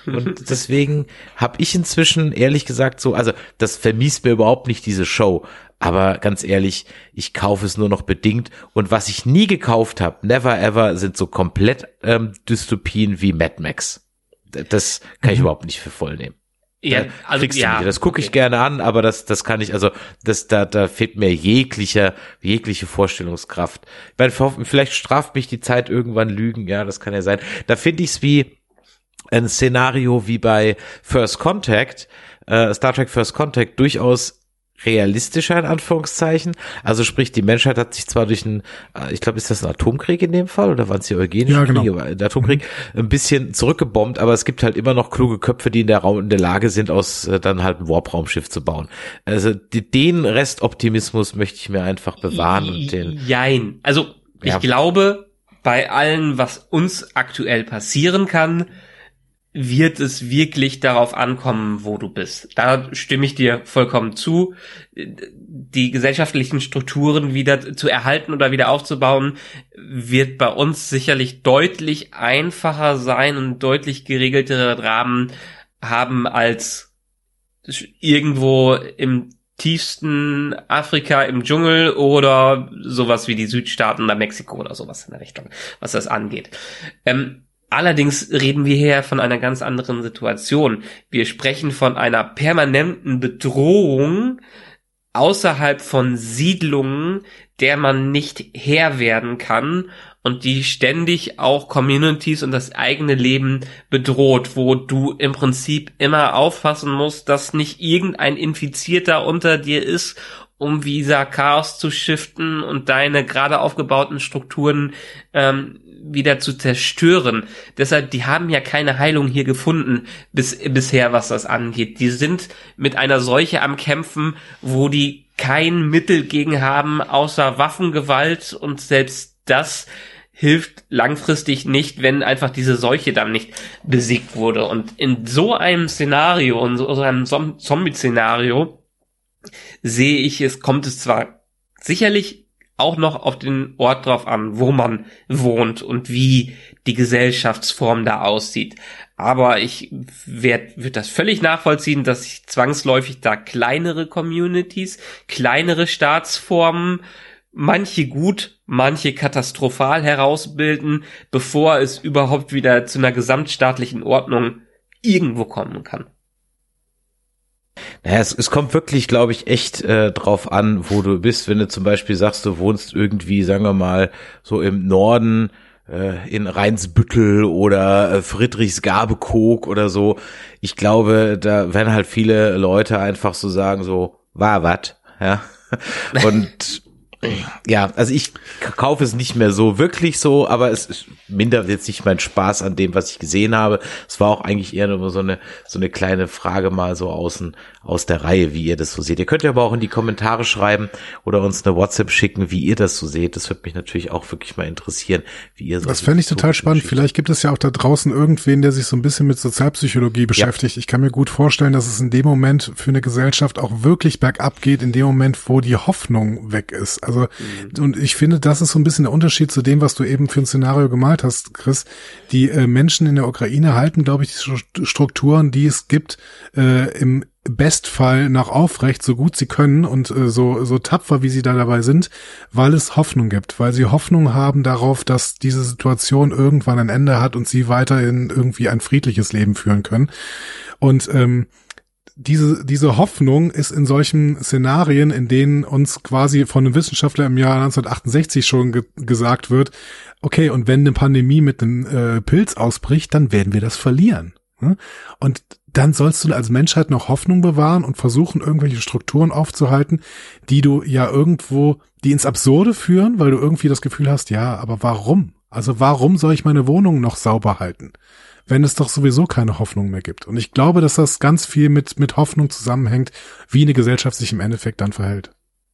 Und deswegen habe ich inzwischen ehrlich gesagt so, also das vermisst mir überhaupt nicht diese Show. Aber ganz ehrlich, ich kaufe es nur noch bedingt. Und was ich nie gekauft habe, never ever, sind so komplett ähm, Dystopien wie Mad Max. Das kann ich mhm. überhaupt nicht für voll nehmen. Ja, also, ja, Das gucke okay. ich gerne an, aber das, das kann ich, also das, da, da fehlt mir jeglicher, jegliche Vorstellungskraft. Weil vielleicht straft mich die Zeit irgendwann Lügen, ja, das kann ja sein. Da finde ich es wie ein Szenario wie bei First Contact, äh, Star Trek First Contact durchaus realistischer in Anführungszeichen. Also sprich, die Menschheit hat sich zwar durch einen, äh, ich glaube, ist das ein Atomkrieg in dem Fall oder waren es die eugenischen ja, genau. Kriege, der Atomkrieg mhm. ein bisschen zurückgebombt, aber es gibt halt immer noch kluge Köpfe, die in der Raum in der Lage sind, aus äh, dann halt ein Warp-Raumschiff zu bauen. Also die, den Restoptimismus möchte ich mir einfach bewahren und den. Jein. Also ich ja. glaube, bei allem, was uns aktuell passieren kann, wird es wirklich darauf ankommen, wo du bist. Da stimme ich dir vollkommen zu. Die gesellschaftlichen Strukturen wieder zu erhalten oder wieder aufzubauen, wird bei uns sicherlich deutlich einfacher sein und deutlich geregeltere Rahmen haben als irgendwo im tiefsten Afrika im Dschungel oder sowas wie die Südstaaten oder Mexiko oder sowas in der Richtung, was das angeht. Ähm, Allerdings reden wir hier von einer ganz anderen Situation. Wir sprechen von einer permanenten Bedrohung außerhalb von Siedlungen, der man nicht Herr werden kann und die ständig auch Communities und das eigene Leben bedroht, wo du im Prinzip immer aufpassen musst, dass nicht irgendein Infizierter unter dir ist, um Visa Chaos zu shiften und deine gerade aufgebauten Strukturen ähm, wieder zu zerstören. Deshalb, die haben ja keine Heilung hier gefunden bis, bisher, was das angeht. Die sind mit einer Seuche am Kämpfen, wo die kein Mittel gegen haben, außer Waffengewalt und selbst das hilft langfristig nicht, wenn einfach diese Seuche dann nicht besiegt wurde. Und in so einem Szenario, in so einem Zombie-Szenario, sehe ich es, kommt es zwar sicherlich auch noch auf den Ort drauf an, wo man wohnt und wie die Gesellschaftsform da aussieht. Aber ich werde würd das völlig nachvollziehen, dass sich zwangsläufig da kleinere Communities, kleinere Staatsformen manche gut, manche katastrophal herausbilden, bevor es überhaupt wieder zu einer gesamtstaatlichen Ordnung irgendwo kommen kann. Naja, es, es kommt wirklich, glaube ich, echt äh, drauf an, wo du bist. Wenn du zum Beispiel sagst, du wohnst irgendwie, sagen wir mal, so im Norden äh, in Rheinsbüttel oder äh, Friedrichsgabekog oder so. Ich glaube, da werden halt viele Leute einfach so sagen, so, war wat, ja. Und ja, also ich kaufe es nicht mehr so wirklich so, aber es mindert jetzt nicht mein Spaß an dem, was ich gesehen habe. Es war auch eigentlich eher nur so eine, so eine kleine Frage mal so außen, aus der Reihe, wie ihr das so seht. Ihr könnt ja aber auch in die Kommentare schreiben oder uns eine WhatsApp schicken, wie ihr das so seht. Das würde mich natürlich auch wirklich mal interessieren, wie ihr so Das fände ich total spannend. Vielleicht gibt es ja auch da draußen irgendwen, der sich so ein bisschen mit Sozialpsychologie beschäftigt. Ja. Ich kann mir gut vorstellen, dass es in dem Moment für eine Gesellschaft auch wirklich bergab geht, in dem Moment, wo die Hoffnung weg ist. Also, mhm. und ich finde, das ist so ein bisschen der Unterschied zu dem, was du eben für ein Szenario gemalt hast, Chris. Die äh, Menschen in der Ukraine halten, glaube ich, die Strukturen, die es gibt, äh, im Bestfall nach aufrecht, so gut sie können und äh, so, so tapfer, wie sie da dabei sind, weil es Hoffnung gibt, weil sie Hoffnung haben darauf, dass diese Situation irgendwann ein Ende hat und sie weiterhin irgendwie ein friedliches Leben führen können. Und ähm, diese, diese Hoffnung ist in solchen Szenarien, in denen uns quasi von einem Wissenschaftler im Jahr 1968 schon ge gesagt wird, okay, und wenn eine Pandemie mit einem äh, Pilz ausbricht, dann werden wir das verlieren. Ne? Und dann sollst du als Menschheit noch Hoffnung bewahren und versuchen, irgendwelche Strukturen aufzuhalten, die du ja irgendwo, die ins Absurde führen, weil du irgendwie das Gefühl hast, ja, aber warum? Also warum soll ich meine Wohnung noch sauber halten? wenn es doch sowieso keine Hoffnung mehr gibt. Und ich glaube, dass das ganz viel mit, mit Hoffnung zusammenhängt, wie eine Gesellschaft sich im Endeffekt dann verhält.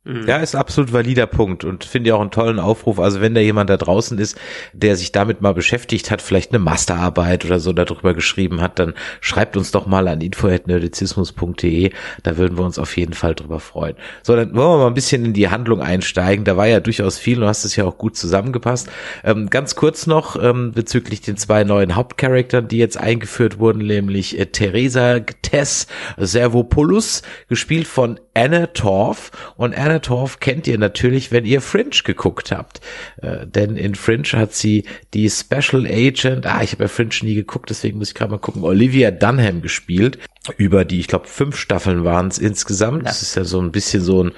Mhm. Ja, ist absolut valider Punkt und finde ja auch einen tollen Aufruf. Also wenn da jemand da draußen ist, der sich damit mal beschäftigt hat, vielleicht eine Masterarbeit oder so darüber geschrieben hat, dann schreibt uns doch mal an info.nerdizismus.de. Da würden wir uns auf jeden Fall drüber freuen. So, dann wollen wir mal ein bisschen in die Handlung einsteigen. Da war ja durchaus viel, du hast es ja auch gut zusammengepasst. Ähm, ganz kurz noch ähm, bezüglich den zwei neuen Hauptcharakteren, die jetzt eingeführt wurden, nämlich äh, Theresa Tess Servopoulos, gespielt von Anna Torf und Anna Torf kennt ihr natürlich, wenn ihr Fringe geguckt habt. Äh, denn in Fringe hat sie die Special Agent, ah, ich habe ja Fringe nie geguckt, deswegen muss ich gerade mal gucken, Olivia Dunham gespielt. Über die, ich glaube, fünf Staffeln waren es insgesamt. Das ist ja so ein bisschen so ein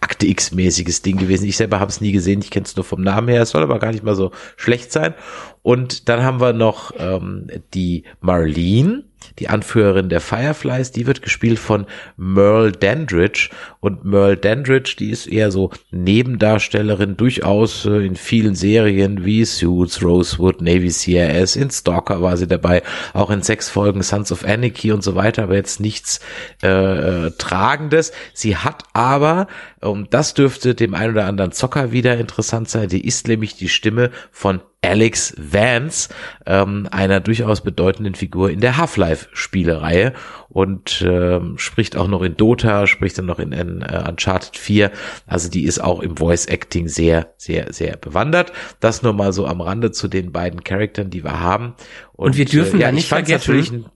Akte X-mäßiges Ding gewesen. Ich selber habe es nie gesehen, ich kenne es nur vom Namen her. Es soll aber gar nicht mal so schlecht sein. Und dann haben wir noch ähm, die Marlene, die Anführerin der Fireflies, die wird gespielt von Merle Dandridge. Und Merle Dandridge, die ist eher so Nebendarstellerin, durchaus äh, in vielen Serien wie Suits, Rosewood, Navy CRS, in Stalker war sie dabei, auch in sechs Folgen Sons of Anarchy und so weiter, aber jetzt nichts äh, äh, Tragendes. Sie hat aber, und das dürfte dem einen oder anderen Zocker wieder interessant sein, die ist nämlich die Stimme von Alex Vance, ähm, einer durchaus bedeutenden Figur in der Half-Life-Spielereihe und ähm, spricht auch noch in Dota, spricht dann noch in, in uh, Uncharted 4. Also die ist auch im Voice-Acting sehr, sehr, sehr bewandert. Das nur mal so am Rande zu den beiden Charakteren, die wir haben. Und, und wir dürfen äh, ja, nicht vergessen,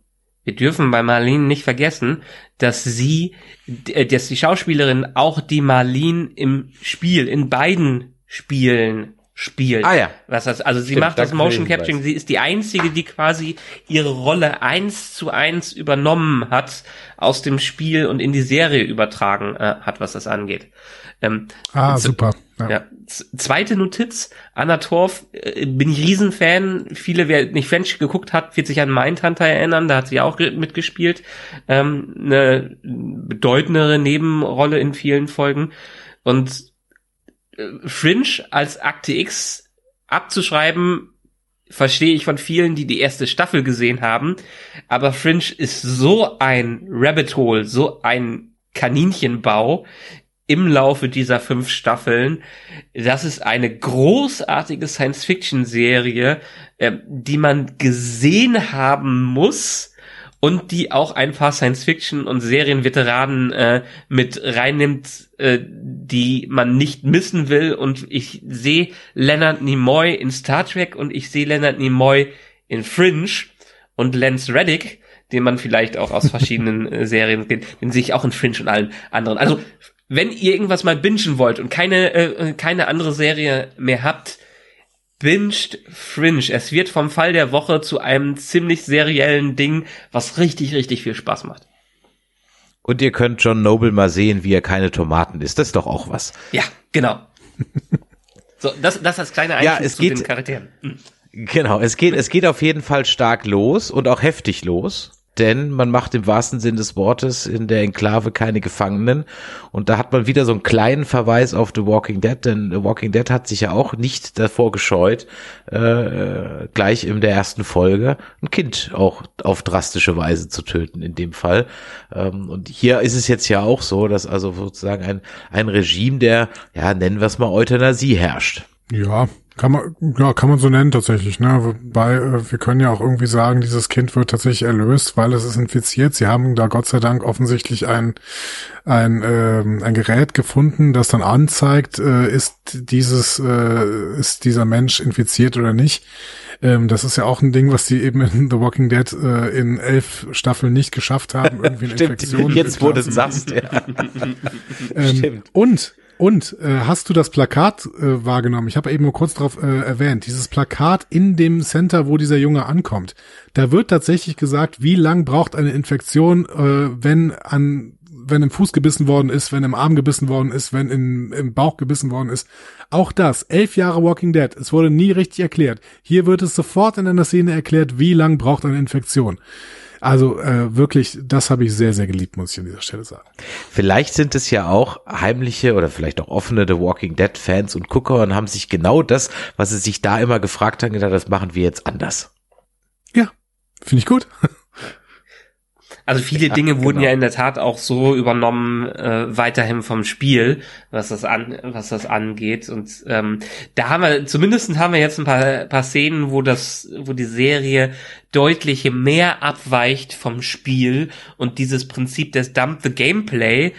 wir dürfen bei Marlene nicht vergessen, dass sie, äh, dass die Schauspielerin auch die Marlene im Spiel, in beiden Spielen spielt. Ah ja. Was das, also sie Stimmt, macht das Motion Capturing. Sie ist die einzige, die quasi ihre Rolle eins zu eins übernommen hat aus dem Spiel und in die Serie übertragen äh, hat, was das angeht. Ähm, ah, super. Ja. ja. Zweite Notiz, Anna Torf, äh, bin ich Riesenfan. Viele, wer nicht French geguckt hat, wird sich an Mindhunter erinnern, da hat sie auch mitgespielt. Ähm, eine bedeutendere Nebenrolle in vielen Folgen. Und Fringe als Akte X abzuschreiben, verstehe ich von vielen, die die erste Staffel gesehen haben. Aber Fringe ist so ein Rabbit Hole, so ein Kaninchenbau im Laufe dieser fünf Staffeln. Das ist eine großartige Science-Fiction-Serie, äh, die man gesehen haben muss, und die auch ein paar Science-Fiction- und Serienveteranen äh, mit reinnimmt, äh, die man nicht missen will. Und ich sehe Leonard Nimoy in Star Trek und ich sehe Leonard Nimoy in Fringe und Lance Reddick, den man vielleicht auch aus verschiedenen äh, Serien kennt, den sehe ich auch in Fringe und allen anderen. Also wenn ihr irgendwas mal bingen wollt und keine, äh, keine andere Serie mehr habt, binged Fringe. Es wird vom Fall der Woche zu einem ziemlich seriellen Ding, was richtig, richtig viel Spaß macht. Und ihr könnt John Noble mal sehen, wie er keine Tomaten isst. Das ist doch auch was. Ja, genau. so, das, das als kleine Einschub Ja, es zu geht- den Charakteren. Hm. Genau, es geht, es geht auf jeden Fall stark los und auch heftig los. Denn man macht im wahrsten Sinn des Wortes in der Enklave keine Gefangenen. Und da hat man wieder so einen kleinen Verweis auf The Walking Dead, denn The Walking Dead hat sich ja auch nicht davor gescheut, äh, gleich in der ersten Folge ein Kind auch auf drastische Weise zu töten, in dem Fall. Ähm, und hier ist es jetzt ja auch so, dass also sozusagen ein, ein Regime der, ja, nennen wir es mal Euthanasie herrscht. Ja, kann man, ja, kann man so nennen tatsächlich, ne? Wobei, äh, wir können ja auch irgendwie sagen, dieses Kind wird tatsächlich erlöst, weil es ist infiziert. Sie haben da Gott sei Dank offensichtlich ein, ein, ähm, ein Gerät gefunden, das dann anzeigt, äh, ist dieses, äh, ist dieser Mensch infiziert oder nicht. Ähm, das ist ja auch ein Ding, was die eben in The Walking Dead äh, in elf Staffeln nicht geschafft haben, irgendwie eine Infektion. jetzt wo du es sagst, ja. ähm, Stimmt. Und und äh, hast du das Plakat äh, wahrgenommen? Ich habe eben nur kurz darauf äh, erwähnt. Dieses Plakat in dem Center, wo dieser Junge ankommt. Da wird tatsächlich gesagt, wie lang braucht eine Infektion, äh, wenn an wenn im Fuß gebissen worden ist, wenn im Arm gebissen worden ist, wenn im, im Bauch gebissen worden ist. Auch das, elf Jahre Walking Dead. Es wurde nie richtig erklärt. Hier wird es sofort in einer Szene erklärt, wie lang braucht eine Infektion. Also äh, wirklich, das habe ich sehr, sehr geliebt, muss ich an dieser Stelle sagen. Vielleicht sind es ja auch heimliche oder vielleicht auch offene The Walking Dead Fans und Gucker und haben sich genau das, was sie sich da immer gefragt haben, gedacht, das machen wir jetzt anders. Ja, finde ich gut. Also viele Ja, Dinge wurden genau. ja in der Tat auch so übernommen, äh, weiterhin vom Spiel, was das an, was das angeht. Und ähm, da haben wir, zumindest haben wir jetzt ein paar, paar Szenen, wo das, wo die Serie deutlich mehr abweicht vom Spiel und dieses Prinzip des Dump the Gameplay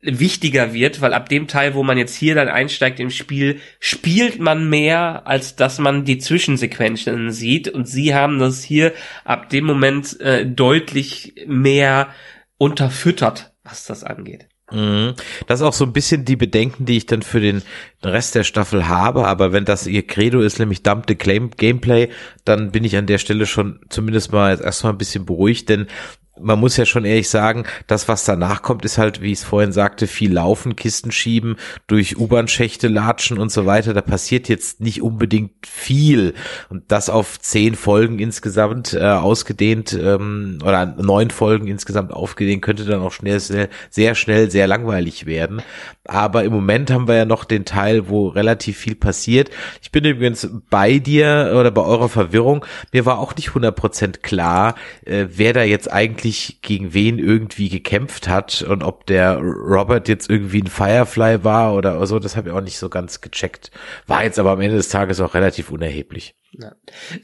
wichtiger wird, weil ab dem Teil, wo man jetzt hier dann einsteigt im Spiel, spielt man mehr, als dass man die Zwischensequenzen sieht. Und sie haben das hier ab dem Moment äh, deutlich mehr unterfüttert, was das angeht. Mhm. Das ist auch so ein bisschen die Bedenken, die ich dann für den Rest der Staffel habe. Aber wenn das ihr Credo ist, nämlich Dump the Claim Gameplay, dann bin ich an der Stelle schon zumindest mal erstmal ein bisschen beruhigt, denn man muss ja schon ehrlich sagen, das, was danach kommt, ist halt, wie ich es vorhin sagte, viel Laufen, Kisten schieben, durch U-Bahn-Schächte latschen und so weiter. Da passiert jetzt nicht unbedingt viel. Und das auf zehn Folgen insgesamt äh, ausgedehnt ähm, oder neun Folgen insgesamt aufgedehnt, könnte dann auch schnell, sehr, sehr schnell sehr langweilig werden. Aber im Moment haben wir ja noch den Teil, wo relativ viel passiert. Ich bin übrigens bei dir oder bei eurer Verwirrung. Mir war auch nicht 100% klar, äh, wer da jetzt eigentlich gegen wen irgendwie gekämpft hat und ob der Robert jetzt irgendwie ein Firefly war oder so. Das habe ich auch nicht so ganz gecheckt. War jetzt aber am Ende des Tages auch relativ unerheblich. Ja.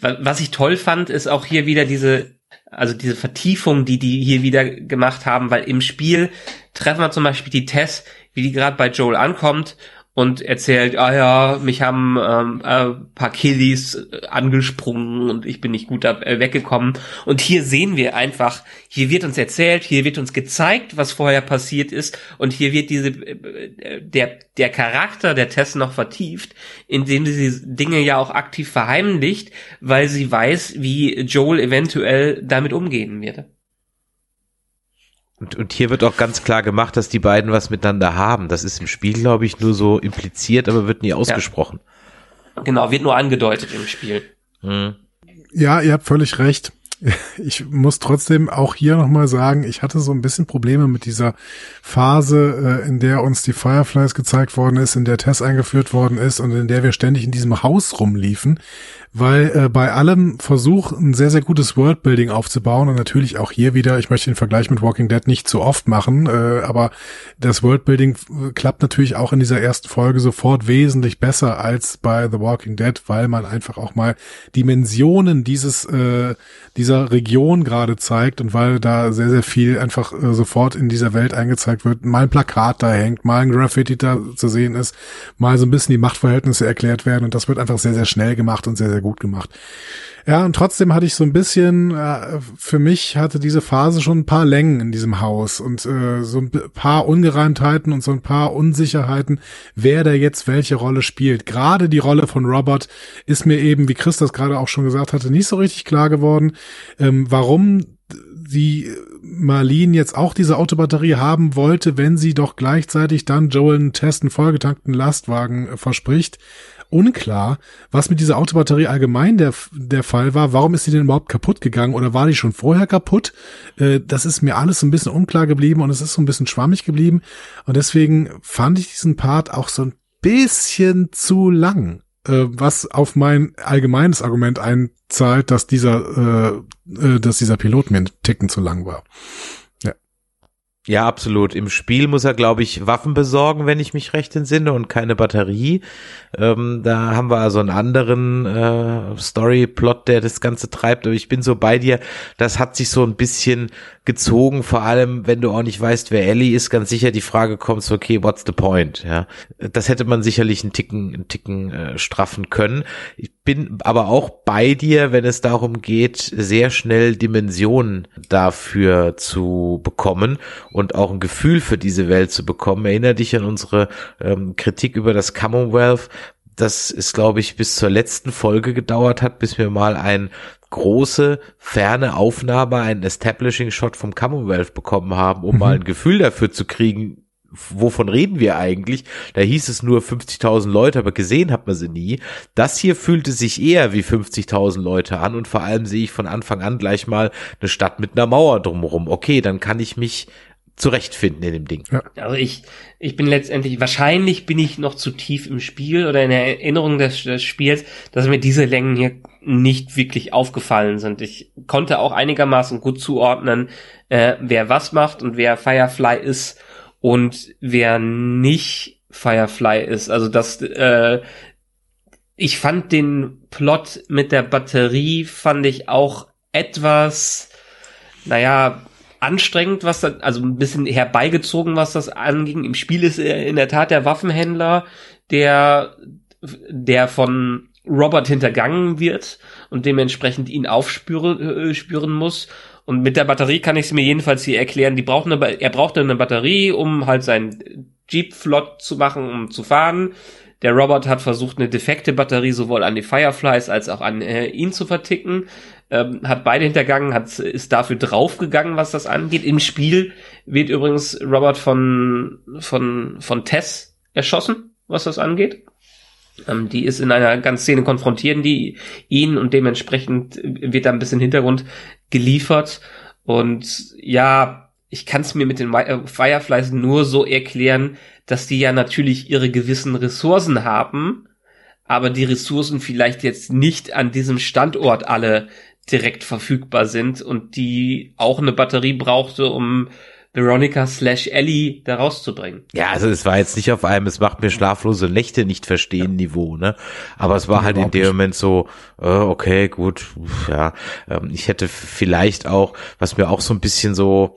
Wa- Was ich toll fand, ist auch hier wieder diese, also diese Vertiefung, die die hier wieder gemacht haben, weil im Spiel treffen wir zum Beispiel die Tess, wie die gerade bei Joel ankommt und erzählt, ah ja, mich haben ähm, äh, paar Killies äh, angesprungen und ich bin nicht gut da, äh, weggekommen. Und hier sehen wir einfach, hier wird uns erzählt, hier wird uns gezeigt, was vorher passiert ist und hier wird diese der der Charakter der Tess noch vertieft, indem sie Dinge ja auch aktiv verheimlicht, weil sie weiß, wie Joel eventuell damit umgehen wird. Und, und hier wird auch ganz klar gemacht, dass die beiden was miteinander haben. Das ist im Spiel, glaube ich, nur so impliziert, aber wird nie ausgesprochen. Genau, wird nur angedeutet im Spiel. Hm. Ja, ihr habt völlig recht. Ich muss trotzdem auch hier nochmal sagen, ich hatte so ein bisschen Probleme mit dieser Phase, äh, in der uns die Fireflies gezeigt worden ist, in der Tess eingeführt worden ist und in der wir ständig in diesem Haus rumliefen, weil äh, bei allem Versuch, ein sehr, sehr gutes Worldbuilding aufzubauen und natürlich auch hier wieder, ich möchte den Vergleich mit Walking Dead nicht zu oft machen, äh, aber das Worldbuilding äh, klappt natürlich auch in dieser ersten Folge sofort wesentlich besser als bei The Walking Dead, weil man einfach auch mal Dimensionen dieses, äh, dieser Region gerade zeigt und weil da sehr, sehr viel einfach äh, sofort in dieser Welt eingezeigt wird, mal ein Plakat da hängt, mal ein Graffiti da zu sehen ist, mal so ein bisschen die Machtverhältnisse erklärt werden und das wird einfach sehr, sehr schnell gemacht und sehr, sehr gut gemacht. Ja, und trotzdem hatte ich so ein bisschen, äh, für mich hatte diese Phase schon ein paar Längen in diesem Haus und äh, so ein paar Ungereimtheiten und so ein paar Unsicherheiten, wer da jetzt welche Rolle spielt. Gerade die Rolle von Robert ist mir eben, wie Chris das gerade auch schon gesagt hatte, nicht so richtig klar geworden, ähm, warum die Marlene jetzt auch diese Autobatterie haben wollte, wenn sie doch gleichzeitig dann Joel einen Test, einen vollgetankten Lastwagen äh, verspricht unklar, was mit dieser Autobatterie allgemein der, der Fall war. Warum ist sie denn überhaupt kaputt gegangen oder war die schon vorher kaputt? Äh, das ist mir alles so ein bisschen unklar geblieben und es ist so ein bisschen schwammig geblieben. Und deswegen fand ich diesen Part auch so ein bisschen zu lang äh, was auf mein allgemeines Argument einzahlt, dass dieser, äh, äh, dass dieser Pilot mir einen Ticken zu lang war. Ja, absolut. Im Spiel muss er, glaube ich, Waffen besorgen, wenn ich mich recht entsinne, und keine Batterie. Ähm, da haben wir also einen anderen äh, Story-Plot, der das Ganze treibt. Aber ich bin so bei dir, das hat sich so ein bisschen gezogen, vor allem, wenn du auch nicht weißt, wer Ellie ist, ganz sicher die Frage kommt, so, okay, what's the point? Ja, das hätte man sicherlich einen Ticken, einen Ticken äh, straffen können. Ich bin aber auch bei dir, wenn es darum geht, sehr schnell Dimensionen dafür zu bekommen und auch ein Gefühl für diese Welt zu bekommen. Erinnere dich an unsere ähm, Kritik über das Commonwealth, das ist, glaube ich, bis zur letzten Folge gedauert hat, bis wir mal ein große, ferne Aufnahme, einen Establishing Shot vom Commonwealth bekommen haben, um mhm. mal ein Gefühl dafür zu kriegen, wovon reden wir eigentlich? Da hieß es nur 50.000 Leute, aber gesehen hat man sie nie. Das hier fühlte sich eher wie 50.000 Leute an und vor allem sehe ich von Anfang an gleich mal eine Stadt mit einer Mauer drumherum. Okay, dann kann ich mich zurechtfinden in dem Ding. Ja. Also ich, ich bin letztendlich, wahrscheinlich bin ich noch zu tief im Spiel oder in der Erinnerung des, des Spiels, dass mir diese Längen hier nicht wirklich aufgefallen sind. Ich konnte auch einigermaßen gut zuordnen, äh, wer was macht und wer Firefly ist und wer nicht Firefly ist. Also das, äh, ich fand den Plot mit der Batterie fand ich auch etwas, naja, anstrengend, was das, also ein bisschen herbeigezogen, was das anging. Im Spiel ist er in der Tat der Waffenhändler, der, der von Robert hintergangen wird und dementsprechend ihn aufspüren äh, spüren muss. Und mit der Batterie kann ich es mir jedenfalls hier erklären. Die braucht eine, er brauchte eine Batterie, um halt sein Jeep flott zu machen, um zu fahren. Der Robert hat versucht, eine defekte Batterie sowohl an die Fireflies als auch an äh, ihn zu verticken ähm, hat beide hintergangen, hat, ist dafür draufgegangen, was das angeht. Im Spiel wird übrigens Robert von, von, von Tess erschossen, was das angeht. Ähm, die ist in einer ganz Szene konfrontieren, die ihn und dementsprechend wird da ein bisschen Hintergrund geliefert. Und ja, ich kann es mir mit den äh, Fireflies nur so erklären, dass die ja natürlich ihre gewissen Ressourcen haben, aber die Ressourcen vielleicht jetzt nicht an diesem Standort alle direkt verfügbar sind und die auch eine Batterie brauchte, um Veronica slash Ellie da rauszubringen. Ja, also es war jetzt nicht auf einem, es macht mir schlaflose Nächte nicht verstehen ja. Niveau, ne? Aber es war halt in dem Moment so, äh, okay, gut, ja. Ähm, ich hätte vielleicht auch, was mir auch so ein bisschen so,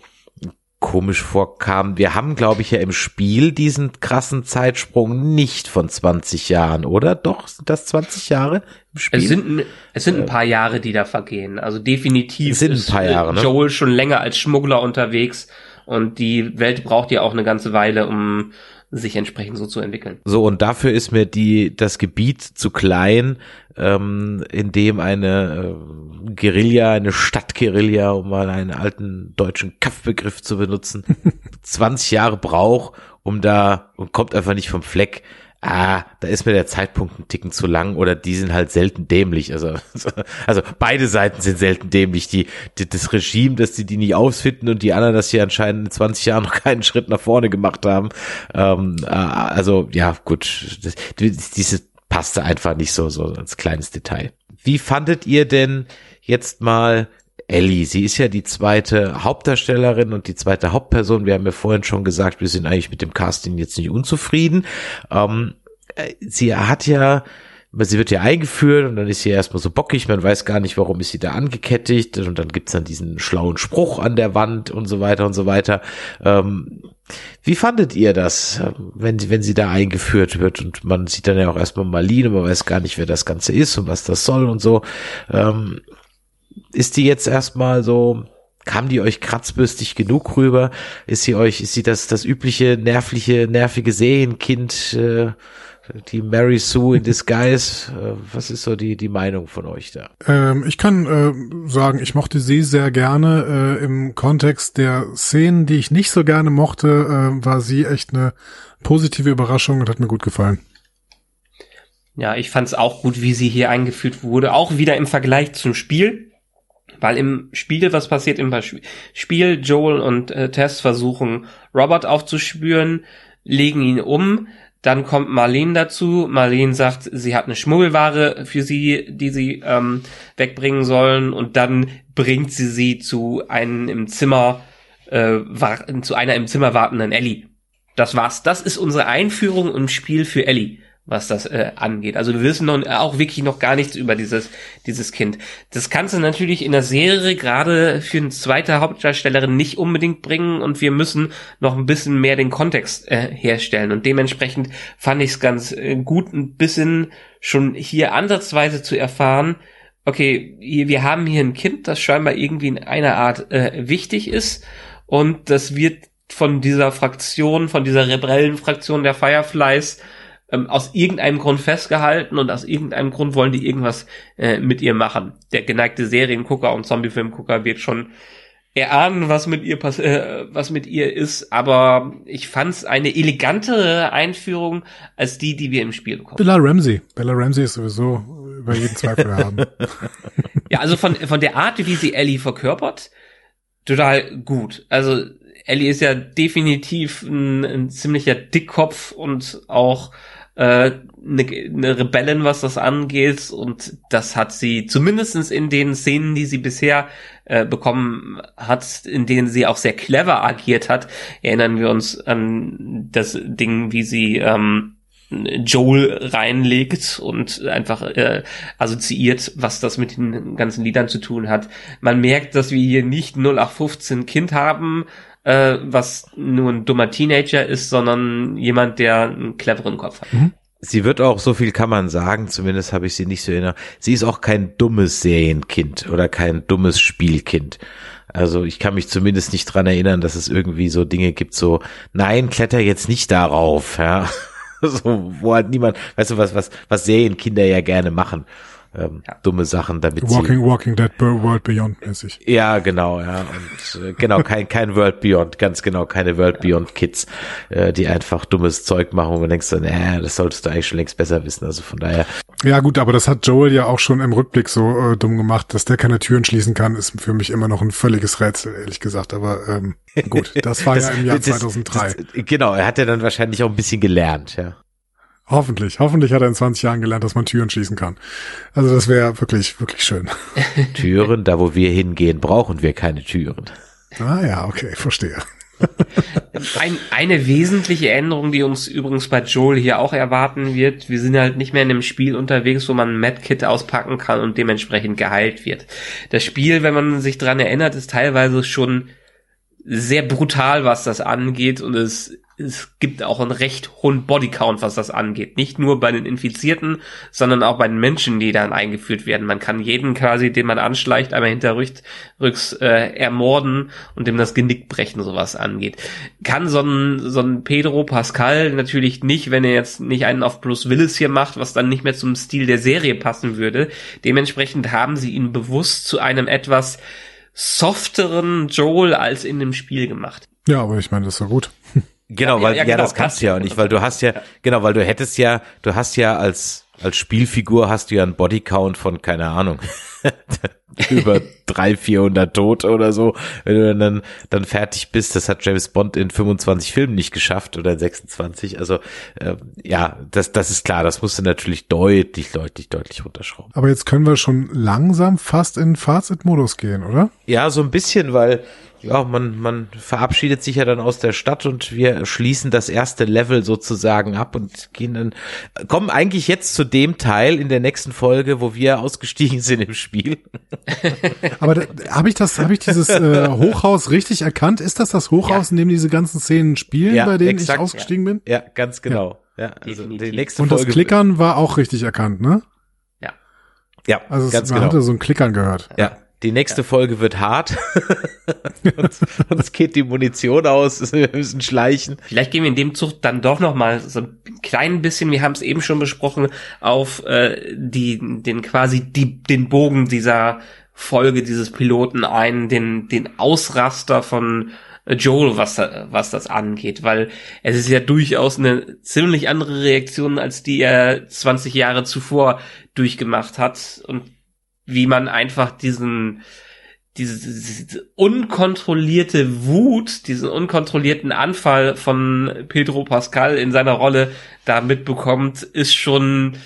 komisch vorkam. Wir haben, glaube ich, ja im Spiel diesen krassen Zeitsprung nicht von 20 Jahren, oder? Doch, sind das 20 Jahre im Spiel? Es sind, es sind ein paar Jahre, die da vergehen. Also definitiv es sind ein paar Jahre, ne? Joel schon länger als Schmuggler unterwegs und die Welt braucht ja auch eine ganze Weile, um sich entsprechend so zu entwickeln. So, und dafür ist mir die, das Gebiet zu klein, ähm, in dem eine äh, Guerilla, eine Stadtguerilla, um mal einen alten deutschen Kampfbegriff zu benutzen, 20 Jahre braucht, um da, und kommt einfach nicht vom Fleck, ah, da ist mir der Zeitpunkt ein Ticken zu lang oder die sind halt selten dämlich. Also, also beide Seiten sind selten dämlich. Die, die das Regime, dass die die nicht ausfinden und die anderen, dass sie anscheinend in 20 Jahren noch keinen Schritt nach vorne gemacht haben. Ähm, äh, also ja, gut, das, diese passte einfach nicht so, so als kleines Detail. Wie fandet ihr denn jetzt mal Ellie. Sie ist ja die zweite Hauptdarstellerin und die zweite Hauptperson. Wir haben ja vorhin schon gesagt, wir sind eigentlich mit dem Casting jetzt nicht unzufrieden. Ähm, äh, sie hat ja sie wird ja eingeführt und dann ist sie erstmal so bockig, man weiß gar nicht, warum ist sie da angekettigt und dann gibt's dann diesen schlauen Spruch an der Wand und so weiter und so weiter. Ähm, wie fandet ihr das, wenn sie, wenn sie da eingeführt wird und man sieht dann ja auch erstmal Marlene, man weiß gar nicht, wer das Ganze ist und was das soll und so. Ähm, ist die jetzt erstmal so, kam die euch kratzbürstig genug rüber? Ist sie euch, ist sie das, das übliche nervliche, nervige Serienkind, äh, die Mary Sue in Disguise. Äh, was ist so die, die Meinung von euch da? Ähm, ich kann äh, sagen, ich mochte sie sehr gerne. Äh, Im Kontext der Szenen, die ich nicht so gerne mochte, äh, war sie echt eine positive Überraschung und hat mir gut gefallen. Ja, ich fand es auch gut, wie sie hier eingeführt wurde. Auch wieder im Vergleich zum Spiel. Weil im Spiel, was passiert im Spiel, Joel und äh, Tess versuchen, Robert aufzuspüren, legen ihn um, dann kommt Marlene dazu. Marlene sagt, sie hat eine Schmuggelware für sie, die sie ähm, wegbringen sollen. Und dann bringt sie sie zu einem im Zimmer, äh, zu einer im Zimmer wartenden Ellie. Das war's. Das ist unsere Einführung im Spiel für Ellie was das äh, angeht. Also wir wissen noch, auch wirklich noch gar nichts über dieses, dieses Kind. Das kannst du natürlich in der Serie gerade für eine zweite Hauptdarstellerin nicht unbedingt bringen und wir müssen noch ein bisschen mehr den Kontext äh, herstellen. Und dementsprechend fand ich es ganz äh, gut, ein bisschen schon hier ansatzweise zu erfahren, okay, wir haben hier ein Kind, das scheinbar irgendwie in einer Art äh, wichtig ist und das wird von dieser Fraktion, von dieser Rebellenfraktion der Fireflies ähm, aus irgendeinem Grund festgehalten und aus irgendeinem Grund wollen die irgendwas äh, mit ihr machen. Der geneigte Seriengucker und Zombiefilmgucker wird schon erahnen, was mit ihr pass äh, was mit ihr ist, aber ich fand es eine elegantere Einführung als die, die wir im Spiel bekommen. Bella Ramsey. Bella Ramsey ist sowieso über jeden Zweifel haben. ja, also von von der Art, wie sie Ellie verkörpert, total gut. Also Ellie ist ja definitiv ein, ein ziemlicher Dickkopf und auch äh, eine, eine Rebellin, was das angeht. Und das hat sie zumindestens in den Szenen, die sie bisher äh, bekommen hat, in denen sie auch sehr clever agiert hat, erinnern wir uns an das Ding, wie sie ähm, Joel reinlegt und einfach äh, assoziiert, was das mit den ganzen Liedern zu tun hat. Man merkt, dass wir hier nicht 0815 Kind haben, äh, was nur ein dummer Teenager ist, sondern jemand, der einen cleveren Kopf hat. Mhm. Sie wird auch, so viel kann man sagen, zumindest habe ich sie nicht so erinnert, sie ist auch kein dummes Serienkind oder kein dummes Spielkind. Also ich kann mich zumindest nicht dran erinnern, dass es irgendwie so Dinge gibt, so, nein, kletter jetzt nicht darauf, ja. so, wo halt niemand, weißt du was, was, was Serienkinder ja gerne machen ähm, ja. dumme Sachen, damit Walking, sie, Walking Dead World Beyond mäßig. Ja, genau, ja. Und äh, genau, kein, kein World Beyond, ganz genau, keine World Beyond Kids, äh, die einfach dummes Zeug machen, wo man denkst so, äh, das solltest du eigentlich schon längst besser wissen. Also von daher. Ja, gut, aber das hat Joel ja auch schon im Rückblick so äh, dumm gemacht, dass der keine Türen schließen kann, ist für mich immer noch ein völliges Rätsel, ehrlich gesagt. Aber ähm, gut, das war das, ja im Jahr das, 2003. Das, genau, er hat ja dann wahrscheinlich auch ein bisschen gelernt, ja. Hoffentlich. Hoffentlich hat er in 20 Jahren gelernt, dass man Türen schließen kann. Also das wäre wirklich, wirklich schön. Türen, da wo wir hingehen, brauchen wir keine Türen. Ah ja, okay, verstehe. Ein, eine wesentliche Änderung, die uns übrigens bei Joel hier auch erwarten wird, wir sind halt nicht mehr in einem Spiel unterwegs, wo man ein Medkit auspacken kann und dementsprechend geheilt wird. Das Spiel, wenn man sich dran erinnert, ist teilweise schon sehr brutal, was das angeht und es es gibt auch einen recht hohen Bodycount, was das angeht. Nicht nur bei den Infizierten, sondern auch bei den Menschen, die dann eingeführt werden. Man kann jeden quasi, den man anschleicht, einmal hinterrücks äh, ermorden und dem das Genick brechen, sowas angeht. Kann so ein, so ein Pedro Pascal natürlich nicht, wenn er jetzt nicht einen auf Bruce Willis hier macht, was dann nicht mehr zum Stil der Serie passen würde. Dementsprechend haben sie ihn bewusst zu einem etwas softeren Joel als in dem Spiel gemacht. Ja, aber ich meine, das ist ja gut. Genau, weil ja, ja, ja genau, das kannst du ja auch nicht, weil du hast ja, genau, weil du hättest ja, du hast ja als als Spielfigur hast du ja einen Bodycount von keine Ahnung über drei vierhundert Tote oder so, wenn du dann dann fertig bist. Das hat James Bond in 25 Filmen nicht geschafft oder 26. Also äh, ja, das das ist klar. Das musst du natürlich deutlich deutlich deutlich runterschrauben. Aber jetzt können wir schon langsam fast in Fazit-Modus gehen, oder? Ja, so ein bisschen, weil ja, man, man verabschiedet sich ja dann aus der Stadt und wir schließen das erste Level sozusagen ab und gehen dann, kommen eigentlich jetzt zu dem Teil in der nächsten Folge, wo wir ausgestiegen sind im Spiel. Aber habe ich das, habe ich dieses äh, Hochhaus richtig erkannt? Ist das das Hochhaus, ja. in dem diese ganzen Szenen spielen, ja, bei denen exakt, ich ausgestiegen ja. bin? Ja, ganz genau. Ja, also die nächste und Folge das Klickern war auch richtig erkannt, ne? Ja. Ja, also es, man genau. hatte so ein Klickern gehört. Ja, die nächste ja. Folge wird hart. uns, uns geht die Munition aus, wir müssen schleichen. Vielleicht gehen wir in dem Zug dann doch noch mal so ein klein bisschen, wir haben es eben schon besprochen, auf äh, die den quasi die den Bogen dieser Folge dieses Piloten ein, den den Ausraster von Joel, was, was das angeht, weil es ist ja durchaus eine ziemlich andere Reaktion, als die er 20 Jahre zuvor durchgemacht hat und wie man einfach diesen, diese, diese unkontrollierte Wut, diesen unkontrollierten Anfall von Pedro Pascal in seiner Rolle da mitbekommt, ist schon,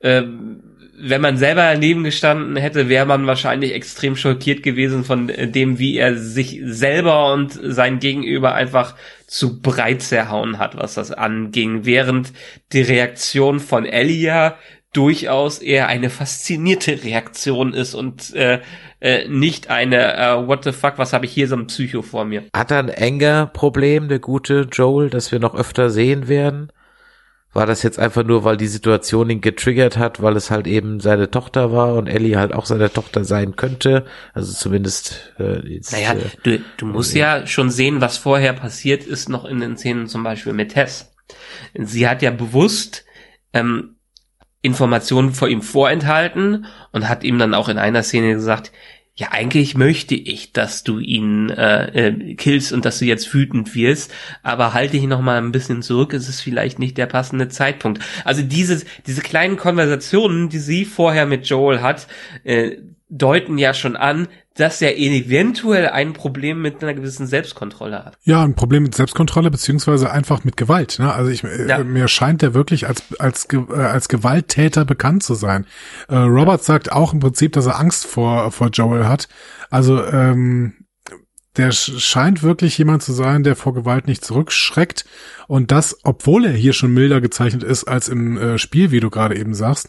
ähm, wenn man selber daneben gestanden hätte, wäre man wahrscheinlich extrem schockiert gewesen von dem, wie er sich selber und sein Gegenüber einfach zu breit zerhauen hat, was das anging. Während die Reaktion von Elia durchaus eher eine faszinierte Reaktion ist und äh, äh, nicht eine äh, What the fuck, was habe ich hier so ein Psycho vor mir. Hat er ein enger Problem, der gute Joel, das wir noch öfter sehen werden? War das jetzt einfach nur, weil die Situation ihn getriggert hat, weil es halt eben seine Tochter war und Ellie halt auch seine Tochter sein könnte? Also zumindest äh, jetzt, Naja, äh, du, du musst äh, ja schon sehen, was vorher passiert ist, noch in den Szenen zum Beispiel mit Tess. Sie hat ja bewusst ähm, Informationen vor ihm vorenthalten und hat ihm dann auch in einer Szene gesagt, ja, eigentlich möchte ich, dass du ihn äh, äh, killst und dass du jetzt wütend wirst, aber halte dich noch mal ein bisschen zurück, es ist vielleicht nicht der passende Zeitpunkt. Also diese, diese kleinen Konversationen, die sie vorher mit Joel hat, äh, deuten ja schon an, dass er eventuell ein Problem mit einer gewissen Selbstkontrolle hat. Ja, ein Problem mit Selbstkontrolle beziehungsweise einfach mit Gewalt. Ne? Also ich, äh, ja. mir scheint er wirklich als als äh, als Gewalttäter bekannt zu sein. Äh, Robert sagt auch im Prinzip, dass er Angst vor vor Joel hat. Also ähm, der scheint wirklich jemand zu sein, der vor Gewalt nicht zurückschreckt. Und das, obwohl er hier schon milder gezeichnet ist als im äh, Spiel, wie du gerade eben sagst.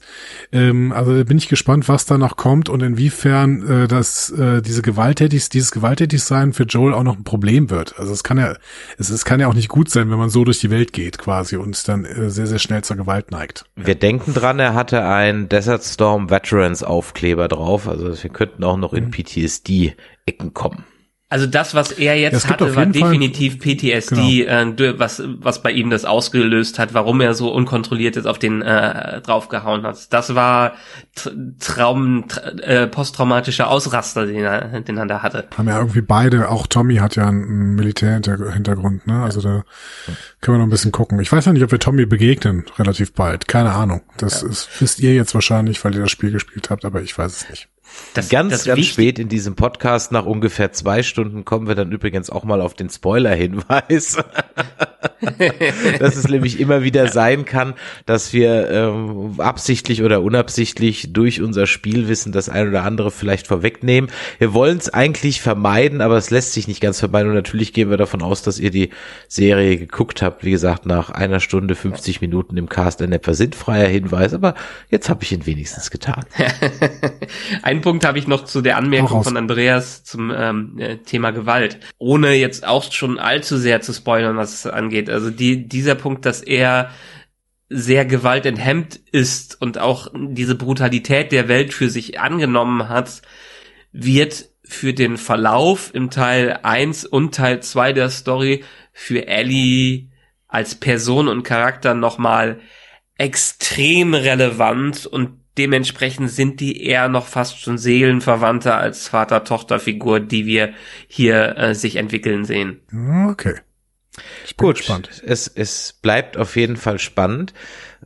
Ähm, also da bin ich gespannt, was da noch kommt und inwiefern äh, das, äh, diese gewalttätig, dieses Gewalttätigsein für Joel auch noch ein Problem wird. Also es kann ja, es, es kann ja auch nicht gut sein, wenn man so durch die Welt geht quasi und dann äh, sehr, sehr schnell zur Gewalt neigt. Wir denken dran, er hatte ein Desert Storm Veterans Aufkleber drauf. Also wir könnten auch noch in mhm. PTSD-Ecken kommen. Also das, was er jetzt ja, hatte, war definitiv PTSD, genau. äh, was, was bei ihm das ausgelöst hat, warum er so unkontrolliert jetzt auf den äh, draufgehauen hat. Das war Traum, äh, posttraumatischer Ausraster, den er, den er da hatte. Haben ja irgendwie beide, auch Tommy hat ja einen Militärhintergrund, ne? Also da können wir noch ein bisschen gucken. Ich weiß ja nicht, ob wir Tommy begegnen, relativ bald. Keine Ahnung. Das ja. ist, wisst ihr jetzt wahrscheinlich, weil ihr das Spiel gespielt habt, aber ich weiß es nicht. Das, ganz, das ganz spät in diesem Podcast, nach ungefähr zwei Stunden, kommen wir dann übrigens auch mal auf den Spoiler-Hinweis. dass es nämlich immer wieder sein kann, dass wir ähm, absichtlich oder unabsichtlich durch unser Spielwissen das ein oder andere vielleicht vorwegnehmen. Wir wollen es eigentlich vermeiden, aber es lässt sich nicht ganz vermeiden. Und natürlich gehen wir davon aus, dass ihr die Serie geguckt habt. Wie gesagt, nach einer Stunde 50 Minuten im Cast ein etwas sinnfreier Hinweis, aber jetzt habe ich ihn wenigstens getan. Ein Punkt habe ich noch zu der Anmerkung von Andreas zum ähm, äh, Thema Gewalt. Ohne jetzt auch schon allzu sehr zu spoilern, was es angeht. Also die, dieser Punkt, dass er sehr gewaltenthemmt ist und auch diese Brutalität der Welt für sich angenommen hat, wird für den Verlauf im Teil 1 und Teil 2 der Story für Ellie als Person und Charakter nochmal extrem relevant und Dementsprechend sind die eher noch fast schon seelenverwandter als Vater-Tochter-Figur, die wir hier äh, sich entwickeln sehen. Okay. Ich bin Gut, gespannt. Es, es bleibt auf jeden Fall spannend.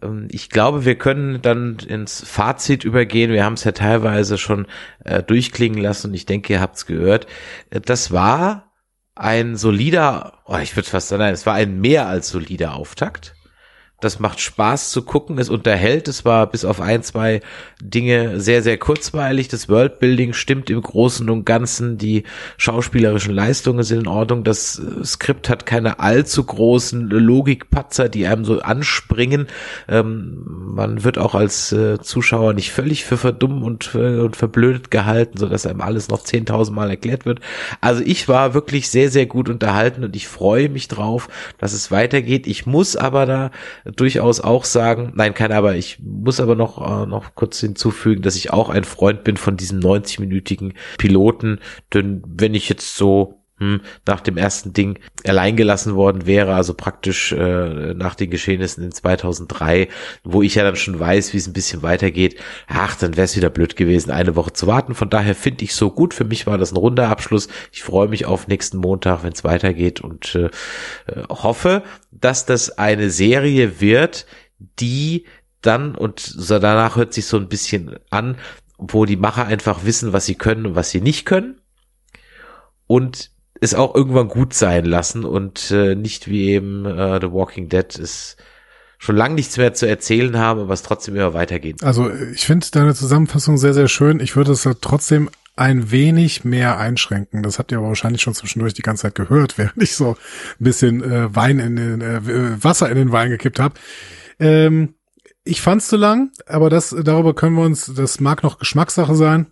Ähm, ich glaube, wir können dann ins Fazit übergehen. Wir haben es ja teilweise schon äh, durchklingen lassen und ich denke, ihr habt es gehört. Äh, das war ein solider, oh, ich würde fast sagen, es war ein mehr als solider Auftakt Das macht Spaß zu gucken, es unterhält, es war bis auf ein, zwei Dinge sehr, sehr kurzweilig. Das Worldbuilding stimmt im Großen und Ganzen, die schauspielerischen Leistungen sind in Ordnung. Das äh, Skript hat keine allzu großen Logikpatzer, die einem so anspringen. Ähm, man wird auch als äh, Zuschauer nicht völlig für verdumm und, äh, und verblödet gehalten, so dass einem alles noch 10.000 Mal erklärt wird. Also ich war wirklich sehr, sehr gut unterhalten und ich freue mich drauf, dass es weitergeht. Ich muss aber da durchaus auch sagen, nein, kein aber, ich muss aber noch, äh, noch kurz hinzufügen, dass ich auch ein Freund bin von diesen 90-minütigen Piloten, denn wenn ich jetzt so hm, nach dem ersten Ding allein gelassen worden wäre, also praktisch äh, nach den Geschehnissen in 2003, wo ich ja dann schon weiß, wie es ein bisschen weitergeht, ach, dann wäre es wieder blöd gewesen, eine Woche zu warten. Von daher finde ich so gut. Für mich war das ein runder Abschluss. Ich freue mich auf nächsten Montag, wenn es weitergeht und äh, hoffe, dass das eine Serie wird, die dann und so danach hört sich so ein bisschen an, wo die Macher einfach wissen, was sie können und was sie nicht können. Und es auch irgendwann gut sein lassen und äh, nicht wie eben äh, The Walking Dead ist schon lang nichts mehr zu erzählen haben, aber es trotzdem immer weitergeht. Also ich finde deine Zusammenfassung sehr, sehr schön. Ich würde es halt trotzdem ein wenig mehr einschränken. Das habt ihr aber wahrscheinlich schon zwischendurch die ganze Zeit gehört, während ich so ein bisschen äh, Wein in den äh, Wasser in den Wein gekippt habe. Ähm, ich fand's zu lang, aber das darüber können wir uns, das mag noch Geschmackssache sein.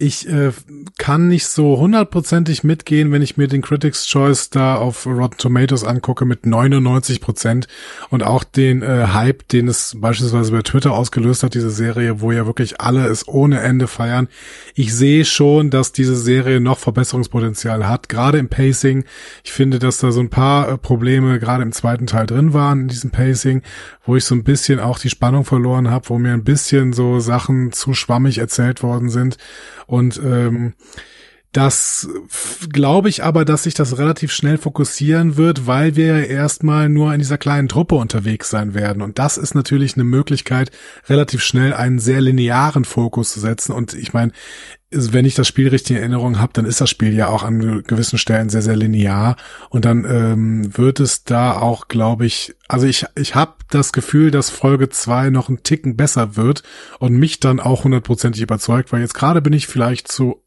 Ich äh, kann nicht so hundertprozentig mitgehen, wenn ich mir den Critics Choice da auf Rotten Tomatoes angucke mit 99 Prozent und auch den äh, Hype, den es beispielsweise bei Twitter ausgelöst hat, diese Serie, wo ja wirklich alle es ohne Ende feiern. Ich sehe schon, dass diese Serie noch Verbesserungspotenzial hat, gerade im Pacing. Ich finde, dass da so ein paar äh, Probleme gerade im zweiten Teil drin waren in diesem Pacing, wo ich so ein bisschen auch die Spannung verloren habe, wo mir ein bisschen so Sachen zu schwammig erzählt worden sind. Und ähm, das glaube ich aber, dass sich das relativ schnell fokussieren wird, weil wir ja erstmal nur in dieser kleinen Truppe unterwegs sein werden. Und das ist natürlich eine Möglichkeit, relativ schnell einen sehr linearen Fokus zu setzen. Und ich meine, wenn ich das Spiel richtig in Erinnerung habe, dann ist das Spiel ja auch an gewissen Stellen sehr, sehr linear. Und dann ähm, wird es da auch, glaube ich, also ich, ich habe das Gefühl, dass Folge zwei noch ein Ticken besser wird und mich dann auch hundertprozentig überzeugt, weil jetzt gerade bin ich vielleicht zu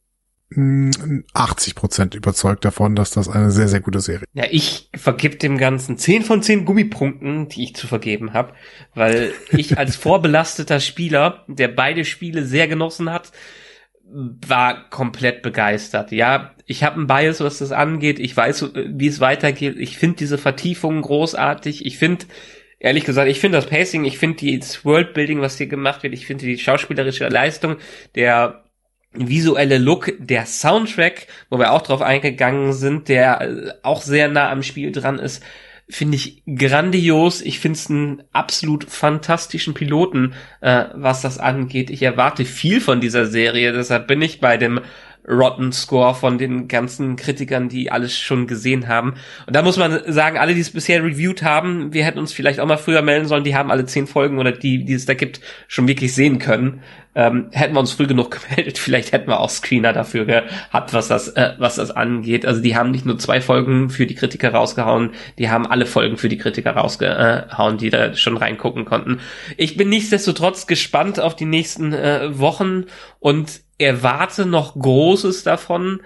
80 Prozent überzeugt davon, dass das eine sehr, sehr gute Serie Ja, ich vergib dem Ganzen 10 von 10 Gummipunkten, die ich zu vergeben habe, weil ich als vorbelasteter Spieler, der beide Spiele sehr genossen hat, war komplett begeistert. Ja, ich habe einen Bias, was das angeht. Ich weiß, wie es weitergeht. Ich finde diese Vertiefungen großartig. Ich finde, ehrlich gesagt, ich finde das Pacing, ich finde das Worldbuilding, was hier gemacht wird, ich finde die schauspielerische Leistung, der visuelle Look, der Soundtrack, wo wir auch drauf eingegangen sind, der äh, auch sehr nah am Spiel dran ist, finde ich grandios. Ich finde es einen absolut fantastischen Piloten, äh, was das angeht. Ich erwarte viel von dieser Serie, deshalb bin ich bei dem Rotten Score von den ganzen Kritikern, die alles schon gesehen haben. Und da muss man sagen, alle, die es bisher reviewed haben, wir hätten uns vielleicht auch mal früher melden sollen, die haben alle zehn Folgen oder die, die es da gibt, schon wirklich sehen können. Ähm, hätten wir uns früh genug gemeldet, vielleicht hätten wir auch Screener dafür gehabt, was das, äh, was das angeht. Also die haben nicht nur zwei Folgen für die Kritiker rausgehauen, die haben alle Folgen für die Kritiker rausgehauen, die da schon reingucken konnten. Ich bin nichtsdestotrotz gespannt auf die nächsten äh, Wochen und erwarte noch Großes davon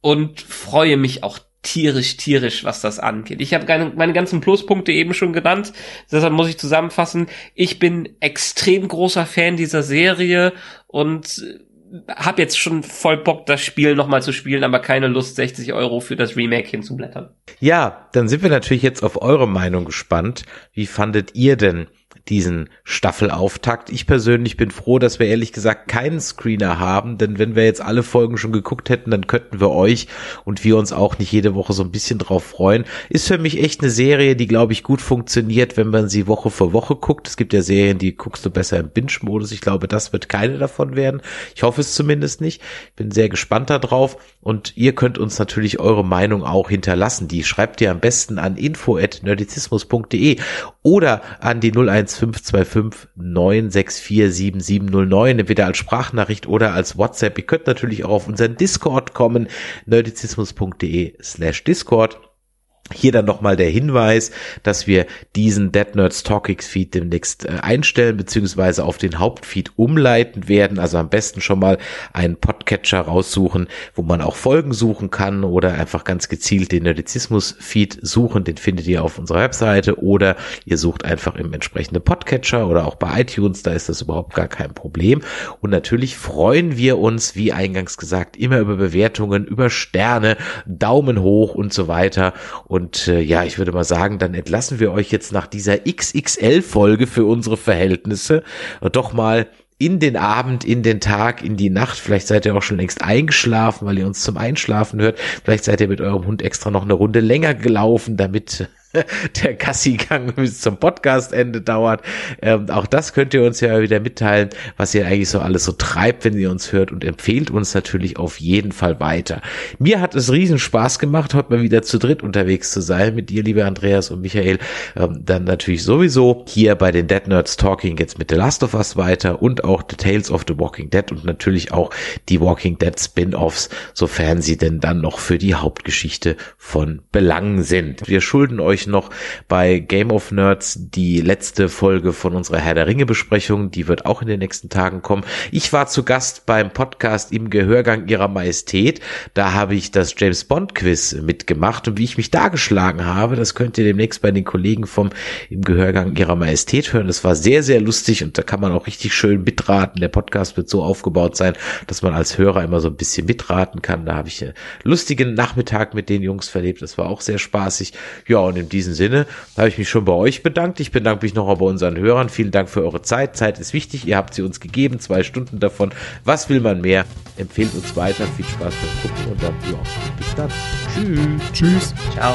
und freue mich auch tierisch, tierisch, was das angeht. Ich habe meine, ganzen Pluspunkte eben schon genannt, deshalb muss ich zusammenfassen. Ich bin extrem großer Fan dieser Serie und habe jetzt schon voll Bock, das Spiel nochmal zu spielen, aber keine Lust, 60 Euro für das Remake hinzublättern. Ja, dann sind wir natürlich jetzt auf eure Meinung gespannt. Wie fandet ihr denn diesen Staffelauftakt. Ich persönlich bin froh, dass wir ehrlich gesagt keinen Screener haben, denn wenn wir jetzt alle Folgen schon geguckt hätten, dann könnten wir euch und wir uns auch nicht jede Woche so ein bisschen drauf freuen. Ist für mich echt eine Serie, die glaube ich gut funktioniert, wenn man sie Woche für Woche guckt. Es gibt ja Serien, die guckst du besser im Binge-Modus. Ich glaube, das wird keine davon werden. Ich hoffe es zumindest nicht. Ich bin sehr gespannt darauf und ihr könnt uns natürlich eure Meinung auch hinterlassen. Die schreibt ihr am besten an info@nerdizismus.de oder an die 01525 964 7709, entweder als Sprachnachricht oder als WhatsApp. Ihr könnt natürlich auch auf unseren Discord kommen, nerdizismus.de slash Discord. Hier dann nochmal der Hinweis, dass wir diesen Dead Nerds Talkings Feed demnächst äh, einstellen beziehungsweise auf den Hauptfeed umleiten werden. Also am besten schon mal einen Podcatcher raussuchen, wo man auch Folgen suchen kann oder einfach ganz gezielt den Nerdizismus Feed suchen. Den findet ihr auf unserer Webseite oder ihr sucht einfach im entsprechenden Podcatcher oder auch bei iTunes. Da ist das überhaupt gar kein Problem. Und natürlich freuen wir uns, wie eingangs gesagt, immer über Bewertungen, über Sterne, Daumen hoch und so weiter. Äh, ja, ich würde mal sagen, dann entlassen wir euch jetzt nach dieser XXL-Folge für unsere Verhältnisse doch mal in den Abend, in den Tag, in die Nacht. Vielleicht seid ihr auch schon längst eingeschlafen, weil ihr uns zum Einschlafen hört. Vielleicht seid ihr mit eurem Hund extra noch eine Runde länger gelaufen, damit der Gassi-Gang bis zum Podcastende dauert. Ähm, auch das könnt ihr uns ja wieder mitteilen, was ihr eigentlich so alles so treibt, wenn ihr uns hört und empfehlt uns natürlich auf jeden Fall weiter. Mir hat es riesen Spaß gemacht, heute mal wieder zu dritt unterwegs zu sein mit dir, liebe Andreas und Michael. Ähm, dann natürlich sowieso hier bei den Dead Nerds Talking jetzt mit The Last of Us weiter und auch The Tales of the Walking Dead und natürlich auch die Walking Dead Spin-offs, sofern sie denn dann noch für die Hauptgeschichte von Belang sind. Wir schulden euch euch noch bei Game of Nerds die letzte Folge von unserer Herr der Ringe Besprechung. Die wird auch in den nächsten Tagen kommen. Ich war zu Gast beim Podcast im Gehörgang ihrer Majestät. Da habe ich das James Bond Quiz mitgemacht und wie ich mich da geschlagen habe, das könnt ihr demnächst bei den Kollegen vom im Gehörgang ihrer Majestät hören. Das war sehr, sehr lustig und da kann man auch richtig schön mitraten. Der Podcast wird so aufgebaut sein, dass man als Hörer immer so ein bisschen mitraten kann. Da habe ich einen lustigen Nachmittag mit den Jungs verlebt. Das war auch sehr spaßig. Ja, und im diesem Sinne habe ich mich schon bei euch bedankt. Ich bedanke mich noch bei unseren Hörern. Vielen Dank für eure Zeit. Zeit ist wichtig. Ihr habt sie uns gegeben. Zwei Stunden davon. Was will man mehr? Empfehlt uns weiter. Viel Spaß beim Gucken und dann, ja, bis dann. Tschüss. Tschüss. Ciao.